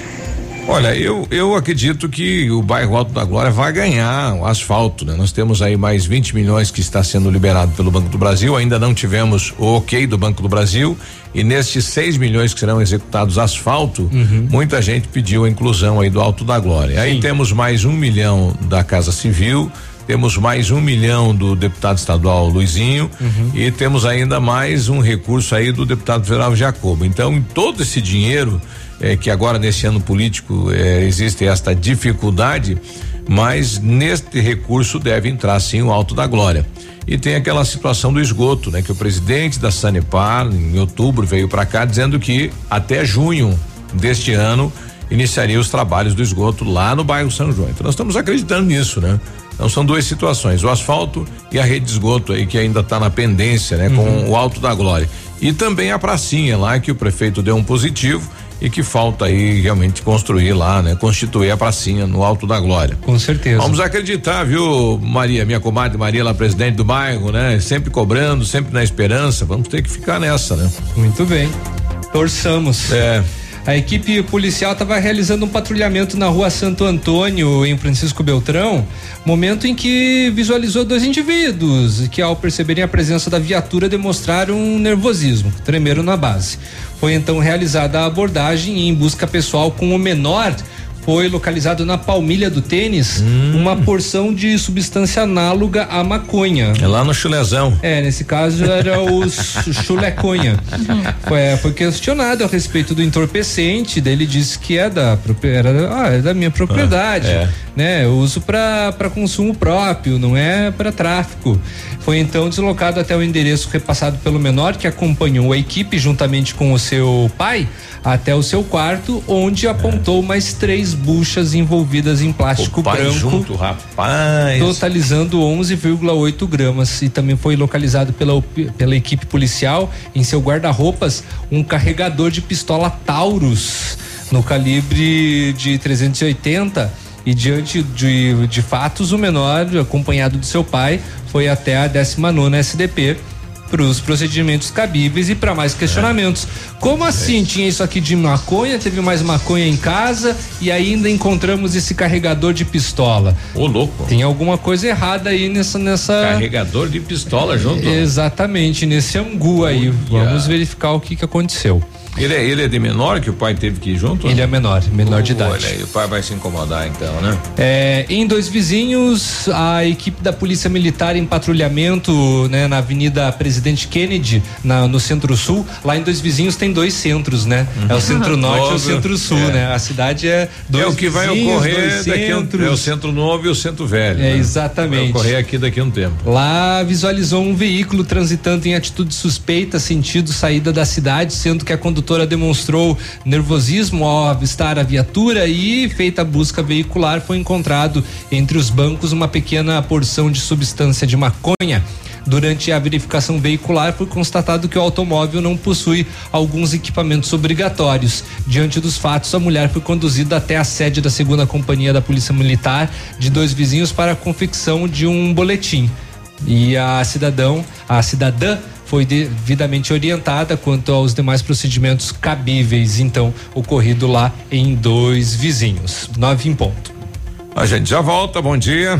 Olha, eu, eu acredito que o bairro Alto da Glória vai ganhar o asfalto, né? Nós temos aí mais 20 milhões que está sendo liberado pelo Banco do Brasil, ainda não tivemos o ok do Banco do Brasil e nestes 6 milhões que serão executados asfalto, muita gente pediu a inclusão aí do Alto da Glória. Aí temos mais um milhão da Casa Civil, temos mais um milhão do deputado estadual Luizinho e temos ainda mais um recurso aí do deputado federal Jacobo. Então, todo esse dinheiro eh, que agora nesse ano político eh, existe esta dificuldade, mas neste recurso deve entrar sim o Alto da Glória. E tem aquela situação do esgoto, né? Que o presidente da Sanepar, em outubro, veio para cá dizendo que até junho deste ano iniciaria os trabalhos do esgoto lá no bairro São João. Então nós estamos acreditando nisso, né? Então são duas situações, o asfalto e a rede de esgoto aí que ainda está na pendência, né? Com o Alto da Glória. E também a pracinha lá que o prefeito deu um positivo e que falta aí realmente construir lá, né? Constituir a pracinha no Alto da Glória. Com certeza. Vamos acreditar, viu, Maria, minha comadre Maria, lá presidente do bairro, né? Sempre cobrando, sempre na esperança. Vamos ter que ficar nessa, né? Muito bem. Torçamos. É. A equipe policial estava realizando um patrulhamento na rua Santo Antônio, em Francisco Beltrão, momento em que visualizou dois indivíduos que, ao perceberem a presença da viatura, demonstraram um nervosismo, tremeram na base. Foi então realizada a abordagem em busca pessoal com o menor, foi localizado na palmilha do tênis uma porção de substância análoga à maconha. É lá no chulezão. É, nesse caso era o <laughs> chu- chuleconha. Foi, é, foi questionado a respeito do entorpecente, daí ele disse que é da, era, ah, é da minha propriedade, Ah, é. né? Eu uso para consumo próprio, não é para tráfico. Foi então deslocado até o endereço repassado pelo menor que acompanhou a equipe juntamente com o seu pai até o seu quarto, onde apontou mais três buchas envolvidas em plástico O pai branco junto, rapaz. totalizando 11,8 gramas e também foi localizado pela, pela equipe policial em seu guarda-roupas um carregador de pistola Taurus no calibre de 380 e diante de, de fatos o menor acompanhado do seu pai foi até a 19 SDP para os procedimentos cabíveis e para mais questionamentos. Como assim tinha isso aqui de maconha, teve mais maconha em casa e ainda encontramos esse carregador de pistola? Ô, louco. Tem alguma coisa errada aí nessa nessa Carregador de pistola junto. Exatamente, nesse angu aí. Vamos verificar o que que aconteceu. Ele é, ele é de menor que o pai teve que ir junto? Ele é menor, menor de idade. Olha aí, o pai vai se incomodar então, né? É, em Dois Vizinhos, a equipe da Polícia Militar em patrulhamento né, na Avenida Presidente Kennedy, na- no Centro-Sul. Lá em Dois Vizinhos tem dois centros, né? É o Centro-Norte <laughs> e o. Centro-Sul, É. né? A cidade é dois é o que vai vizinhos, ocorrer daqui a um, é o centro novo e o centro velho. É, né? exatamente. Vai ocorrer aqui daqui a um tempo. Lá visualizou um veículo transitando em atitude suspeita, sentido saída da cidade, sendo que a condutora demonstrou nervosismo ao avistar a viatura e, feita a busca veicular, foi encontrado entre os bancos uma pequena porção de substância de maconha. Durante a verificação veicular, foi constatado que o automóvel não possui alguns equipamentos obrigatórios. Diante dos fatos, a mulher foi conduzida até a sede da segunda companhia da Polícia Militar de dois vizinhos para a confecção de um boletim. E a cidadão, a cidadã foi devidamente orientada quanto aos demais procedimentos cabíveis, então, ocorrido lá em dois vizinhos. Nove em ponto. A gente já volta, bom dia.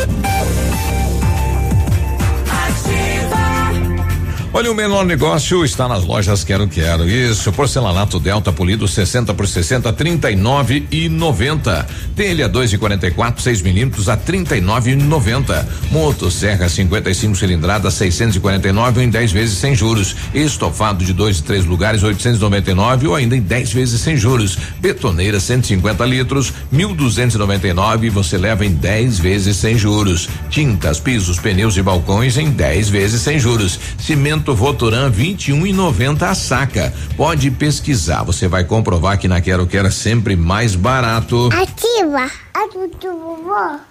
Olha, o menor negócio está nas lojas Quero Quero. Isso, porcelanato Delta polido 60 por 60, 39 e 90. Telha 2 e 44, 6 milímetros a 39 e 90. Motosserra 55 cilindrada 649 ou em 10 vezes sem juros. Estofado de dois e três lugares 899 ou ainda em 10 vezes sem juros. Betoneira 150 litros 1299 e você leva em 10 vezes sem juros. Tintas, pisos, pneus e balcões em 10 vezes sem juros. Cimento Votoran 21 e 90 a saca. Pode pesquisar, você vai comprovar que na Quero Quero é sempre mais barato. Ativa a do vovó.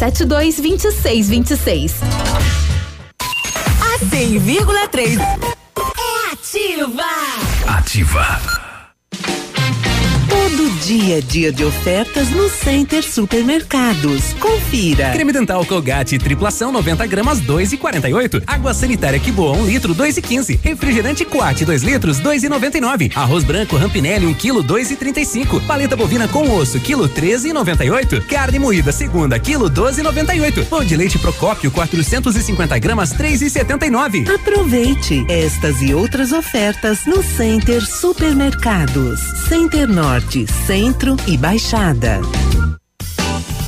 72 26 26. A 100,3 é ativa. Ativa. Todo dia é dia de ofertas no Center Supermercados. Confira. Creme dental Colgate triplação 90 gramas 2,48. Água sanitária que boa 1 um litro 2,15. Refrigerante Quat 2 litros 2,99. Arroz branco Rampinelli 1 quilo 2,35. Paleta bovina com osso quilo 13,98. Carne moída segunda quilo 12,98. Pão de leite Procópio 450 gramas 3,79. Aproveite estas e outras ofertas no Center Supermercados. Center Norte Centro e Baixada.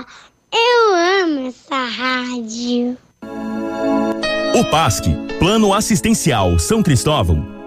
Ativa. Eu amo essa rádio. O PASC, Plano Assistencial São Cristóvão,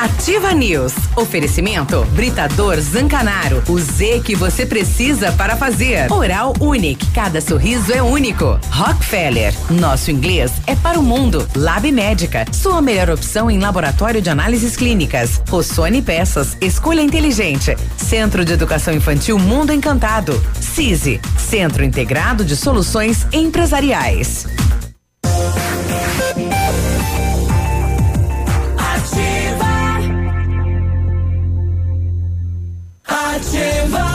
Ativa News. Oferecimento Britador Zancanaro. O Z que você precisa para fazer. Oral Unique. Cada sorriso é único. Rockefeller. Nosso inglês é para o mundo. Lab Médica. Sua melhor opção em laboratório de análises clínicas. Rossoni Peças. Escolha inteligente. Centro de Educação Infantil Mundo Encantado. CISI. Centro Integrado de Soluções Empresariais. Ativa.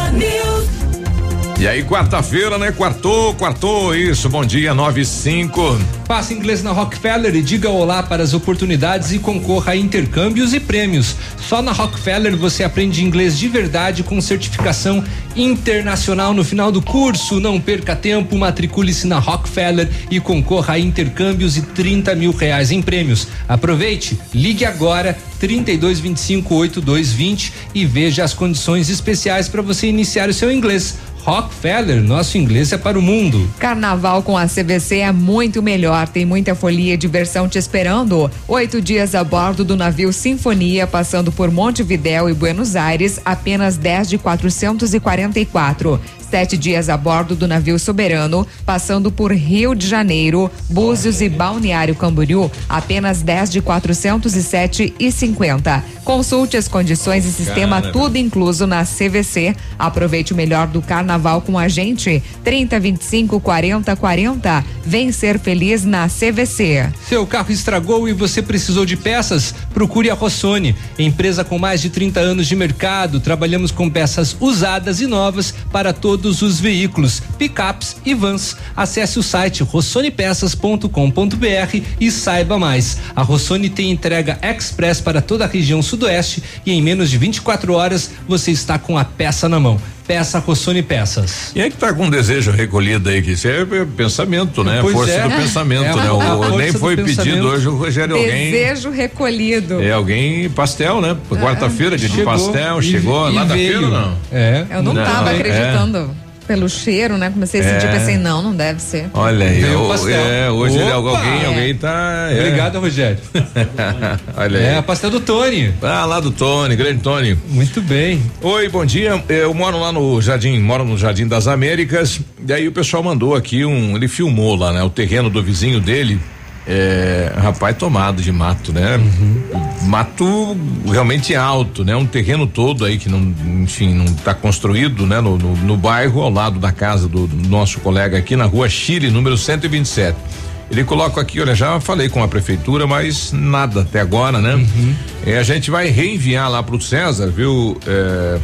E aí, quarta-feira, né? Quartou, quartou, isso. Bom dia, 95. Faça inglês na Rockefeller e diga olá para as oportunidades e concorra a intercâmbios e prêmios. Só na Rockefeller você aprende inglês de verdade com certificação internacional no final do curso. Não perca tempo, matricule-se na Rockefeller e concorra a intercâmbios e 30 mil reais em prêmios. Aproveite, ligue agora 32 25 8220 e veja as condições especiais para você iniciar o seu inglês. Rockefeller, nosso inglês é para o mundo. Carnaval com a CVC é muito melhor. Tem muita folia e diversão te esperando. Oito dias a bordo do navio Sinfonia, passando por Montevidéu e Buenos Aires, apenas 10 de 444. Sete dias a bordo do navio Soberano, passando por Rio de Janeiro, Búzios e Balneário Camboriú, apenas 10 de 407 e 50. Consulte as condições e sistema Cara. tudo incluso na CVC. Aproveite o melhor do carnaval com a gente. 30 25 40 40. Vem ser feliz na CVC. Seu carro estragou e você precisou de peças? Procure a Rossoni, empresa com mais de 30 anos de mercado. Trabalhamos com peças usadas e novas para todos os veículos, picapes e vans. Acesse o site rossonepeças.com.br e saiba mais. A Rossoni tem entrega express para toda a região sudoeste e em menos de 24 horas você está com a peça na mão. Peça Rossoni Peças. E é que tá com um desejo recolhido aí, que isso é pensamento, né? Pois força é. do pensamento, É né? O- força nem foi pedido hoje o Rogério alguém. Desejo recolhido. É alguém pastel, né? Quarta-feira, dia de pastel, chegou e lá da veio. feira, não? É. Eu não, tava é. Pelo cheiro, né? Comecei a sentir, É. pensei, não, não deve ser. Olha aí, o é, hoje ele- Opa! alguém, É. alguém tá. é. Obrigado, Rogério. <laughs> Olha aí. É, pastel do Tony. Ah, lá do Tony, grande Tony. Muito bem. Oi, bom dia. Eu moro lá no Jardim, moro no Jardim das Américas. E aí o pessoal mandou aqui um. Ele filmou lá, né? O terreno do vizinho dele. É, rapaz, tomado de mato, né? Mato realmente alto, né? Um terreno todo aí que não, enfim, não está construído, né? No, no, no bairro, ao lado da casa do, do nosso colega aqui na rua Chile, número 127. Ele coloca aqui, olha, já falei com a prefeitura, mas nada até agora, né? É, a gente vai reenviar lá pro César, viu? É,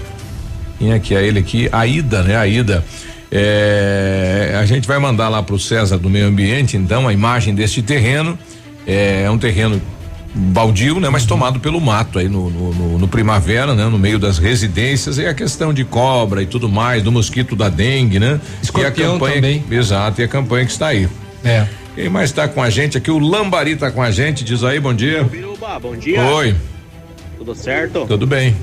quem é que é ele aqui? A Ida, né? A Ida. É, a gente vai mandar lá pro César do Meio Ambiente, então, a imagem deste terreno. É, é um terreno baldio, né? Mas tomado pelo mato aí no, no, no- no primavera, né? No meio das residências e a questão de cobra e tudo mais, do mosquito da dengue, né? Escorpião e a campanha, também. Exato, e a campanha que está aí. É. Quem mais está com a gente aqui? O Lambari tá com a gente, diz aí, bom dia. Biruba, bom dia. Oi, Tudo certo? tudo bem?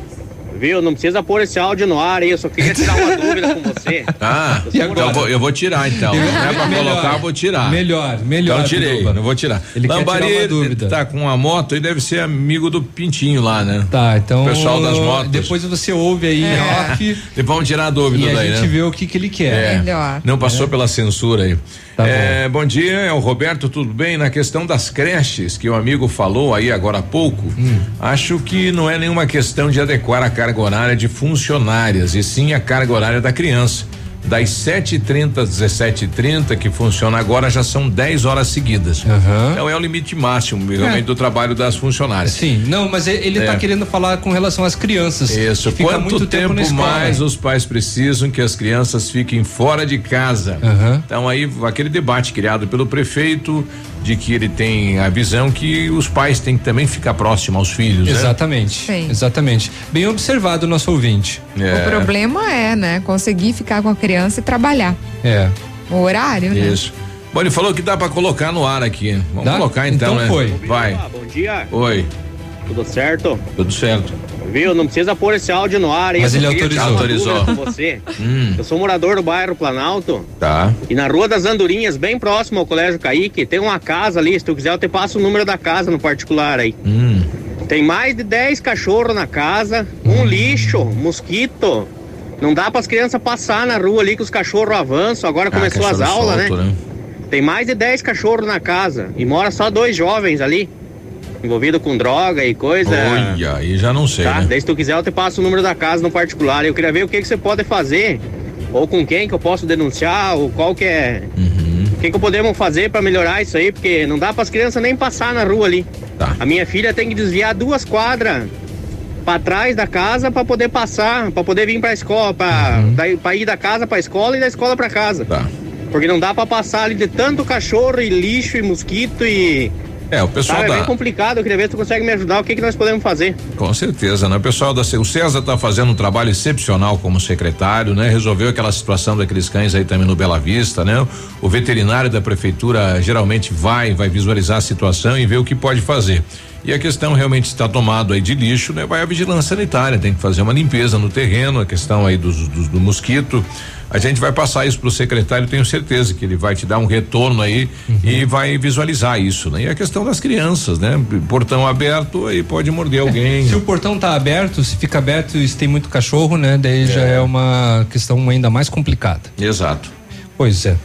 Viu? Não precisa pôr esse áudio no ar aí, eu só queria <laughs> tirar uma dúvida com você. Ah, Eu então eu vou, eu vou tirar então. Eu- Não é pra melhor. colocar, eu vou tirar. Melhor, melhor, Então tirei, Biruba. eu vou tirar. Ele quer Lambari tirar uma ele dúvida. tá com uma moto e deve ser amigo do Pintinho lá, né? Tá, então. O pessoal das motos. Depois você ouve aí É. em off E vamos tirar a dúvida e a daí, gente né? vê o que, que ele quer. É. Melhor. Não passou pela censura aí. Tá É, bom. dia, é o Roberto, tudo bem? Na questão das creches que o amigo falou aí agora há pouco, Hum. acho que não é nenhuma questão de adequar a carga horária de funcionárias, e sim a carga horária da criança. Das 7h30 às 17h30, que funciona agora, já são 10 horas seguidas. Então é o limite máximo, realmente, É. do trabalho das funcionárias. Sim, não, mas ele ele tá É. querendo falar com relação às crianças. Isso, fica quanto muito tempo, tempo, escola. mais os pais precisam que as crianças fiquem fora de casa? Então aí aquele debate criado pelo prefeito de que ele tem a visão que os pais têm que também ficar próximo aos filhos, né? Exatamente. Sim. Exatamente. Bem observado o nosso ouvinte. É. O problema é, né? Conseguir ficar com a criança e trabalhar. É. O horário, né? Isso. Bom, ele falou que dá pra colocar no ar aqui. Vamos Dá? colocar então, Então né? foi. Vai. Bom dia. Oi. Tudo certo? Tudo certo. Viu? Não precisa pôr esse áudio no ar aí. Mas ele autorizou. dúvida Com você. Hum, Eu sou morador do bairro Planalto tá. e na Rua das Andorinhas, bem próximo ao Colégio Caíque, tem uma casa ali. Se tu quiser, eu te passo o número da casa no particular aí. Hum. Tem mais de 10 cachorros na casa, um lixo, mosquito. Não dá para as crianças passar na rua ali que os cachorros avançam. Agora Ah, começou as aulas, solto, né? Tem mais de 10 cachorros na casa e mora só dois jovens ali, envolvido com droga e coisa. Olha, aí já não sei, Tá? né? Daí se tu quiser eu te passo o número da casa no particular. Eu queria ver o que, que você pode fazer, ou com quem que eu posso denunciar, ou qual que é. Uhum. O que, que podemos fazer pra melhorar isso aí? Porque não dá para as crianças nem passar na rua ali. Tá. A minha filha tem que desviar duas quadras pra trás da casa pra poder passar, pra poder vir pra escola, pra, daí, pra ir da casa pra escola e da escola pra casa. Uhum. Tá. Porque não dá pra passar ali de tanto cachorro e lixo e mosquito e. É, o pessoal é da. bem complicado. Eu queria ver se tu consegue me ajudar. O que, que nós podemos fazer? Com certeza, né? O pessoal da o César está fazendo um trabalho excepcional como secretário, né? Resolveu aquela situação daqueles cães aí também no Bela Vista, né? O veterinário da prefeitura geralmente vai, vai visualizar a situação e ver o que pode fazer. E a questão realmente está tomado aí de lixo, né? Vai a vigilância sanitária, tem que fazer uma limpeza no terreno, a questão aí dos, dos do mosquito. A gente vai passar isso para o secretário, tenho certeza que ele vai te dar um retorno aí uhum. e vai visualizar isso, né? E a questão das crianças, né? Portão aberto aí pode morder é, alguém. Se o portão tá aberto, se fica aberto e se tem muito cachorro, né? Daí é. já é uma questão ainda mais complicada. Exato. Pois. É,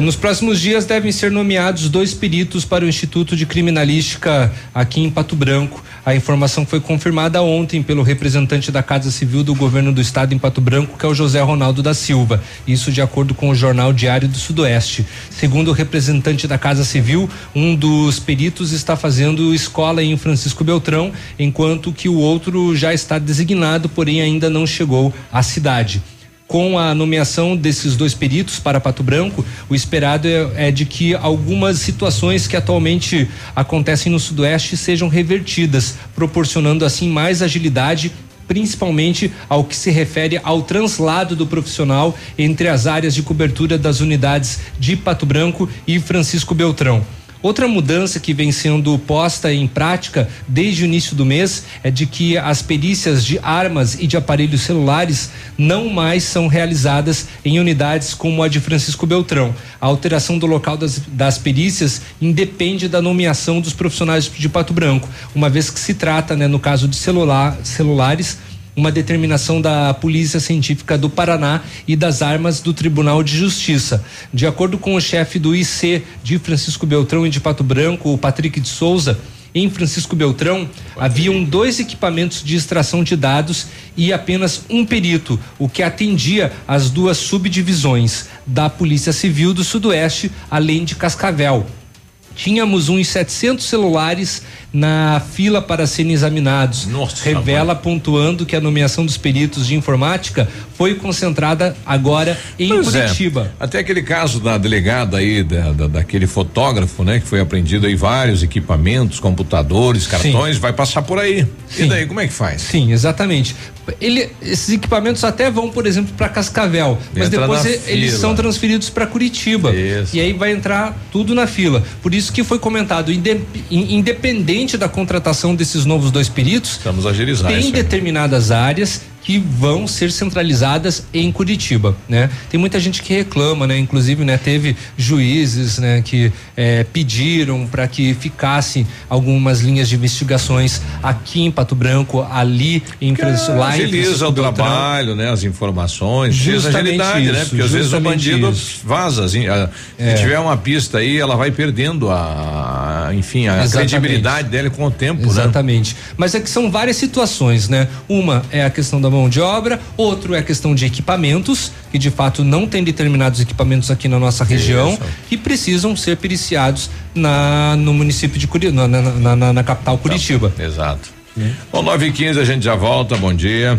nos próximos dias devem ser nomeados dois peritos para o Instituto de Criminalística aqui em Pato Branco. A informação foi confirmada ontem pelo representante da Casa Civil do Governo do Estado em Pato Branco, que é o José Ronaldo da Silva. Isso de acordo com o Jornal Diário do Sudoeste. Segundo o representante da Casa Civil, um dos peritos está fazendo escola em Francisco Beltrão, enquanto que o outro já está designado, porém ainda não chegou à cidade com a nomeação desses dois peritos para Pato Branco, o esperado é, é, de que algumas situações que atualmente acontecem no Sudoeste sejam revertidas, proporcionando assim mais agilidade principalmente ao que se refere ao translado do profissional entre as áreas de cobertura das unidades de Pato Branco e Francisco Beltrão. Outra mudança que vem sendo posta em prática desde o início do mês é de que as perícias de armas e de aparelhos celulares não mais são realizadas em unidades como a de Francisco Beltrão. A alteração do local das, das perícias independe da nomeação dos profissionais de Pato Branco, uma vez que se trata, né, no caso de celular, celulares, uma determinação da Polícia Científica do Paraná e das armas do Tribunal de Justiça. De acordo com o chefe do IC de Francisco Beltrão e de Pato Branco, o Patrick de Souza, em Francisco Beltrão, haviam dois equipamentos de extração de dados e apenas um perito, o que atendia as duas subdivisões da Polícia Civil do Sudoeste, além de Cascavel. Tínhamos uns 700 celulares na fila para serem examinados. Nossa, Revela pontuando que a nomeação dos peritos de informática foi concentrada agora em pois é. Curitiba. É. Até aquele caso da delegada aí, da, da, daquele fotógrafo, né? Que foi apreendido aí vários equipamentos, computadores, cartões, Sim. vai passar por aí. Sim. E daí, como é que faz? Sim, exatamente. Ele, esses equipamentos até vão, por exemplo, para Cascavel, mas Entra depois eles são transferidos para Curitiba. Isso. E aí vai entrar tudo na fila. Por isso que foi comentado, independente da contratação desses novos dois peritos, estamos agilizados. Tem determinadas áreas que vão ser centralizadas em Curitiba, né? Tem muita gente que reclama, né? Inclusive, né? Teve juízes, né? Que eh, pediram para que ficassem algumas linhas de investigações aqui em Pato Branco, ali em Francisco, lá agiliza o trabalho, né? As informações, justamente né? isso, né? Porque às vezes o bandido isso. vaza, assim, a, é. se tiver uma pista aí, ela vai perdendo a, enfim, a Exatamente. credibilidade dela com o tempo, né? Exatamente. Né? Mas é que são várias situações, né? Uma é a questão da mão de obra, outro é a questão de equipamentos, que de fato não tem determinados equipamentos aqui na nossa região Isso. e precisam ser periciados na, no município de Curitiba, na, na, na, na, capital Curitiba. Exato. Hum. Bom, 9 e 15 a gente já volta, bom dia.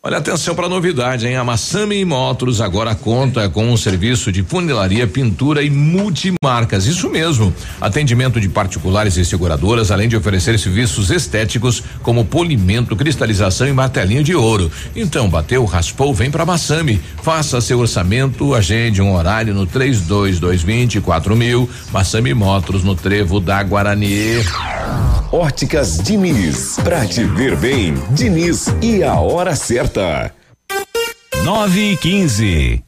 Olha, atenção para a novidade, hein? A Massami Motors agora conta com um serviço de funilaria, pintura e multimarcas. Isso mesmo. Atendimento de particulares e seguradoras, além de oferecer serviços estéticos como polimento, cristalização e martelinho de ouro. Então, bateu, raspou, vem para Massami. Faça seu orçamento, agende um horário no 32220 mil. Massami Motors no Trevo da Guarani. Óticas Diniz, pra te ver bem, Diniz e a hora certa. Nove e quinze.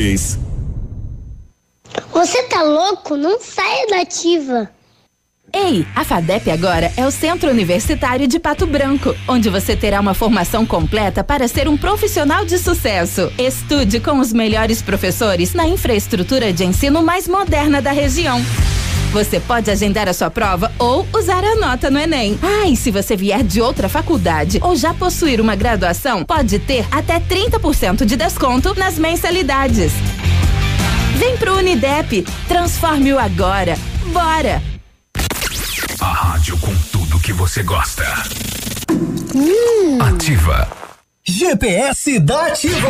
Você tá louco? Não saia da ativa. Ei, a FADEP agora é o Centro Universitário de Pato Branco, onde você terá uma formação completa para ser um profissional de sucesso. Estude com os melhores professores na infraestrutura de ensino mais moderna da região. Você pode agendar a sua prova ou usar a nota no Enem. Ah, e se você vier de outra faculdade ou já possuir uma graduação, pode ter até 30% de desconto nas mensalidades. Vem pro Unidep, transforme-o agora. Bora! A rádio com tudo que você gosta. Ativa. GPS da Ativa.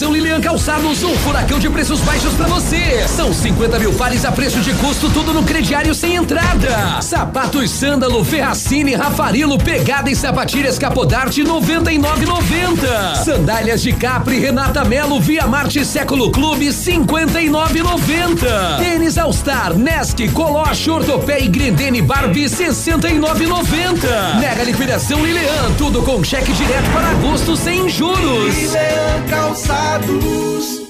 Liquidação Lilian Calçados, um furacão de preços baixos pra você. São 50 mil pares a preço de custo, tudo no crediário sem entrada. Sapatos sândalo, Ferracini, Rafarilo, pegada e sapatilhas Capodarte 99,90. Sandálias de Capri, Renata Melo, Via Marte Século Clube 59,90. Tênis All Star, Nesc, Coloche, Ortopé e Grendene Barbie 69,90. Mega liquidação Lilian, tudo com cheque direto para agosto sem juros. Calçados pecados.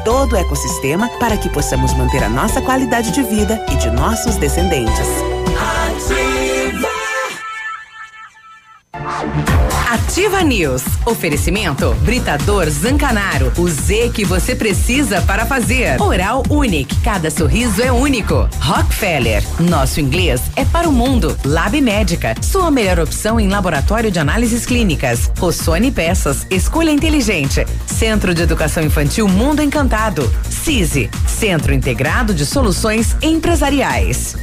todo o ecossistema para que possamos manter a nossa qualidade de vida e de nossos descendentes. Ativa News. Oferecimento Britador Zancanaro. O Z que você precisa para fazer. Oral Unique. Cada sorriso é único. Rockefeller. Nosso inglês é para o mundo. Lab Médica. Sua melhor opção em laboratório de análises clínicas. Rossoni Peças. Escolha inteligente. Centro de Educação Infantil Mundo Encantado. CISI. Centro Integrado de Soluções Empresariais.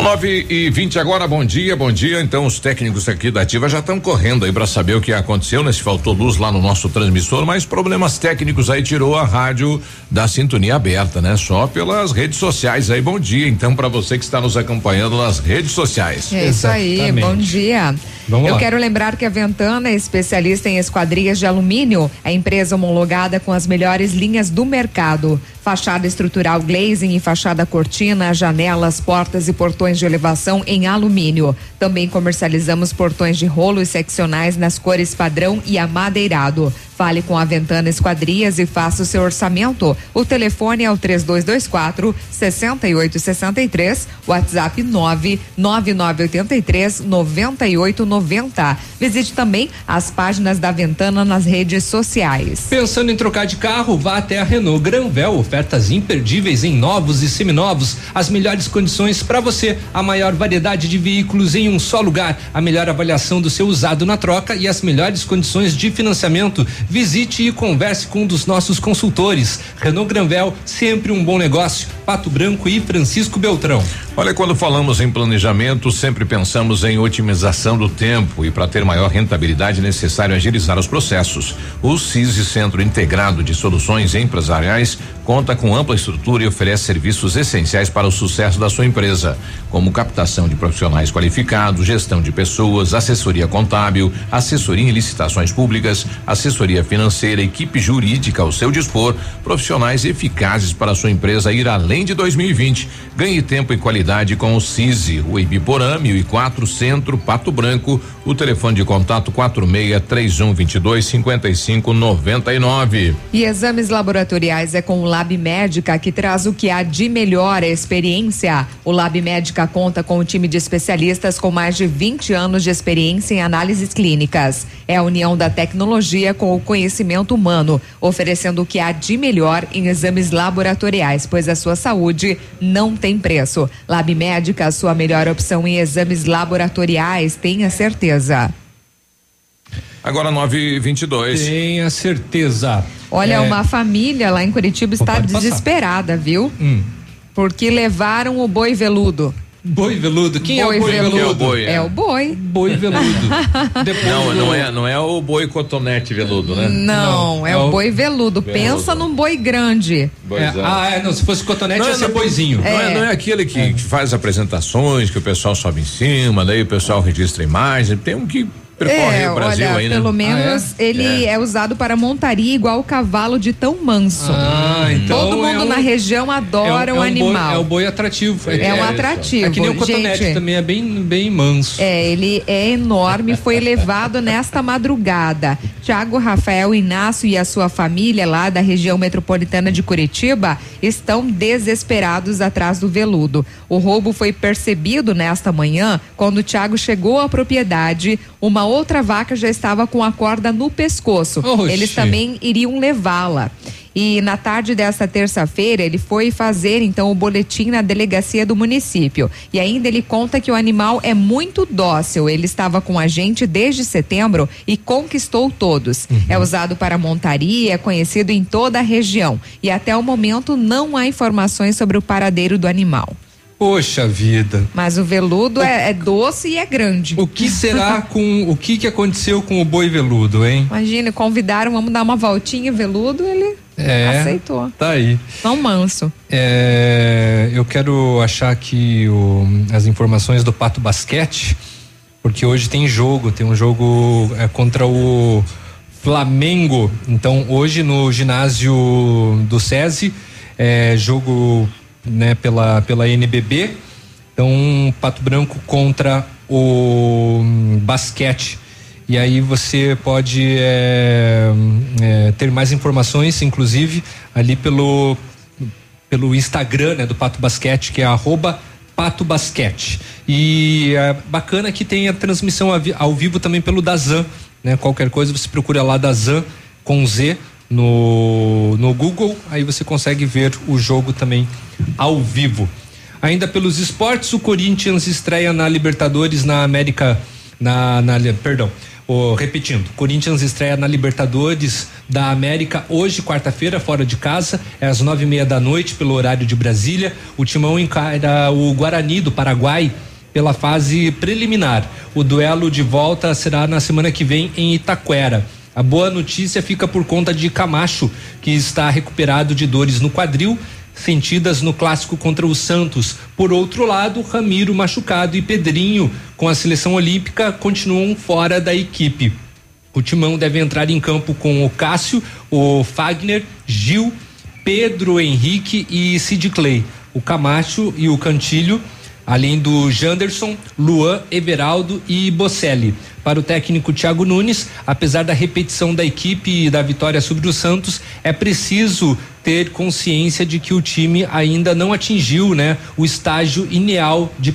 Bom, 9 e 20 agora, bom dia, bom dia. Então, os técnicos aqui da Ativa já estão correndo aí para saber o que aconteceu, né? Se faltou luz lá no nosso transmissor, mas problemas técnicos aí tirou a rádio da sintonia aberta, né? Só pelas redes sociais aí. Bom dia, então, para você que está nos acompanhando nas redes sociais. É isso aí, bom dia. Vamos Eu lá. quero lembrar que a Ventana é especialista em esquadrias de alumínio, é empresa homologada com as melhores linhas do mercado. Fachada estrutural glazing e fachada cortina, janelas, portas e portões de elevação em alumínio. Também comercializamos portões de rolo e seccionais nas cores padrão e amadeirado. Fale com a Ventana Esquadrias e faça o seu orçamento. O telefone é o 3224 6863, WhatsApp 99983 9890. Visite também as páginas da Ventana nas redes sociais. Pensando em trocar de carro, vá até a Renault Granvel, ofertas imperdíveis em novos e seminovos, as melhores condições para você, a maior variedade de veículos em um só lugar, a melhor avaliação do seu usado na troca e as melhores condições de financiamento. Visite e converse com um dos nossos consultores. Renault Granvel, sempre um bom negócio. Pato Branco e Francisco Beltrão. Olha, quando falamos em planejamento, sempre pensamos em otimização do tempo e para ter maior rentabilidade é necessário agilizar os processos. O CISI Centro Integrado de Soluções Empresariais conta com ampla estrutura e oferece serviços essenciais para o sucesso da sua empresa, como captação de profissionais qualificados, gestão de pessoas, assessoria contábil, assessoria em licitações públicas, assessoria financeira, equipe jurídica ao seu dispor, profissionais eficazes para sua empresa ir além de 2020. Ganhe tempo e qualidade com o CISI, o Ibiporã 1004 Centro Pato Branco, o telefone de contato 46 31 22 55 99. E exames laboratoriais é com o Lab Médica que traz o que há de melhor a experiência. O Lab Médica conta com um time de especialistas com mais de 20 anos de experiência em análises clínicas. É a união da tecnologia com o conhecimento humano, oferecendo o que há de melhor em exames laboratoriais, pois a sua saúde não tem preço. Lab Médica, a sua melhor opção em exames laboratoriais, tenha certeza. Agora 922. Tenha certeza. Olha, É, uma família lá em Curitiba está desesperada, viu? Hum. Porque levaram o boi veludo. Boi veludo? Quem é o boi veludo? Quem é o boi, é? É o boi. Boi veludo. <laughs> Não, não é, não é o boi cotonete veludo, né? Não, é, o boi veludo. Pensa num boi grande. É, ah, é, não, se fosse cotonete ia ser boizinho. Não é, não é aquele que, que faz apresentações, que o pessoal sobe em cima, daí o pessoal registra a imagem. Tem um que percorre é, o Brasil olha, aí, né? pelo menos ele é. usado para montaria igual o cavalo de tão manso. Ah, então Todo é mundo um- na região adora é, o um animal. Boi, é o boi atrativo. É um atrativo. É que nem o cotonete Gente, também é bem, bem manso. É, ele é enorme, foi levado <laughs> nesta madrugada. Tiago Rafael Inácio e a sua família lá da região metropolitana de Curitiba estão desesperados atrás do veludo. O roubo foi percebido nesta manhã quando o Tiago chegou à propriedade. Uma outra vaca já estava com a corda no pescoço. Oxi. Eles também iriam levá-la. E na tarde desta terça-feira, ele foi fazer então o boletim na delegacia do município. E ainda ele conta que o animal é muito dócil. Ele estava com a gente desde setembro e conquistou todos. É usado para montaria, é conhecido em toda a região. E até o momento não há informações sobre o paradeiro do animal. Poxa vida. Mas o veludo é, é doce e é grande. O que será <laughs> com. O que que aconteceu com o boi veludo, hein? Imagina, convidaram, vamos dar uma voltinha, veludo, ele É. aceitou. Tá aí. Tão manso. É, eu quero achar aqui o- as informações do Pato Basquete, porque hoje tem jogo, tem um jogo é, contra o Flamengo. Então, hoje no ginásio do SESI, é jogo né, pela, pela NBB. Então, Pato Branco contra o hum, basquete. E aí você pode é, é, ter mais informações, inclusive, ali pelo, pelo Instagram né, do Pato Basquete, que é arroba Pato Basquete. E é bacana que tem a transmissão ao vivo também pelo Dazan. Né? Qualquer coisa você procura lá Dazan com Z no, no Google, aí você consegue ver o jogo também ao vivo. Ainda pelos esportes, o Corinthians estreia na Libertadores na América. Na, na, perdão, o- repetindo, Corinthians estreia na Libertadores da América hoje, quarta-feira, fora de casa, é às nove e meia da noite, pelo horário de Brasília. O Timão encara o Guarani do Paraguai pela fase preliminar. O duelo de volta será na semana que vem em Itaquera. A boa notícia fica por conta de Camacho, que está recuperado de dores no quadril, sentidas no clássico contra o Santos. Por outro lado, Ramiro machucado e Pedrinho, com a seleção olímpica, continuam fora da equipe. O Timão deve entrar em campo com o Cássio, o Fagner, Gil, Pedro Henrique e Sid Clay. O Camacho e o Cantilho, além do Janderson, Luan, Everaldo e Bocelli. Para o técnico Thiago Nunes, apesar da repetição da equipe e da vitória sobre o Santos, é preciso ter consciência de que o time ainda não atingiu né, o estágio ideal de,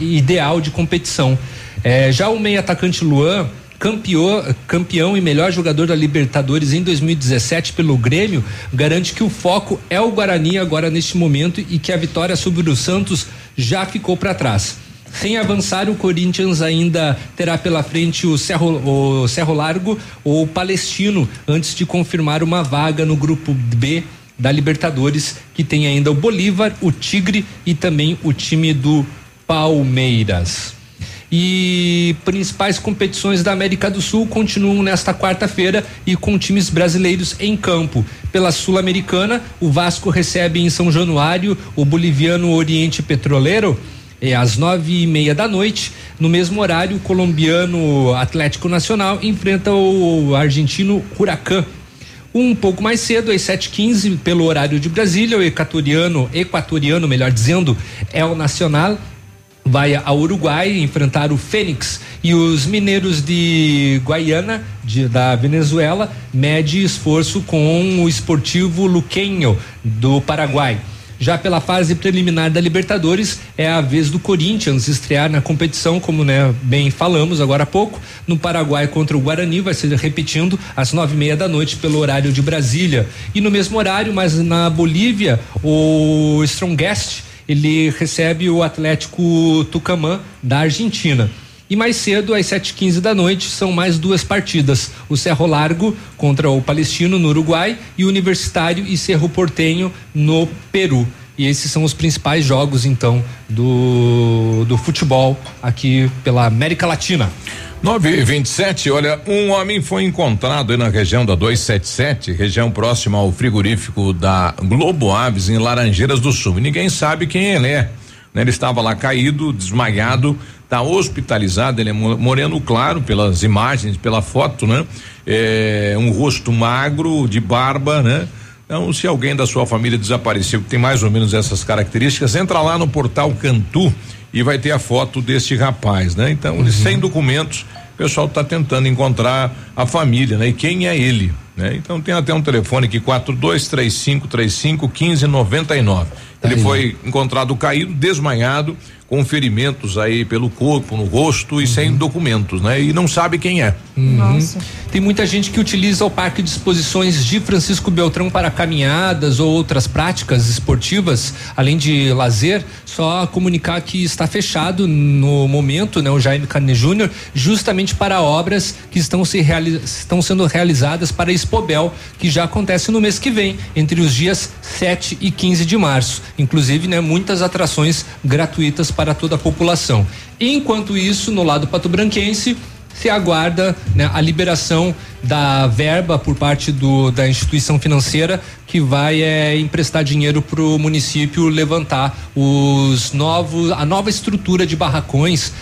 ideal de competição. É, já o meio atacante Luan campeão, campeão e melhor jogador da Libertadores em 2017 pelo Grêmio, garante que o foco é o Guarani agora neste momento e que a vitória sobre o Santos já ficou para trás. Sem avançar, o Corinthians ainda terá pela frente o Cerro, o Cerro Largo ou o Palestino antes de confirmar uma vaga no grupo B da Libertadores, que tem ainda o Bolívar, o Tigre e também o time do Palmeiras. E principais competições da América do Sul continuam nesta quarta-feira e com times brasileiros em campo. Pela Sul-Americana, o Vasco recebe em São Januário o boliviano Oriente Petroleiro. É às nove e meia da noite. No mesmo horário, o colombiano Atlético Nacional enfrenta o argentino Huracan. Um pouco mais cedo, às 7h15, pelo horário de Brasília, o equatoriano, equatoriano, melhor dizendo, é o Nacional vai ao Uruguai enfrentar o Fênix e os mineiros de Guaiana, de, da Venezuela, mede esforço com o esportivo Luquenho do Paraguai. Já pela fase preliminar da Libertadores, é a vez do Corinthians estrear na competição, como né, bem falamos agora há pouco, no Paraguai contra o Guarani, vai ser repetindo às nove e meia da noite pelo horário de Brasília. E no mesmo horário, mas na Bolívia, o Strongest ele recebe o Atlético Tucumã da Argentina. E mais cedo, às 7h15 da noite, são mais duas partidas: o Cerro Largo contra o Palestino no Uruguai e o Universitário e Cerro Portenho no Peru. E esses são os principais jogos, então, do, do futebol aqui pela América Latina. 9 e 27 olha, um homem foi encontrado na região da 277, região próxima ao frigorífico da Globo Aves, em Laranjeiras do Sul. E ninguém sabe quem ele é. Né? Ele estava lá caído, desmaiado, está hospitalizado, ele é moreno claro pelas imagens, pela foto, né? É, um rosto magro, de barba, né? Então, se alguém da sua família desapareceu, que tem mais ou menos essas características, entra lá no portal Cantu e vai ter a foto deste rapaz, né? Então, uhum. sem documentos, o pessoal está tentando encontrar a família, né? E quem é ele, né? Então tem até um telefone aqui quatro dois três cinco três cinco quinze noventa e nove. Ele Aí. foi encontrado caído, desmanhado, com ferimentos aí pelo corpo, no rosto e uhum. sem documentos, né? E não sabe quem é. Uhum. Tem muita gente que utiliza o Parque de Exposições de Francisco Beltrão para caminhadas ou outras práticas esportivas, além de lazer. Só comunicar que está fechado no momento, né? O Jaime Carne Júnior, justamente para obras que estão, se estão sendo realizadas para a Expobel, que já acontece no mês que vem, entre os dias 7 e 15 de março. Inclusive, né? Muitas atrações gratuitas para toda a população. Enquanto isso, no lado pato-branquense, se aguarda né, a liberação da verba por parte do, da instituição financeira que vai é, emprestar dinheiro para o município levantar os novos a nova estrutura de barracões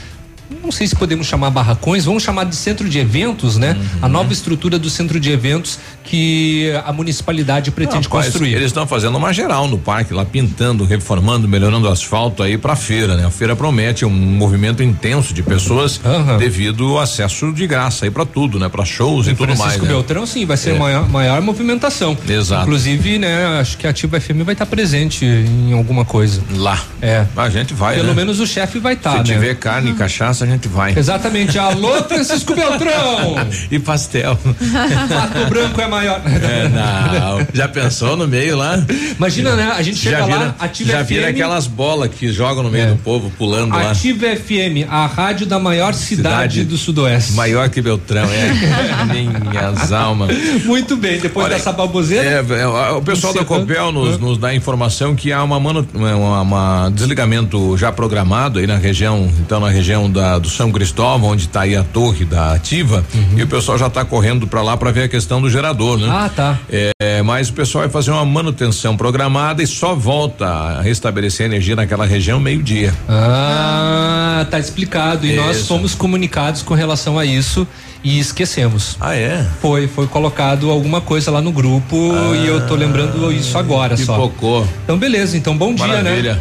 não sei se podemos chamar barracões, vamos chamar de centro de eventos, né? Uhum. A nova estrutura do centro de eventos que a municipalidade pretende Rapaz, construir. Eles estão fazendo uma geral no parque, lá pintando, reformando, melhorando o asfalto aí para feira, né? A feira promete um movimento intenso de pessoas uhum. devido ao acesso de graça aí para tudo, né? Para shows e tudo mais. Francisco né? Beltrão, sim, vai ser é. maior, maior movimentação. Exato. Inclusive, né? Acho que a Ativa FM vai estar tá presente em alguma coisa. Lá. É. A gente vai. Pelo né? menos o chefe vai estar. Tá, Se né? tiver carne e cachaça, a gente vai. Exatamente. Alô, <laughs> Francisco Beltrão! e pastel. Pato branco é maior. É, não. Já pensou no meio lá? Imagina, né? A gente chega já vira, lá, Ativa Já FM, vira aquelas bolas que jogam no meio é. do povo, pulando Ativa lá. Ativa FM, a rádio da maior cidade, cidade do Sudoeste. Maior que Beltrão, é. <laughs> Minhas almas. Muito bem, depois Olha, dessa baboseira. É, é, o pessoal da Copel nos, nos dá informação que há uma, manu, uma, uma desligamento já programado aí na região, então na região da, do São Cristóvão, onde está aí a torre da ativa, uhum. e o pessoal já está correndo para lá para ver a questão do gerador, né? Ah, tá. É, mas o pessoal vai fazer uma manutenção programada e só volta a restabelecer energia naquela região meio-dia. Ah, tá explicado. E isso. nós fomos comunicados com relação a isso e esquecemos. Ah, é? Foi, foi colocado alguma coisa lá no grupo ah, e eu tô lembrando isso agora só. Pipocou. Então beleza, então bom Maravilha. dia, né?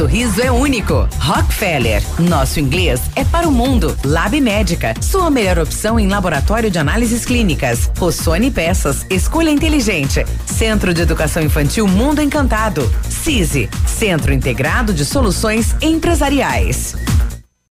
sorriso é único. Rockefeller, nosso inglês é para o mundo. Lab Médica, sua melhor opção em laboratório de análises clínicas. Rossoni Peças, escolha inteligente. Centro de Educação Infantil Mundo Encantado. CISI, Centro Integrado de Soluções Empresariais.